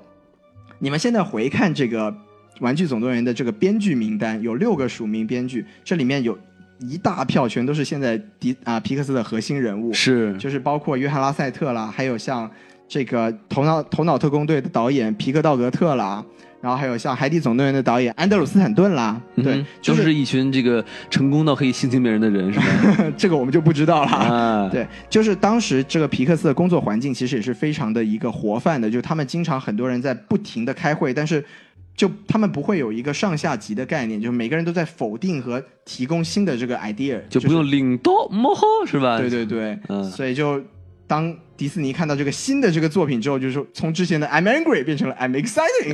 Speaker 1: 你们现在回看这个《玩具总动员》的这个编剧名单，有六个署名编剧，这里面有一大票全都是现在迪啊皮克斯的核心人物，
Speaker 3: 是
Speaker 1: 就是包括约翰拉塞特啦，还有像这个头脑头脑特工队的导演皮克道格特啦，然后还有像《海底总动员》的导演安德鲁斯坦顿啦，对就
Speaker 3: 就是是一群这个成功到可以性侵别人的人，是吧？
Speaker 1: 这个我们就不知道了。
Speaker 3: 啊，
Speaker 1: 对，就是当时这个皮克斯的工作环境其实也是非常的一个活泛的，就是他们经常很多人在不停的开会，但是就他们不会有一个上下级的概念，就是每个人都在否定和提供新的这个 idea，
Speaker 3: 就不用领导幕后是吧？
Speaker 1: 对对对，
Speaker 3: 嗯
Speaker 1: 所以就当迪士尼看到这个新的这个作品之后，就是说从之前的 I'm angry 变成了 I'm excited。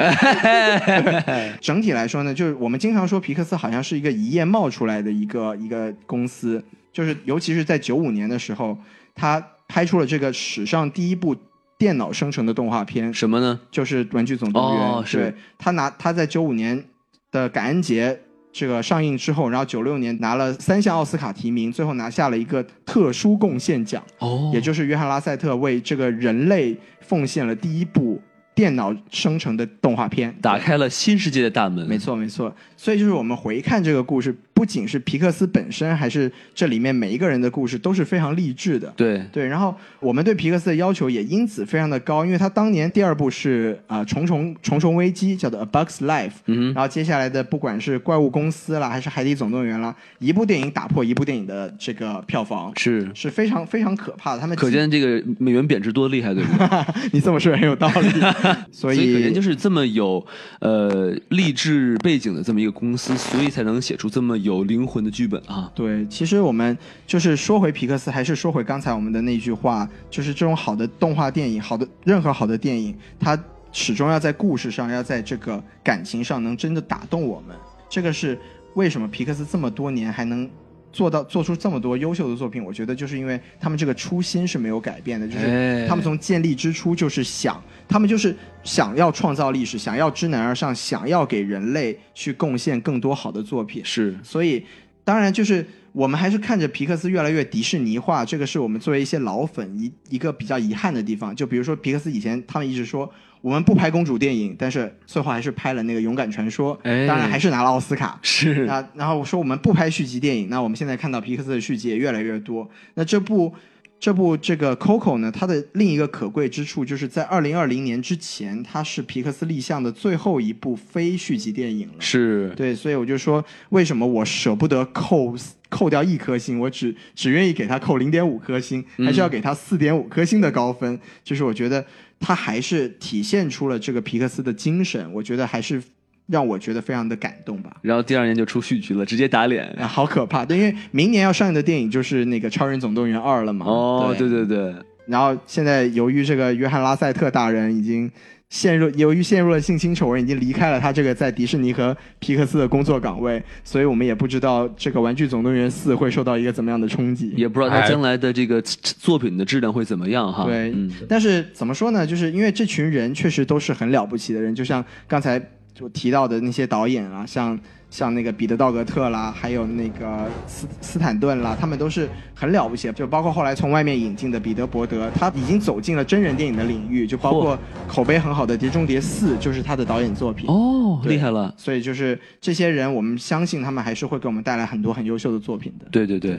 Speaker 1: 整体来说呢，就是我们经常说皮克斯好像是一个一夜冒出来的一个一个公司，就是尤其是在九五年的时候，他拍出了这个史上第一部电脑生成的动画片，
Speaker 3: 什么呢？
Speaker 1: 就是《玩具总动员》
Speaker 3: 哦是
Speaker 1: 对他拿他在九五年的感恩节这个上映之后，然后九六年拿了三项奥斯卡提名，最后拿下了一个特殊贡献奖，
Speaker 3: 哦
Speaker 1: 也就是约翰拉塞特为这个人类奉献了第一部电脑生成的动画片，
Speaker 3: 打开了新世界的大门。
Speaker 1: 没错，没错。所以就是我们回看这个故事，不仅是皮克斯本身，还是这里面每一个人的故事都是非常励志的。
Speaker 3: 对，
Speaker 1: 对，然后我们对皮克斯的要求也因此非常的高，因为他当年第二部是啊、呃重重重重危机》，叫做《A Bug's Life》，
Speaker 3: 嗯
Speaker 1: 然后接下来的不管是怪物公司啦，还是海底总动员啦，一部电影打破一部电影的这个票房，
Speaker 3: 是，
Speaker 1: 是非常非常可怕的。他们
Speaker 3: 可见这个美元贬值多厉害，对不对？
Speaker 1: 你这么说很有道理，所
Speaker 3: 所以可见就是这么有呃励志背景的这么一个公司，所以才能写出这么有灵魂的剧本啊。
Speaker 1: 对，其实我们就是说回皮克斯，还是说回刚才我们的那句话，就是这种好的动画电影，好的任何好的电影，它始终要在故事上，要在这个感情上能真的打动我们。这个是为什么皮克斯这么多年还能做到做出这么多优秀的作品？我觉得就是因为他们这个初心是没有改变的，就是
Speaker 3: 哎
Speaker 1: 他们从建立之初就是想，他们就是想要创造历史，想要知难而上，想要给人类去贡献更多好的作品。
Speaker 3: 是，
Speaker 1: 所以，当然就是我们还是看着皮克斯越来越迪士尼化，这个是我们作为一些老粉一一个比较遗憾的地方。就比如说皮克斯以前他们一直说我们不拍公主电影，但是最后还是拍了那个《勇敢传说》，
Speaker 3: 哎
Speaker 1: 当然还是拿了奥斯卡。
Speaker 3: 是，
Speaker 1: 啊，然后我说我们不拍续集电影，那我们现在看到皮克斯的续集也越来越多。那这部这部这个 Coco 呢，它的另一个可贵之处就是在二零二零年之前，它是皮克斯立项的最后一部非续集电影了。
Speaker 3: 是，
Speaker 1: 对，所以我就说，为什么我舍不得扣扣掉一颗星，我只只愿意给它扣零点五颗星，还是要给它四点五颗星的高分？就是我觉得它还是体现出了这个皮克斯的精神，我觉得还是让我觉得非常的感动吧。
Speaker 3: 然后第二年就出续集了，直接打脸。
Speaker 1: 啊，好可怕！对，因为明年要上映的电影就是那个《超人总动员二》了嘛。
Speaker 3: 哦，对
Speaker 1: 对。
Speaker 3: 对对，
Speaker 1: 然后现在由于这个约翰拉塞特大人已经陷入，由于陷入了性侵丑闻，已经离开了他这个在迪士尼和皮克斯的工作岗位，所以我们也不知道这个《玩具总动员四》会受到一个怎么样的冲击。
Speaker 3: 也不知道他
Speaker 2: 哎
Speaker 3: 将来的这个作品的质量会怎么样哈。
Speaker 1: 对，
Speaker 3: 嗯，
Speaker 1: 但是怎么说呢？就是因为这群人确实都是很了不起的人，就像刚才就提到的那些导演啊，像像那个彼得道格特啦，还有那个斯斯坦顿啦，他们都是很了不起的。就包括后来从外面引进的彼得伯德，他已经走进了真人电影的领域，就包括口碑很好的《碟中谍四》就是他的导演作品。
Speaker 3: 哦，厉害了！
Speaker 1: 所以就是这些人，我们相信他们还是会给我们带来很多很优秀的作品的。
Speaker 3: 对对对，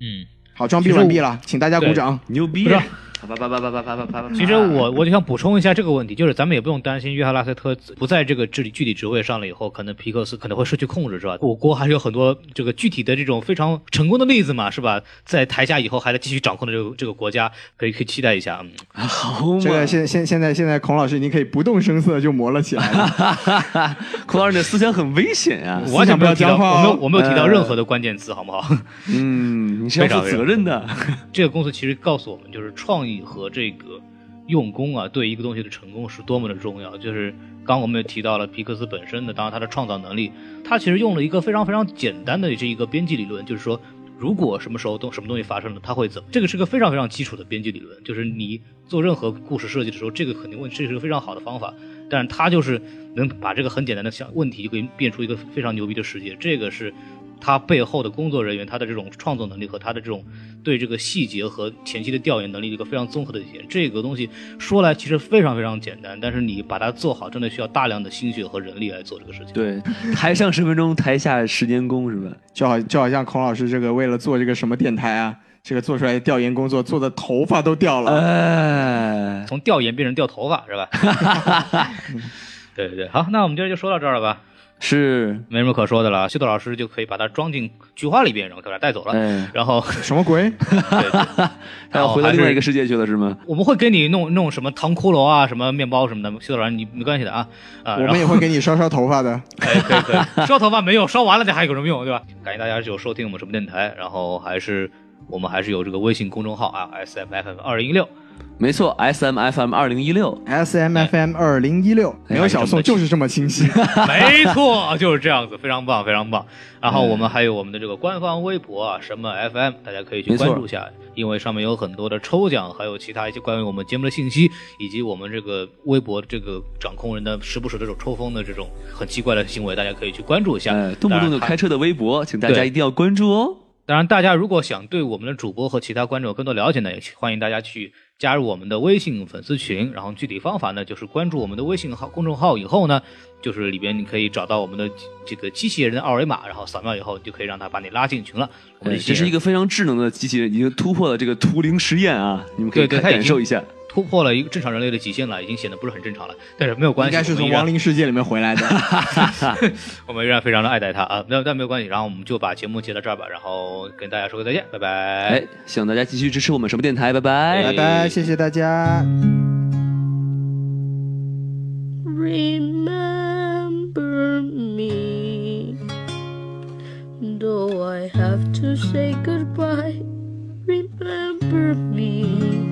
Speaker 2: 嗯，
Speaker 1: 好，装逼完毕了，请大家鼓掌。
Speaker 3: 牛逼！啪啪啪啪啪啪啪啪啪！
Speaker 2: 其实我我就想补充一下这个问题，就是咱们也不用担心约翰拉塞特不在这个治理具体职位上了以后，可能皮克斯可能会失去控制，是吧？我国还是有很多这个具体的这种非常成功的例子嘛，是吧？在台下以后还在继续掌控的这个这个国家，可以可以期待一下。嗯，
Speaker 3: 好，
Speaker 1: 这个现现现在现在孔老师已经可以不动声色就磨了起来了。
Speaker 3: 孔老师你的思想很危险呀！
Speaker 1: 我，想不要僵化哦
Speaker 2: 我没有我没有提到任何的关键词，好不好？
Speaker 3: 嗯，你是要负责任的。
Speaker 2: 这个公司其实告诉我们，就是创意和这个用功啊，对一个东西的成功是多么的重要。就是刚我们也提到了皮克斯本身的，当然它的创造能力，它其实用了一个非常非常简单的这一个编辑理论，就是说。如果什么时候东什么东西发生了，它会怎么？这个是个非常非常基础的编辑理论，就是你做任何故事设计的时候，这个肯定问这是个非常好的方法。但是它就是能把这个很简单的想问题，给变出一个非常牛逼的世界。这个是他背后的工作人员他的这种创作能力和他的这种对这个细节和前期的调研能力的一个非常综合的体现。这个东西说来其实非常非常简单，但是你把它做好，真的需要大量的心血和人力来做这个事情。
Speaker 3: 对，台上十分钟，台下十年功，是吧？
Speaker 1: 就好就好像孔老师这个为了做这个什么电台啊，这个做出来的调研工作做的头发都掉了。
Speaker 3: 哎，
Speaker 2: 从调研变成掉头发是吧？对对对，好，那我们今儿就说到这儿了吧，
Speaker 3: 是，
Speaker 2: 没什么可说的了。秀逗老师就可以把它装进菊花里边，然后给它带走了。
Speaker 3: 哎，
Speaker 2: 然后，
Speaker 1: 什么鬼？
Speaker 3: 他 要回到另外一个世界去了，是吗？
Speaker 2: 我们会给你弄弄什么糖骷髅啊，什么面包什么的，秀逗老师你没关系的啊啊。
Speaker 1: 我们也会给你烧烧头发的。
Speaker 2: 可以可以可以，烧头发没用，烧完了这还有什么用，对吧？感谢大家就收听我们什么电台，然后还是我们还是有这个微信公众号啊，S M F M 二零一六，
Speaker 3: 没错，S M F M 二零一六
Speaker 1: ，S M F M 二零一六，没有小宋就是这么清晰。
Speaker 2: 没错，就是这样子，非常棒，非常棒。然后我们还有我们的这个官方微博啊，什么 FM，大家可以去关注一下，因为上面有很多的抽奖，还有其他一些关于我们节目的信息，以及我们这个微博这个掌控人的时不时这种抽风的这种很奇怪的行为，大家可以去关注一下。
Speaker 3: 哎，动不动就开车的微博，请大家一定要关注哦。
Speaker 2: 当然，大家如果想对我们的主播和其他观众有更多了解呢，也欢迎大家去加入我们的微信粉丝群。然后具体方法呢，就是关注我们的微信号公众号以后呢，就是里边你可以找到我们的这个机器人的二维码，然后扫描以后，你就可以让他把你拉进群了。
Speaker 3: 这是一个非常智能的机器人，已经突破了这个图灵实验啊！你们可以感受一下。
Speaker 2: 突破了一个正常人类的极限了，已经显得不是很正常了。但是没有关系，
Speaker 1: 应该是从亡灵世界里面回来的。
Speaker 2: 我们依然非常的爱戴他啊，那但没有关系。然后我们就把节目截到这儿吧，然后跟大家说个再见，拜拜。
Speaker 3: 哎，希望大家继续支持我们什么电台，拜拜。
Speaker 1: 拜拜，谢谢大家。
Speaker 4: Remember me, though I have to say goodbye. Remember me,